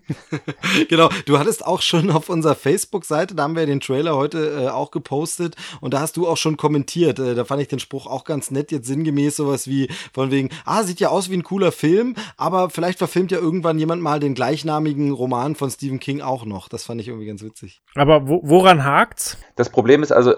genau, du hattest auch schon auf unserer Facebook-Seite, da haben wir den Trailer heute äh, auch gepostet und da hast du auch schon kommentiert. Äh, da fand ich den Spruch auch ganz nett, jetzt sinngemäß sowas wie von wegen, ah, sieht ja aus wie ein cooler Film, aber vielleicht verfilmt ja irgendwann jemand mal den gleichnamigen Roman von Stephen King auch noch. Das fand ich irgendwie ganz witzig. Aber wo, woran hakt's? Das Problem ist also,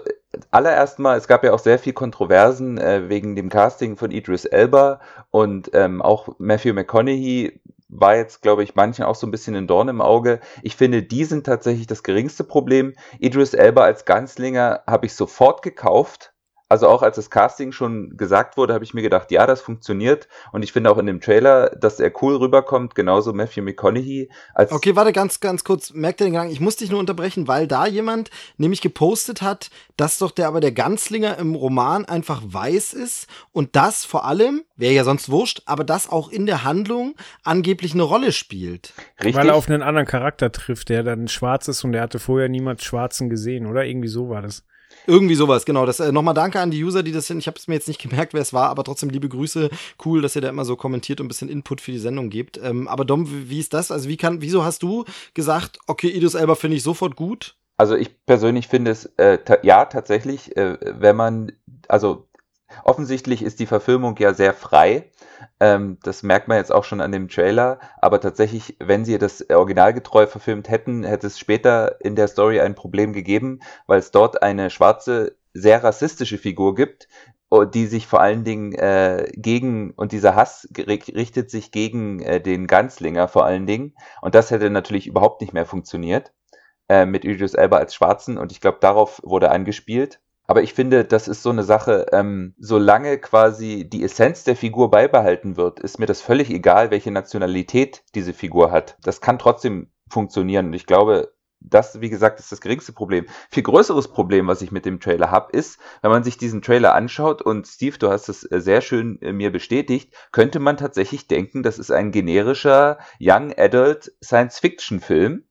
allererst mal, es gab ja auch sehr viel Kontroversen äh, wegen dem Casting von Idris Elba und ähm, auch Matthew McConaughey war jetzt, glaube ich, manchen auch so ein bisschen ein Dorn im Auge. Ich finde, die sind tatsächlich das geringste Problem. Idris Elba als Ganzlinger habe ich sofort gekauft also auch als das Casting schon gesagt wurde, habe ich mir gedacht, ja, das funktioniert. Und ich finde auch in dem Trailer, dass er cool rüberkommt, genauso Matthew McConaughey. Als okay, warte ganz, ganz kurz. Merkt ihr den Gedanken? Ich muss dich nur unterbrechen, weil da jemand nämlich gepostet hat, dass doch der aber der Ganzlinger im Roman einfach weiß ist und das vor allem, wäre ja sonst wurscht, aber das auch in der Handlung angeblich eine Rolle spielt. Richtig. Weil er auf einen anderen Charakter trifft, der dann schwarz ist und der hatte vorher niemand Schwarzen gesehen, oder? Irgendwie so war das. Irgendwie sowas, genau. Das äh, nochmal danke an die User, die das sind. Ich habe es mir jetzt nicht gemerkt, wer es war, aber trotzdem liebe Grüße. Cool, dass ihr da immer so kommentiert und ein bisschen Input für die Sendung gebt. Ähm, aber Dom, wie ist das? Also wie kann, wieso hast du gesagt, okay, Idris Elba finde ich sofort gut? Also ich persönlich finde es äh, ja tatsächlich, äh, wenn man also offensichtlich ist die Verfilmung ja sehr frei ähm, das merkt man jetzt auch schon an dem Trailer. Aber tatsächlich, wenn sie das originalgetreu verfilmt hätten, hätte es später in der Story ein Problem gegeben, weil es dort eine schwarze, sehr rassistische Figur gibt, oh, die sich vor allen Dingen äh, gegen, und dieser Hass richtet sich gegen äh, den Ganzlinger vor allen Dingen. Und das hätte natürlich überhaupt nicht mehr funktioniert äh, mit Idris Elba als Schwarzen. Und ich glaube, darauf wurde angespielt. Aber ich finde, das ist so eine Sache, ähm, solange quasi die Essenz der Figur beibehalten wird, ist mir das völlig egal, welche Nationalität diese Figur hat. Das kann trotzdem funktionieren. Und ich glaube, das, wie gesagt, ist das geringste Problem. Viel größeres Problem, was ich mit dem Trailer habe, ist, wenn man sich diesen Trailer anschaut, und Steve, du hast es äh, sehr schön äh, mir bestätigt, könnte man tatsächlich denken, das ist ein generischer Young Adult Science-Fiction-Film.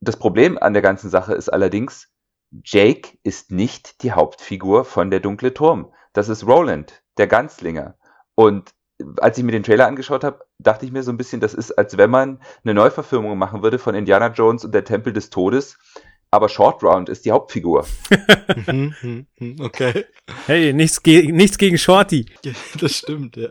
Das Problem an der ganzen Sache ist allerdings, Jake ist nicht die Hauptfigur von Der dunkle Turm. Das ist Roland, der Ganzlinger. Und als ich mir den Trailer angeschaut habe, dachte ich mir so ein bisschen, das ist, als wenn man eine Neuverfilmung machen würde von Indiana Jones und der Tempel des Todes. aber Short Round ist die Hauptfigur. Mhm, mhm, mhm, okay. Hey, nichts, ge nichts gegen Shorty. Das stimmt, ja.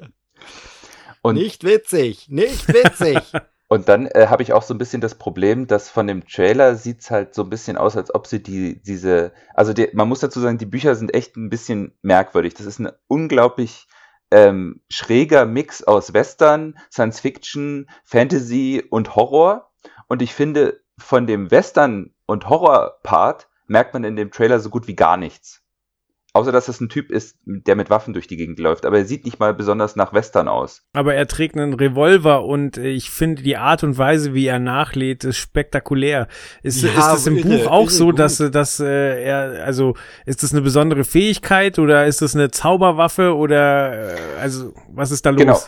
Und Nicht witzig, nicht witzig. Und dann äh, habe ich auch so ein bisschen das Problem, dass von dem Trailer sieht's halt so ein bisschen aus, als ob sie die, diese, also die, man muss dazu sagen, die Bücher sind echt ein bisschen merkwürdig. Das ist ein unglaublich ähm, schräger Mix aus Western, Science Fiction, Fantasy und Horror. Und ich finde, von dem Western- und Horror-Part merkt man in dem Trailer so gut wie gar nichts. Außer dass es ein Typ ist, der mit Waffen durch die Gegend läuft. Aber er sieht nicht mal besonders nach Western aus. Aber er trägt einen Revolver und äh, ich finde die Art und Weise, wie er nachlädt, ist spektakulär. Ist, Ja, ist das im irre, Buch auch irre so, gut. dass, dass äh, er, also ist das eine besondere Fähigkeit oder ist das eine Zauberwaffe oder äh, also was ist da los? Genau.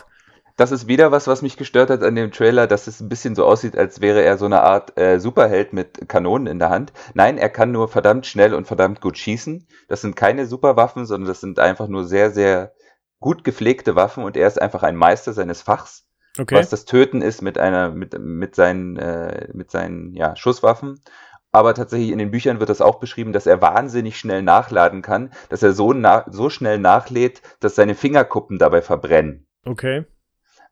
Das ist wieder was, was mich gestört hat an dem Trailer, dass es ein bisschen so aussieht, als wäre er so eine Art äh, Superheld mit Kanonen in der Hand. Nein, er kann nur verdammt schnell und verdammt gut schießen. Das sind keine Superwaffen, sondern das sind einfach nur sehr, sehr gut gepflegte Waffen und er ist einfach ein Meister seines Fachs. Okay. was das Töten ist mit einer, mit, mit seinen, äh, mit seinen ja, Schusswaffen. Aber tatsächlich in den Büchern wird das auch beschrieben, dass er wahnsinnig schnell nachladen kann, dass er so, na so schnell nachlädt, dass seine Fingerkuppen dabei verbrennen. Okay.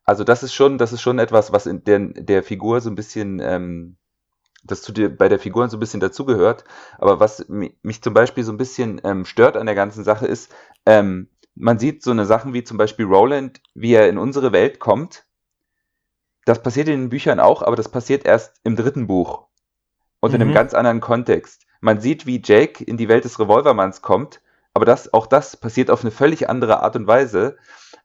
Also das ist schon, das ist schon etwas, was in der, der Figur so ein bisschen, ähm, das zu dir bei der Figur so ein bisschen dazugehört. Aber was mi- mich zum Beispiel so ein bisschen ähm, stört an der ganzen Sache ist, ähm, man sieht so eine Sachen wie zum Beispiel Roland, wie er in unsere Welt kommt. Das passiert in den Büchern auch, aber das passiert erst im dritten Buch und in einem Mhm. ganz anderen Kontext. Man sieht, wie Jake in die Welt des Revolvermanns kommt, aber das, auch das passiert auf eine völlig andere Art und Weise.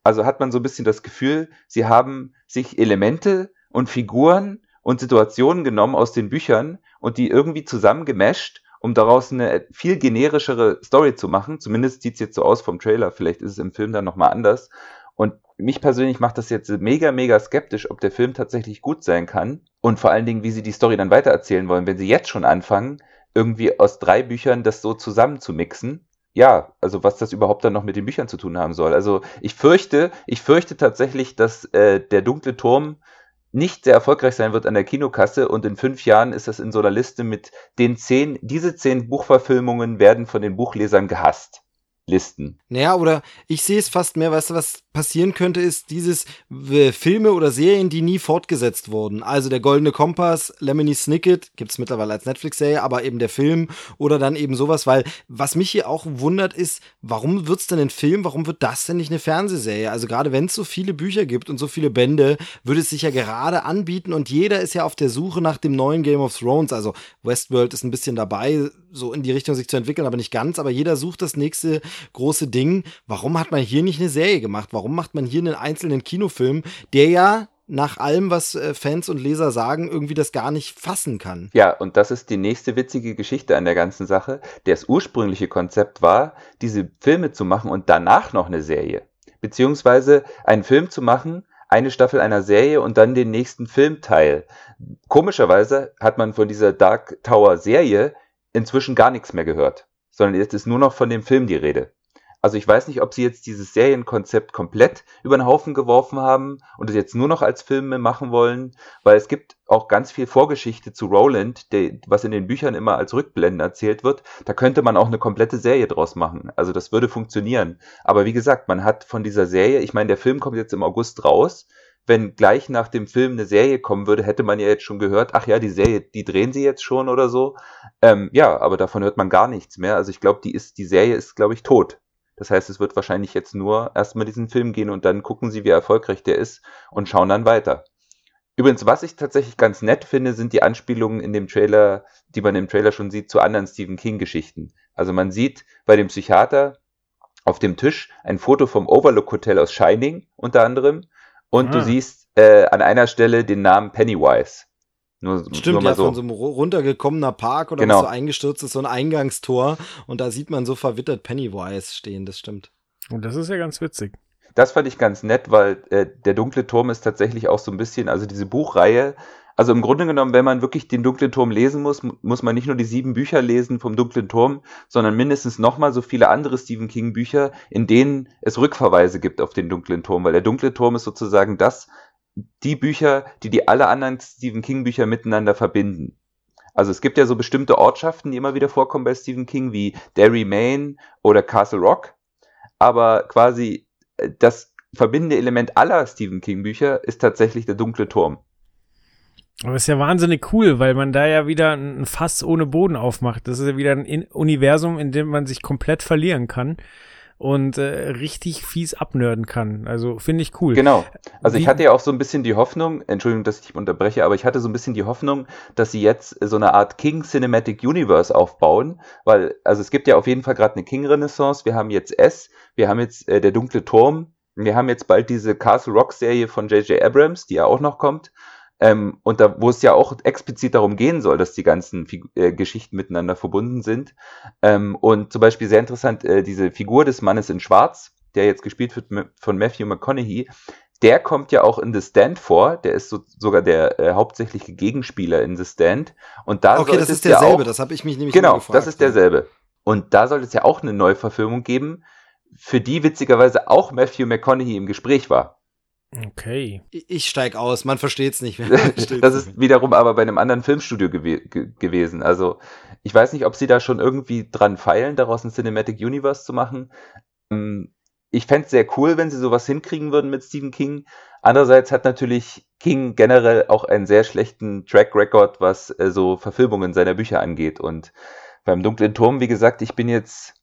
Also hat man so ein bisschen das Gefühl, sie haben sich Elemente und Figuren und Situationen genommen aus den Büchern und die irgendwie zusammengemasht, um daraus eine viel generischere Story zu machen. Zumindest sieht's jetzt so aus vom Trailer. Vielleicht ist es im Film dann nochmal anders. Und mich persönlich macht das jetzt mega, mega skeptisch, ob der Film tatsächlich gut sein kann. Und vor allen Dingen, wie sie die Story dann weitererzählen wollen, wenn sie jetzt schon anfangen, irgendwie aus drei Büchern das so zusammenzumixen. Ja, also was das überhaupt dann noch mit den Büchern zu tun haben soll. Also ich fürchte, ich fürchte tatsächlich, dass äh, der dunkle Turm nicht sehr erfolgreich sein wird an der Kinokasse und in fünf Jahren ist das in so einer Liste mit den zehn, diese zehn Buchverfilmungen werden von den Buchlesern gehasst. Listen. Naja, oder ich sehe es fast mehr, weißt du, was passieren könnte, ist dieses äh, Filme oder Serien, die nie fortgesetzt wurden. Also der Goldene Kompass, Lemony Snicket, gibt's mittlerweile als Netflix-Serie, aber eben der Film oder dann eben sowas, weil was mich hier auch wundert ist, warum wird's denn ein Film, warum wird das denn nicht eine Fernsehserie? Also gerade wenn es so viele Bücher gibt und so viele Bände, würde es sich ja gerade anbieten und jeder ist ja auf der Suche nach dem neuen Game of Thrones. Also Westworld ist ein bisschen dabei, so in die Richtung sich zu entwickeln, aber nicht ganz, aber jeder sucht das nächste große Ding. Warum hat man hier nicht eine Serie gemacht? Warum macht man hier einen einzelnen Kinofilm, der ja nach allem, was äh, Fans und Leser sagen, irgendwie das gar nicht fassen kann? Ja, und das ist die nächste witzige Geschichte an der ganzen Sache. Das ursprüngliche Konzept war, diese Filme zu machen und danach noch eine Serie. Beziehungsweise einen Film zu machen, eine Staffel einer Serie und dann den nächsten Filmteil. Komischerweise hat man von dieser Dark Tower Serie inzwischen gar nichts mehr gehört, sondern jetzt ist nur noch von dem Film die Rede. Also ich weiß nicht, ob sie jetzt dieses Serienkonzept komplett über den Haufen geworfen haben und es jetzt nur noch als Filme machen wollen, weil es gibt auch ganz viel Vorgeschichte zu Roland, der, was in den Büchern immer als Rückblenden erzählt wird. Da könnte man auch eine komplette Serie draus machen. Also das würde funktionieren. Aber wie gesagt, man hat von dieser Serie, ich meine, der Film kommt jetzt im August raus. Wenn gleich nach dem Film eine Serie kommen würde, hätte man ja jetzt schon gehört, ach ja, die Serie, die drehen sie jetzt schon oder so. Ähm, ja, aber davon hört man gar nichts mehr. Also ich glaube, die ist, die Serie ist, glaube ich, tot. Das heißt, es wird wahrscheinlich jetzt nur erstmal diesen Film gehen und dann gucken sie, wie erfolgreich der ist und schauen dann weiter. Übrigens, was ich tatsächlich ganz nett finde, sind die Anspielungen in dem Trailer, die man im Trailer schon sieht, zu anderen Stephen King-Geschichten. Also man sieht bei dem Psychiater auf dem Tisch ein Foto vom Overlook Hotel aus Shining unter anderem und Ah. du siehst äh, an einer Stelle den Namen Pennywise. Nur, nur Stimmt, mal ja, so. von so einem ru- runtergekommener Park oder Genau. was so eingestürzt ist, so ein Eingangstor und da sieht man so verwittert Pennywise stehen, das stimmt. Und das ist ja ganz witzig. Das fand ich ganz nett, weil äh, der dunkle Turm ist tatsächlich auch so ein bisschen, also diese Buchreihe, also im Grunde genommen, wenn man wirklich den dunklen Turm lesen muss, mu- muss man nicht nur die sieben Bücher lesen vom dunklen Turm, sondern mindestens nochmal so viele andere Stephen King Bücher, in denen es Rückverweise gibt auf den dunklen Turm, weil der dunkle Turm ist sozusagen das, die Bücher, die die alle anderen Stephen King Bücher miteinander verbinden. Also es gibt ja so bestimmte Ortschaften, die immer wieder vorkommen bei Stephen King, wie Derry, Maine oder Castle Rock. Aber quasi äh, das verbindende Element aller Stephen King Bücher ist tatsächlich der dunkle Turm. Aber ist ja wahnsinnig cool, weil man da ja wieder ein Fass ohne Boden aufmacht. Das ist ja wieder ein Universum, in dem man sich komplett verlieren kann und äh, richtig fies abnörden kann. Also finde ich cool. Genau. Also Wie ich hatte ja auch so ein bisschen die Hoffnung, Entschuldigung, dass ich dich unterbreche, aber ich hatte so ein bisschen die Hoffnung, dass sie jetzt so eine Art King Cinematic Universe aufbauen, weil also es gibt ja auf jeden Fall gerade eine King Renaissance. Wir haben jetzt S, wir haben jetzt äh, der dunkle Turm, wir haben jetzt bald diese Castle Rock Serie von J.J. Abrams, die ja auch noch kommt. Ähm, und da, wo es ja auch explizit darum gehen soll, dass die ganzen Fig äh, Geschichten miteinander verbunden sind. Ähm, und zum Beispiel sehr interessant, äh, diese Figur des Mannes in Schwarz, der jetzt gespielt wird von Matthew McConaughey, der kommt ja auch in The Stand vor. Der ist so, sogar der äh, hauptsächliche Gegenspieler in The Stand. Und da okay, das ist derselbe. Ja auch, das habe ich mich nämlich genau. Gefragt, das ist derselbe. Und da soll es ja auch eine Neuverfilmung geben, für die witzigerweise auch Matthew McConaughey im Gespräch war. Okay. Ich steig aus, man versteht's nicht mehr. das ist wiederum aber bei einem anderen Filmstudio gew ge gewesen. Also ich weiß nicht, ob sie da schon irgendwie dran feilen, daraus ein Cinematic Universe zu machen. Ähm, ich fände sehr cool, wenn sie sowas hinkriegen würden mit Stephen King. Andererseits hat natürlich King generell auch einen sehr schlechten Track Record, was äh, so Verfilmungen seiner Bücher angeht. Und beim Dunklen Turm, wie gesagt, ich bin jetzt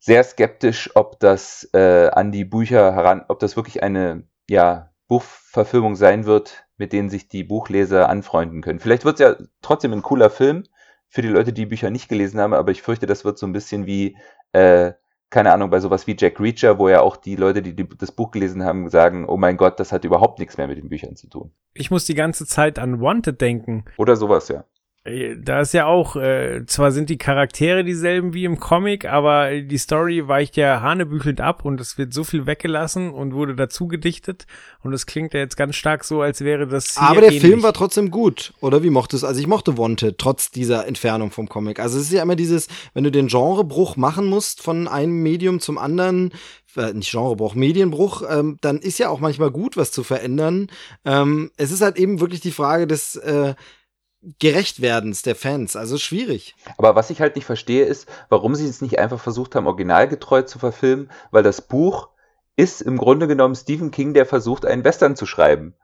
sehr skeptisch, ob das äh, an die Bücher heran, ob das wirklich eine ja, Buchverfilmung sein wird, mit denen sich die Buchleser anfreunden können. Vielleicht wird es ja trotzdem ein cooler Film für die Leute, die Bücher nicht gelesen haben, aber ich fürchte, das wird so ein bisschen wie, äh, keine Ahnung, bei sowas wie Jack Reacher, wo ja auch die Leute, die, die das Buch gelesen haben, sagen, oh mein Gott, das hat überhaupt nichts mehr mit den Büchern zu tun. Ich muss die ganze Zeit an Wanted denken. Oder sowas, ja. Äh, da ist ja auch, äh, zwar sind die Charaktere dieselben wie im Comic, aber die Story weicht ja hanebüchend ab und es wird so viel weggelassen und wurde dazu gedichtet und es klingt ja jetzt ganz stark so, als wäre das. aber der ähnlich. Film war trotzdem gut, oder wie mochte es? Also ich mochte Wanted, trotz dieser Entfernung vom Comic. Also es ist ja immer dieses, wenn du den Genrebruch machen musst von einem Medium zum anderen, äh, nicht Genrebruch, Medienbruch, ähm, dann ist ja auch manchmal gut, was zu verändern. Ähm, es ist halt eben wirklich die Frage des, äh, Gerechtwerdens der Fans. Also schwierig. Aber was ich halt nicht verstehe, ist, warum sie es nicht einfach versucht haben, originalgetreu zu verfilmen, weil das Buch ist im Grunde genommen Stephen King, der versucht, einen Western zu schreiben.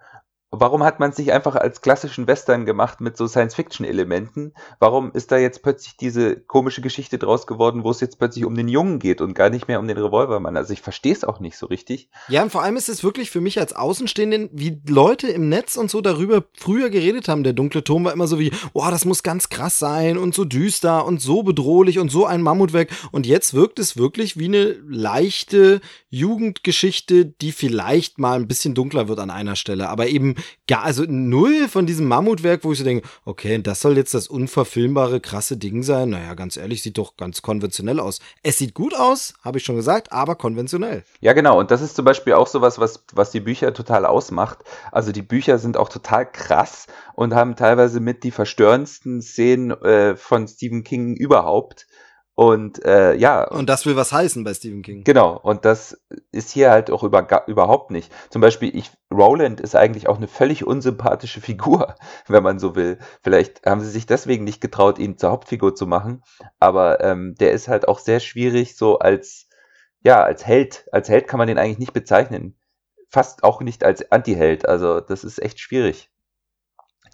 Warum hat man sich einfach als klassischen Western gemacht mit so Science-Fiction-Elementen? Warum ist da jetzt plötzlich diese komische Geschichte draus geworden, wo es jetzt plötzlich um den Jungen geht und gar nicht mehr um den Revolvermann? Also ich verstehe es auch nicht so richtig. Ja, und vor allem ist es wirklich für mich als Außenstehenden, wie Leute im Netz und so darüber früher geredet haben. Der dunkle Turm war immer so wie, oh, das muss ganz krass sein und so düster und so bedrohlich und so ein Mammutwerk. Und jetzt wirkt es wirklich wie eine leichte Jugendgeschichte, die vielleicht mal ein bisschen dunkler wird an einer Stelle, aber eben ja, also null von diesem Mammutwerk, wo ich so denke, okay, das soll jetzt das unverfilmbare, krasse Ding sein. Naja, ganz ehrlich, sieht doch ganz konventionell aus. Es sieht gut aus, habe ich schon gesagt, aber konventionell. Ja, genau. Und das ist zum Beispiel auch sowas, was, was die Bücher total ausmacht. Also die Bücher sind auch total krass und haben teilweise mit die verstörendsten Szenen äh, von Stephen King überhaupt. Und äh, ja. Und das will was heißen bei Stephen King. Genau, und das ist hier halt auch über, überhaupt nicht. Zum Beispiel, ich, Roland ist eigentlich auch eine völlig unsympathische Figur, wenn man so will. Vielleicht haben sie sich deswegen nicht getraut, ihn zur Hauptfigur zu machen. Aber ähm, der ist halt auch sehr schwierig, so als, ja, als Held. Als Held kann man den eigentlich nicht bezeichnen. Fast auch nicht als Anti-Held. Also, das ist echt schwierig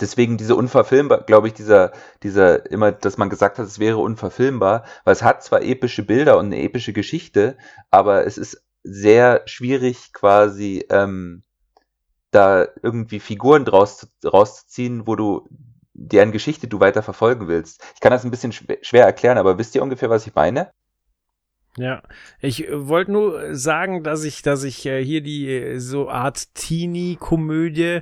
deswegen diese unverfilmbar, glaube ich, dieser, dieser, immer, dass man gesagt hat, es wäre unverfilmbar, weil es hat zwar epische Bilder und eine epische Geschichte, aber es ist sehr schwierig quasi, ähm, da irgendwie Figuren draus rauszuziehen, wo du deren Geschichte du weiter verfolgen willst. Ich kann das ein bisschen schwer erklären, aber wisst ihr ungefähr, was ich meine? Ja, ich äh, wollte nur sagen, dass ich, dass ich äh, hier die äh, so Art Teenie-Komödie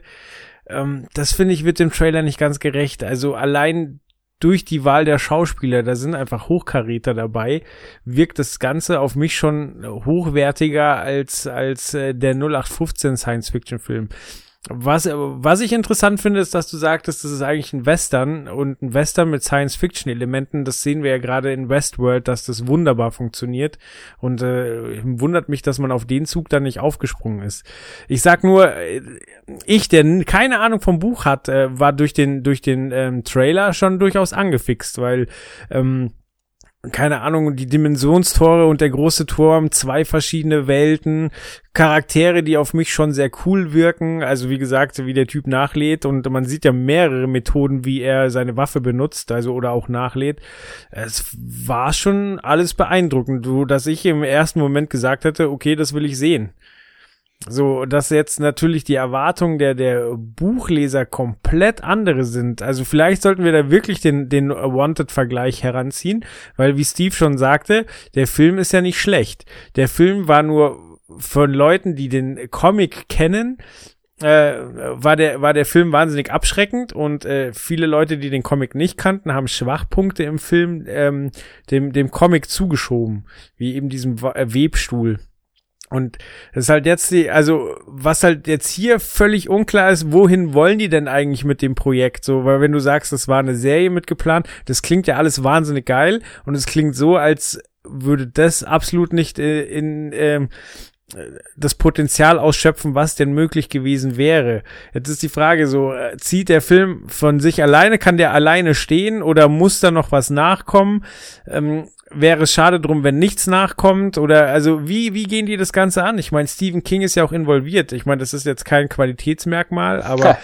ähm, das finde ich wird dem Trailer nicht ganz gerecht. Also allein durch die Wahl der Schauspieler, da sind einfach Hochkaräter dabei, wirkt das Ganze auf mich schon hochwertiger als, als äh, der 0815 Science-Fiction-Film. Was, was ich interessant finde, ist, dass du sagtest, das ist eigentlich ein Western und ein Western mit Science-Fiction-Elementen. Das sehen wir ja gerade in Westworld, dass das wunderbar funktioniert. Und äh, wundert mich, dass man auf den Zug dann nicht aufgesprungen ist. Ich sag nur, äh, ich, der keine Ahnung vom Buch hat, äh, war durch den durch den ähm, Trailer schon durchaus angefixt, weil ähm, keine Ahnung, die Dimensionstore und der große Turm, zwei verschiedene Welten, Charaktere, die auf mich schon sehr cool wirken. Also wie gesagt, wie der Typ nachlädt und man sieht ja mehrere Methoden, wie er seine Waffe benutzt, also oder auch nachlädt. Es war schon alles beeindruckend, so dass ich im ersten Moment gesagt hätte, okay, das will ich sehen. So, dass jetzt natürlich die Erwartungen der, der Buchleser komplett andere sind. Also vielleicht sollten wir da wirklich den, den Wanted-Vergleich heranziehen, weil wie Steve schon sagte, der Film ist ja nicht schlecht. Der Film war nur von Leuten, die den Comic kennen, äh, war der war der Film wahnsinnig abschreckend und äh, viele Leute, die den Comic nicht kannten, haben Schwachpunkte im Film ähm, dem dem Comic zugeschoben, wie eben diesem Webstuhl. Und das ist halt jetzt die, also was halt jetzt hier völlig unklar ist, wohin wollen die denn eigentlich mit dem Projekt? So, weil wenn du sagst, das war eine Serie mitgeplant, das klingt ja alles wahnsinnig geil und es klingt so, als würde das absolut nicht äh, in, ähm, das Potenzial ausschöpfen, was denn möglich gewesen wäre. Jetzt ist die Frage so, äh, zieht der Film von sich alleine, kann der alleine stehen oder muss da noch was nachkommen? Ähm, wäre es schade drum, wenn nichts nachkommt oder also wie wie gehen die das Ganze an? Ich meine, Stephen King ist ja auch involviert. Ich meine, das ist jetzt kein Qualitätsmerkmal, aber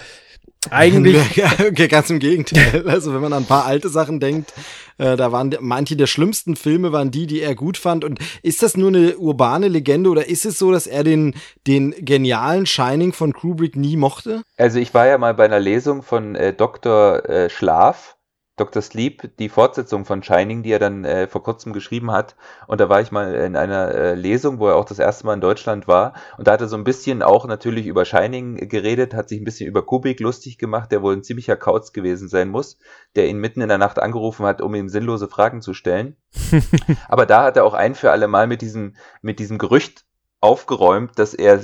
eigentlich okay, ganz im Gegenteil. Also wenn man an ein paar alte Sachen denkt, äh, da waren manche der schlimmsten Filme waren die, die er gut fand. Und ist das nur eine urbane Legende oder ist es so, dass er den den genialen Shining von Kubrick nie mochte? Also ich war ja mal bei einer Lesung von äh, Dr. Äh, Schlaf Dr. Sleep, die Fortsetzung von Shining, die er dann äh, vor kurzem geschrieben hat. Und da war ich mal in einer äh, Lesung, wo er auch das erste Mal in Deutschland war. Und da hat er so ein bisschen auch natürlich über Shining geredet, hat sich ein bisschen über Kubik lustig gemacht, der wohl ein ziemlicher Kauz gewesen sein muss, der ihn mitten in der Nacht angerufen hat, um ihm sinnlose Fragen zu stellen. Aber da hat er auch ein für alle Mal mit diesem, mit diesem Gerücht aufgeräumt, dass er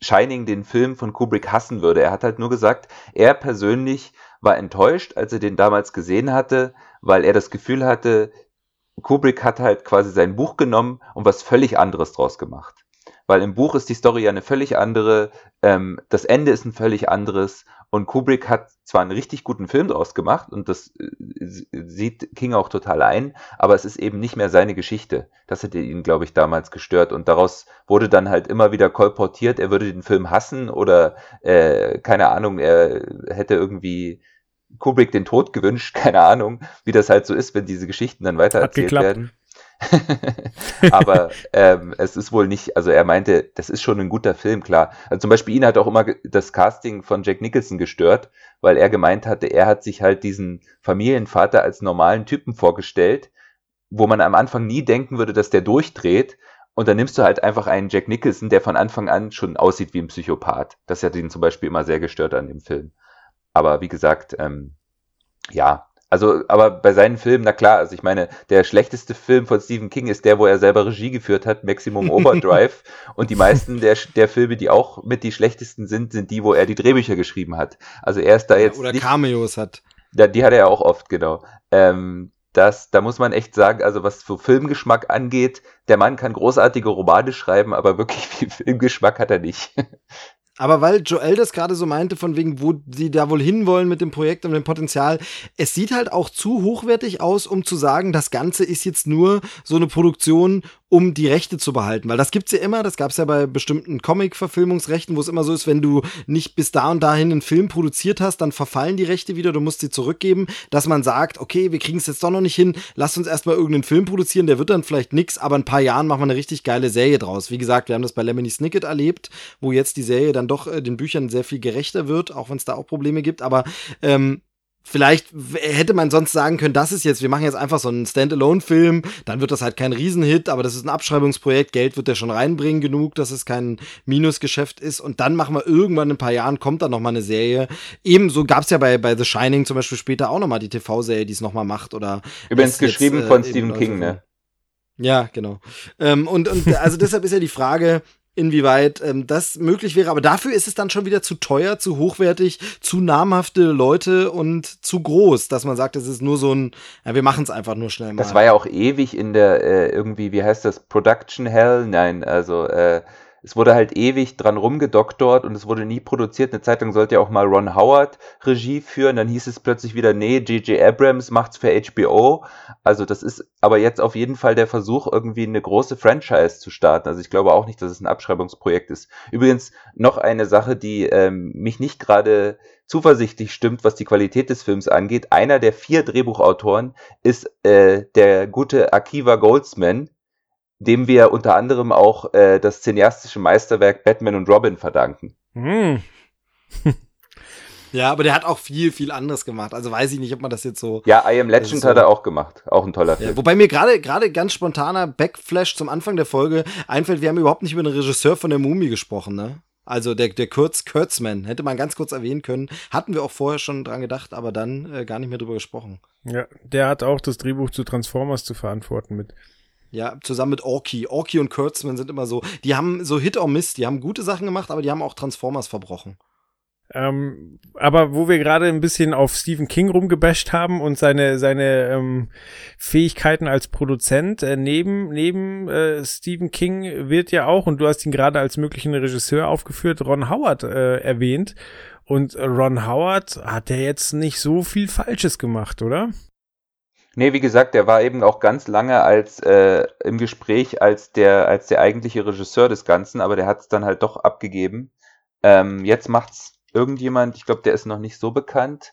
Shining den Film von Kubrick hassen würde. Er hat halt nur gesagt, er persönlich war enttäuscht, als er den damals gesehen hatte, weil er das Gefühl hatte, Kubrick hat halt quasi sein Buch genommen und was völlig anderes draus gemacht. Weil im Buch ist die Story ja eine völlig andere, ähm, das Ende ist ein völlig anderes und Kubrick hat zwar einen richtig guten Film draus gemacht und das äh, sieht King auch total ein, aber es ist eben nicht mehr seine Geschichte. Das hätte ihn, glaube ich, damals gestört und daraus wurde dann halt immer wieder kolportiert, er würde den Film hassen oder äh, keine Ahnung, er hätte irgendwie Kubrick den Tod gewünscht, keine Ahnung, wie das halt so ist, wenn diese Geschichten dann weitererzählt werden. Aber ähm, es ist wohl nicht, also er meinte, das ist schon ein guter Film, klar. Also zum Beispiel ihn hat auch immer das Casting von Jack Nicholson gestört, weil er gemeint hatte, er hat sich halt diesen Familienvater als normalen Typen vorgestellt, wo man am Anfang nie denken würde, dass der durchdreht. Und dann nimmst du halt einfach einen Jack Nicholson, der von Anfang an schon aussieht wie ein Psychopath. Das hat ihn zum Beispiel immer sehr gestört an dem Film. Aber wie gesagt, ähm, ja, also, aber bei seinen Filmen, na klar, also ich meine, der schlechteste Film von Stephen King ist der, wo er selber Regie geführt hat, Maximum Overdrive. und die meisten der, der Filme, die auch mit die schlechtesten sind, sind die, wo er die Drehbücher geschrieben hat. Also er ist da jetzt. Oder nicht, Cameos hat. Da, die hat er auch oft, genau. Ähm, das, da muss man echt sagen, also was so Filmgeschmack angeht, der Mann kann großartige Romane schreiben, aber wirklich viel Filmgeschmack hat er nicht. Aber weil Joel das gerade so meinte, von wegen, wo sie da wohl hinwollen mit dem Projekt und dem Potenzial, es sieht halt auch zu hochwertig aus, um zu sagen, das Ganze ist jetzt nur so eine Produktion, um die Rechte zu behalten. Weil das gibt's ja immer, das gab's ja bei bestimmten Comic-Verfilmungsrechten, wo es immer so ist, wenn du nicht bis da und dahin einen Film produziert hast, dann verfallen die Rechte wieder, du musst sie zurückgeben, dass man sagt, okay, wir kriegen es jetzt doch noch nicht hin, lass uns erstmal irgendeinen Film produzieren, der wird dann vielleicht nix, aber in ein paar Jahren machen wir eine richtig geile Serie draus. Wie gesagt, wir haben das bei Lemony Snicket erlebt, wo jetzt die Serie dann doch äh, den Büchern sehr viel gerechter wird, auch wenn es da auch Probleme gibt, aber ähm, Vielleicht hätte man sonst sagen können, das ist jetzt, wir machen jetzt einfach so einen Standalone-Film, dann wird das halt kein Riesenhit, aber das ist ein Abschreibungsprojekt, Geld wird der schon reinbringen genug, dass es kein Minusgeschäft ist und dann machen wir irgendwann in ein paar Jahren, kommt dann nochmal eine Serie. Ebenso gab es ja bei, bei The Shining zum Beispiel später auch nochmal die TV-Serie, die es nochmal macht oder. Übrigens geschrieben jetzt, äh, von Stephen King, ne? Ja, genau. Ähm, und, und also deshalb ist ja die Frage, inwieweit ähm, das möglich wäre. Aber dafür ist es dann schon wieder zu teuer, zu hochwertig, zu namhafte Leute und zu groß, dass man sagt, es ist nur so ein, ja, wir machen es einfach nur schnell mal. Das war ja auch ewig in der äh, irgendwie, wie heißt das, Production Hell? Nein, also äh, es wurde halt ewig dran rumgedoktort und es wurde nie produziert. Eine Zeit lang sollte ja auch mal Ron Howard Regie führen, dann hieß es plötzlich wieder, nee, J.J. Abrams macht's für HBO. Also das ist aber jetzt auf jeden Fall der Versuch, irgendwie eine große Franchise zu starten. Also ich glaube auch nicht, dass es ein Abschreibungsprojekt ist. Übrigens noch eine Sache, die ähm, mich nicht gerade zuversichtlich stimmt, was die Qualität des Films angeht. Einer der vier Drehbuchautoren ist äh, der gute Akiva Goldsman, dem wir unter anderem auch äh, das cineastische Meisterwerk Batman und Robin verdanken. Hm. Ja, aber der hat auch viel, viel anderes gemacht. Also weiß ich nicht, ob man das jetzt so. Ja, I Am Legend so. hat er auch gemacht. Auch ein toller Film. Ja, wobei mir gerade gerade ganz spontaner Backflash zum Anfang der Folge einfällt, wir haben überhaupt nicht über den Regisseur von der Mumie gesprochen, ne? Also der, der Kurz Kurtzman, hätte man ganz kurz erwähnen können. Hatten wir auch vorher schon dran gedacht, aber dann äh, gar nicht mehr drüber gesprochen. Ja, der hat auch das Drehbuch zu Transformers zu verantworten mit. Ja, zusammen mit Orky. Orky und Kurtzman sind immer so, die haben so Hit or Miss, die haben gute Sachen gemacht, aber die haben auch Transformers verbrochen. Ähm, aber wo wir gerade ein bisschen auf Stephen King rumgebasht haben und seine seine ähm, Fähigkeiten als Produzent äh, neben neben äh, Stephen King wird ja auch und du hast ihn gerade als möglichen Regisseur aufgeführt Ron Howard äh, erwähnt und Ron Howard hat ja jetzt nicht so viel Falsches gemacht, oder? Nee, wie gesagt, der war eben auch ganz lange als äh, im Gespräch als der als der eigentliche Regisseur des Ganzen, aber der hat es dann halt doch abgegeben. Ähm, jetzt macht's irgendjemand, ich glaube, der ist noch nicht so bekannt.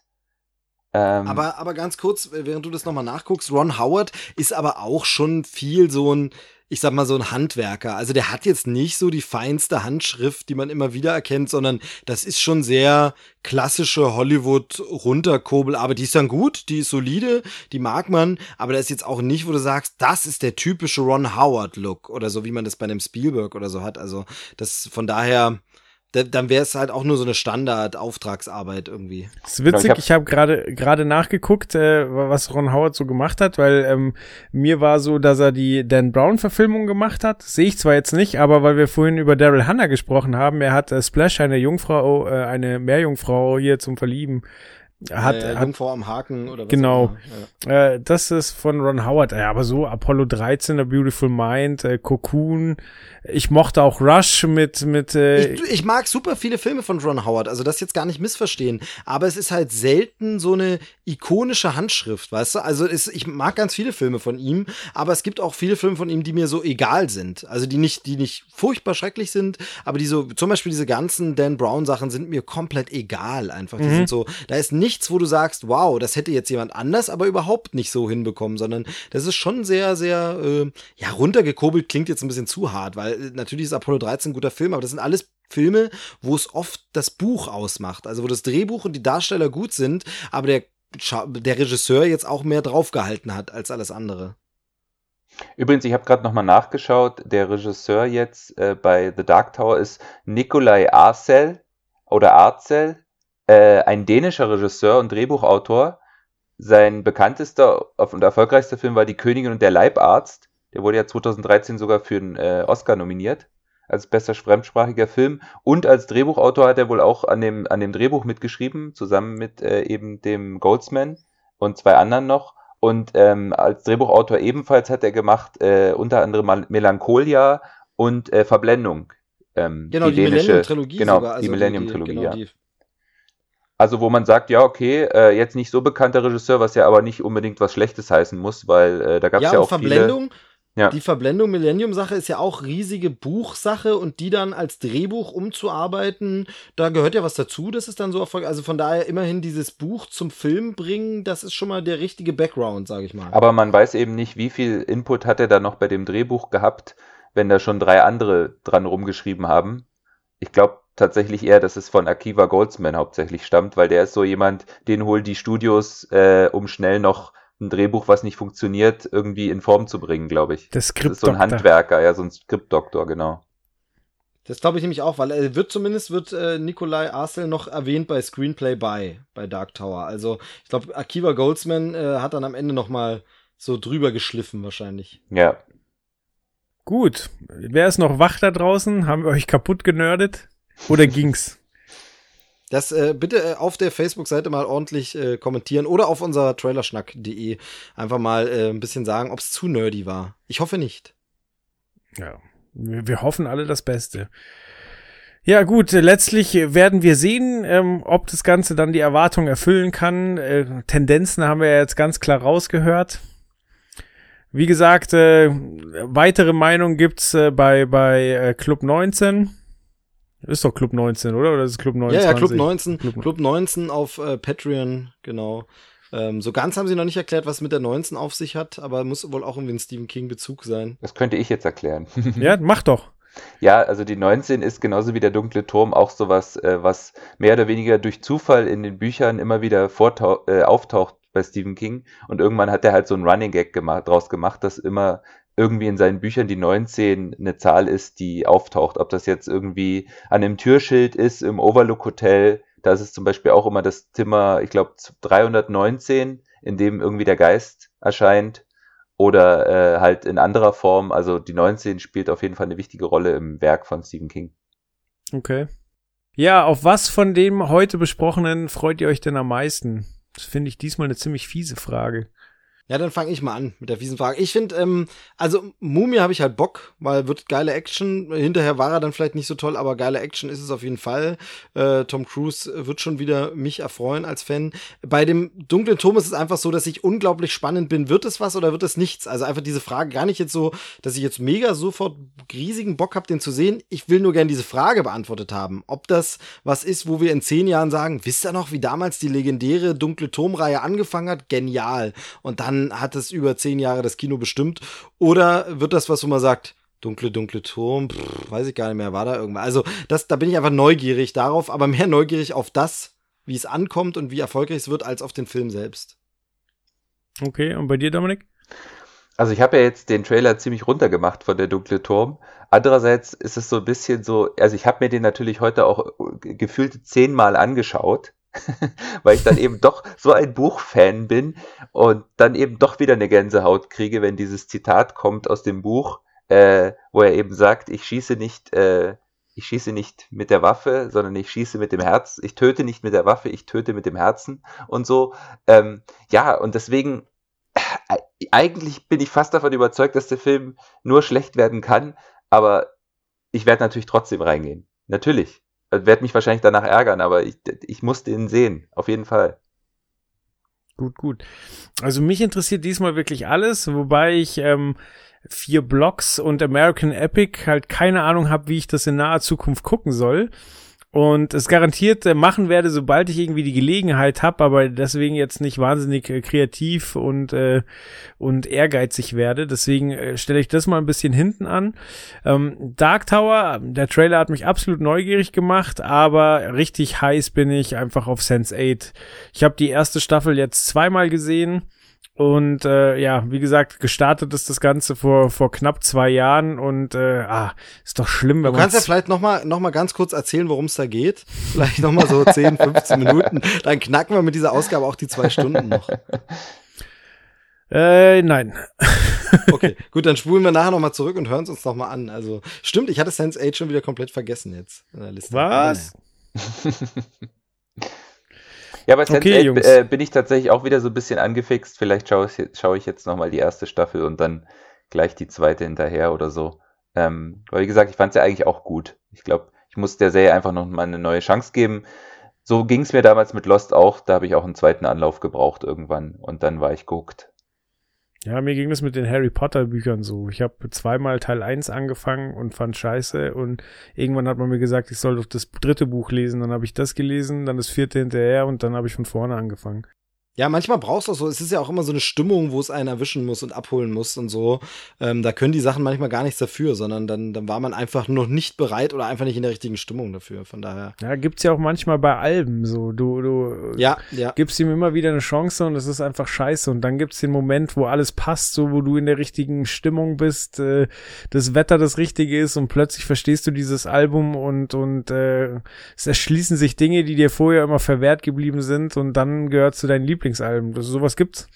Ähm, aber, aber ganz kurz, während du das nochmal nachguckst, Ron Howard ist aber auch schon viel so ein, ich sag mal, so ein Handwerker. Also der hat jetzt nicht so die feinste Handschrift, die man immer wieder erkennt, sondern das ist schon sehr klassische Hollywood-Runterkurbel. Aber die ist dann gut, die ist solide, die mag man, aber da ist jetzt auch nicht, wo du sagst, das ist der typische Ron Howard-Look oder so, wie man das bei einem Spielberg oder so hat. Also das von daher, dann wäre es halt auch nur so eine Standard-Auftragsarbeit irgendwie. Das ist witzig, ich habe gerade gerade nachgeguckt, äh, was Ron Howard so gemacht hat, weil ähm, mir war so, dass er die Dan Brown-Verfilmung gemacht hat. Sehe ich zwar jetzt nicht, aber weil wir vorhin über Daryl Hannah gesprochen haben, er hat äh, Splash, eine Jungfrau, äh, eine Meerjungfrau hier zum Verlieben hat, äh, hat Jungfrau am Haken oder was genau. Ja. Äh, das ist von Ron Howard. Ja, aber so Apollo 13, A Beautiful Mind, äh, Cocoon. Ich mochte auch Rush mit mit. Äh, ich, ich mag super viele Filme von Ron Howard. Also das jetzt gar nicht missverstehen. Aber es ist halt selten so eine ikonische Handschrift, weißt du? Also es, ich mag ganz viele Filme von ihm, aber es gibt auch viele Filme von ihm, die mir so egal sind. Also die nicht, die nicht furchtbar schrecklich sind, aber die so, zum Beispiel diese ganzen Dan Brown Sachen sind mir komplett egal. Einfach. Die Mhm. sind so, da ist nicht nichts, wo du sagst, wow, das hätte jetzt jemand anders, aber überhaupt nicht so hinbekommen, sondern das ist schon sehr, sehr, äh, ja, runtergekurbelt klingt jetzt ein bisschen zu hart, weil natürlich ist Apollo 13 ein guter Film, aber das sind alles Filme, wo es oft das Buch ausmacht. Also wo das Drehbuch und die Darsteller gut sind, aber der, der Regisseur jetzt auch mehr draufgehalten hat als alles andere. Übrigens, ich habe gerade nochmal nachgeschaut, der Regisseur jetzt äh, bei The Dark Tower ist Nikolai Arcel oder Arcel, äh, ein dänischer Regisseur und Drehbuchautor. Sein bekanntester und erfolgreichster Film war Die Königin und der Leibarzt. Der wurde ja 2013 sogar für einen äh, Oscar nominiert als bester fremdsprachiger Film. Und als Drehbuchautor hat er wohl auch an dem, an dem Drehbuch mitgeschrieben, zusammen mit äh, eben dem Goldsman und zwei anderen noch. Und ähm, als Drehbuchautor ebenfalls hat er gemacht äh, unter anderem Mal- Melancholia und äh, Verblendung. Ähm, Genau, die, dänische- Millennium-Trilogie Genau, sogar. Also die Millennium-Trilogie, genau, ja. die- Also wo man sagt, ja, okay, äh, jetzt nicht so bekannter Regisseur, was ja aber nicht unbedingt was Schlechtes heißen muss, weil äh, da gab es ja, ja, auch viele... Ja. die Verblendung Millennium-Sache ist ja auch riesige Buchsache und die dann als Drehbuch umzuarbeiten, da gehört ja was dazu, das ist dann so erfolgreich. Also von daher immerhin dieses Buch zum Film bringen, das ist schon mal der richtige Background, sage ich mal. Aber man weiß eben nicht, wie viel Input hat er da noch bei dem Drehbuch gehabt, wenn da schon drei andere dran rumgeschrieben haben. Ich glaube tatsächlich eher, dass es von Akiva Goldsman hauptsächlich stammt, weil der ist so jemand, den holen die Studios, äh, um schnell noch ein Drehbuch, was nicht funktioniert, irgendwie in Form zu bringen, glaube ich. Das ist so ein. Handwerker, ja, so ein Skriptdoktor, genau. Das glaube ich nämlich auch, weil er wird zumindest wird äh, Nikolai Arcel noch erwähnt bei Screenplay by bei Dark Tower. Also ich glaube, Akiva Goldsman äh, hat dann am Ende noch mal so drüber geschliffen wahrscheinlich. Ja. Gut. Wer ist noch wach da draußen? Haben wir euch kaputt genördet? Oder ging's? Das äh, bitte äh, auf der Facebook-Seite mal ordentlich äh, kommentieren oder auf unserer trailerschnack.de einfach mal äh, ein bisschen sagen, ob es zu nerdy war. Ich hoffe nicht. Ja, wir, wir hoffen alle das Beste. Ja gut, äh, letztlich werden wir sehen, ähm, ob das Ganze dann die Erwartung erfüllen kann. Äh, Tendenzen haben wir jetzt ganz klar rausgehört. Wie gesagt, äh, weitere Meinung gibt's äh, bei, bei äh, Club 19. Ist doch Club 19, oder? Oder ist es Club 19? Ja, ja, Club 19. Club- Club, 19 auf äh, Patreon, genau. Ähm, so ganz haben sie noch nicht erklärt, was mit der 19 auf sich hat, aber muss wohl auch irgendwie ein Stephen King-Bezug sein. Das könnte ich jetzt erklären. Ja, mach doch. Ja, also die 19 ist genauso wie der dunkle Turm auch sowas, äh, was mehr oder weniger durch Zufall in den Büchern immer wieder äh, auftaucht bei Stephen King. Und irgendwann hat er halt so einen Running Gag gemacht, draus gemacht, dass immer irgendwie in seinen Büchern die 19 eine Zahl ist, die auftaucht. Ob das jetzt irgendwie an einem Türschild ist im Overlook Hotel, da ist es zum Beispiel auch immer das Zimmer, ich glaube 319, in dem irgendwie der Geist erscheint oder äh, halt in anderer Form. Also die 19 spielt auf jeden Fall eine wichtige Rolle im Werk von Stephen King. Okay. Ja, auf was von dem heute besprochenen freut ihr euch denn am meisten? Das finde ich diesmal eine ziemlich fiese Frage. Ja, dann fange ich mal an mit der fiesen Frage. Ich finde, ähm, also Mumie habe ich halt Bock, weil wird geile Action. Hinterher war er dann vielleicht nicht so toll, aber geile Action ist es auf jeden Fall. Äh, Tom Cruise wird schon wieder mich erfreuen als Fan. Bei dem dunklen Turm ist es einfach so, dass ich unglaublich spannend bin. Wird es was oder wird es nichts? Also einfach diese Frage gar nicht jetzt so, dass ich jetzt mega sofort riesigen Bock habe, den zu sehen. Ich will nur gerne diese Frage beantwortet haben. Ob das was ist, wo wir in zehn Jahren sagen, wisst ihr noch, wie damals die legendäre dunkle Turmreihe angefangen hat? Genial. Und dann hat es über zehn Jahre das Kino bestimmt. Oder wird das was, wo man sagt, dunkle, dunkle Turm, pff, weiß ich gar nicht mehr, war da irgendwas. Also das, da bin ich einfach neugierig darauf, aber mehr neugierig auf das, wie es ankommt und wie erfolgreich es wird, als auf den Film selbst. Okay, und bei dir, Dominik? Also ich habe ja jetzt den Trailer ziemlich runtergemacht von der dunkle Turm. Andererseits ist es so ein bisschen so, also ich habe mir den natürlich heute auch gefühlt zehnmal angeschaut, weil ich dann eben doch so ein Buchfan bin und dann eben doch wieder eine Gänsehaut kriege, wenn dieses Zitat kommt aus dem Buch, äh, wo er eben sagt, ich schieße nicht, äh, ich schieße nicht mit der Waffe, sondern ich schieße mit dem Herz. Ich töte nicht mit der Waffe, ich töte mit dem Herzen und so. Ähm, ja, und deswegen äh, eigentlich bin ich fast davon überzeugt, dass der Film nur schlecht werden kann, aber ich werde natürlich trotzdem reingehen. Natürlich. Werde mich wahrscheinlich danach ärgern, aber ich, ich muss den sehen. Auf jeden Fall. Gut, gut. Also mich interessiert diesmal wirklich alles, wobei ich ähm, vier Blocks und American Epic halt keine Ahnung habe, wie ich das in naher Zukunft gucken soll. Und es garantiert äh, machen werde, sobald ich irgendwie die Gelegenheit habe, aber deswegen jetzt nicht wahnsinnig äh, kreativ und äh, und ehrgeizig werde. Deswegen äh, stelle ich das mal ein bisschen hinten an. Ähm, Dark Tower, der Trailer hat mich absolut neugierig gemacht, aber richtig heiß bin ich einfach auf Sense 8. Ich habe die erste Staffel jetzt zweimal gesehen. Und äh, ja, wie gesagt, gestartet ist das Ganze vor vor knapp zwei Jahren und äh, ah, ist doch schlimm, wenn Du man kannst ja vielleicht noch mal, noch mal ganz kurz erzählen, worum es da geht. Vielleicht noch mal so 10, 15 Minuten. Dann knacken wir mit dieser Ausgabe auch die zwei Stunden noch. äh, nein. Okay, gut, dann spulen wir nachher noch mal zurück und hören es uns noch mal an. Also stimmt, ich hatte Sense 8 schon wieder komplett vergessen jetzt in der Liste. Was? Ja, bei Sense8 Okay, Jungs. äh, bin ich tatsächlich auch wieder so ein bisschen angefixt. Vielleicht schaue ich, schaue ich jetzt nochmal die erste Staffel und dann gleich die zweite hinterher oder so. Ähm, weil wie gesagt, ich fand es ja eigentlich auch gut. Ich glaube, ich muss der Serie einfach noch mal eine neue Chance geben. So ging es mir damals mit Lost auch. Da habe ich auch einen zweiten Anlauf gebraucht irgendwann und dann war ich geguckt. Ja, mir ging das mit den Harry Potter Büchern so. Ich habe zweimal Teil 1 angefangen und fand scheiße und irgendwann hat man mir gesagt, ich soll doch das dritte Buch lesen. Dann habe ich das gelesen, dann das vierte hinterher und dann habe ich von vorne angefangen. Ja, manchmal brauchst du auch so, es ist ja auch immer so eine Stimmung, wo es einen erwischen muss und abholen muss und so. Ähm, da können die Sachen manchmal gar nichts dafür, sondern dann, dann war man einfach noch nicht bereit oder einfach nicht in der richtigen Stimmung dafür. Von daher. Ja, gibt's ja auch manchmal bei Alben so. Du, du Ja, ja. gibst ihm immer wieder eine Chance und es ist einfach scheiße. Und dann gibt's den Moment, wo alles passt, so wo du in der richtigen Stimmung bist, äh, das Wetter das Richtige ist und plötzlich verstehst du dieses Album und, und äh, es erschließen sich Dinge, die dir vorher immer verwehrt geblieben sind und dann gehört zu deinen Lieblingsalben. Das, sowas gibt's.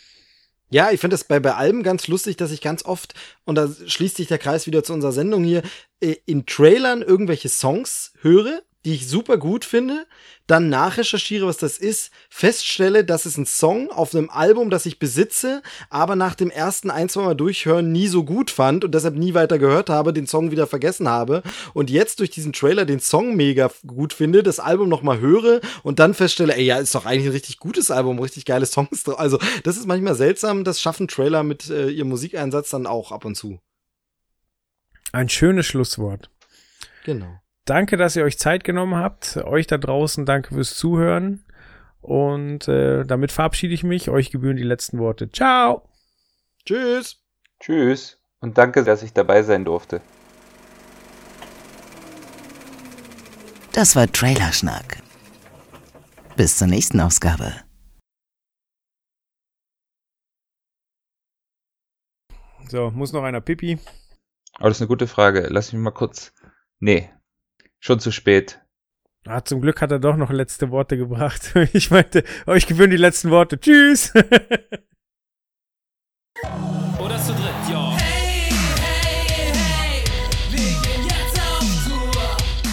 Ja, ich finde das bei, bei Alben ganz lustig, dass ich ganz oft, und da schließt sich der Kreis wieder zu unserer Sendung hier, äh, in Trailern irgendwelche Songs höre, die ich super gut finde, dann nachrecherchiere, was das ist, feststelle, das ist ein Song auf einem Album, das ich besitze, aber nach dem ersten ein, zwei Mal durchhören nie so gut fand und deshalb nie weiter gehört habe, den Song wieder vergessen habe und jetzt durch diesen Trailer den Song mega gut finde, das Album nochmal höre und dann feststelle, ey, ja, ist doch eigentlich ein richtig gutes Album, richtig geile Songs drauf. Also, das ist manchmal seltsam, das schaffen Trailer mit äh, ihrem Musikeinsatz dann auch ab und zu. Ein schönes Schlusswort. Genau. Danke, dass ihr euch Zeit genommen habt. Euch da draußen danke fürs Zuhören. Und äh, damit verabschiede ich mich. Euch gebühren die letzten Worte. Ciao. Tschüss. Tschüss und danke, dass ich dabei sein durfte. Das war Trailerschnack. Bis zur nächsten Ausgabe. So, muss noch einer Pipi. Aber das ist eine gute Frage. Lass mich mal kurz. Nee, schon zu spät. Ah, zum Glück hat er doch noch letzte Worte gebracht. Ich meinte, euch gewöhnen die letzten Worte. Tschüss. Oder zu dritt, ja.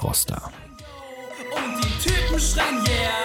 Froster. Und die Typen schreien yeah.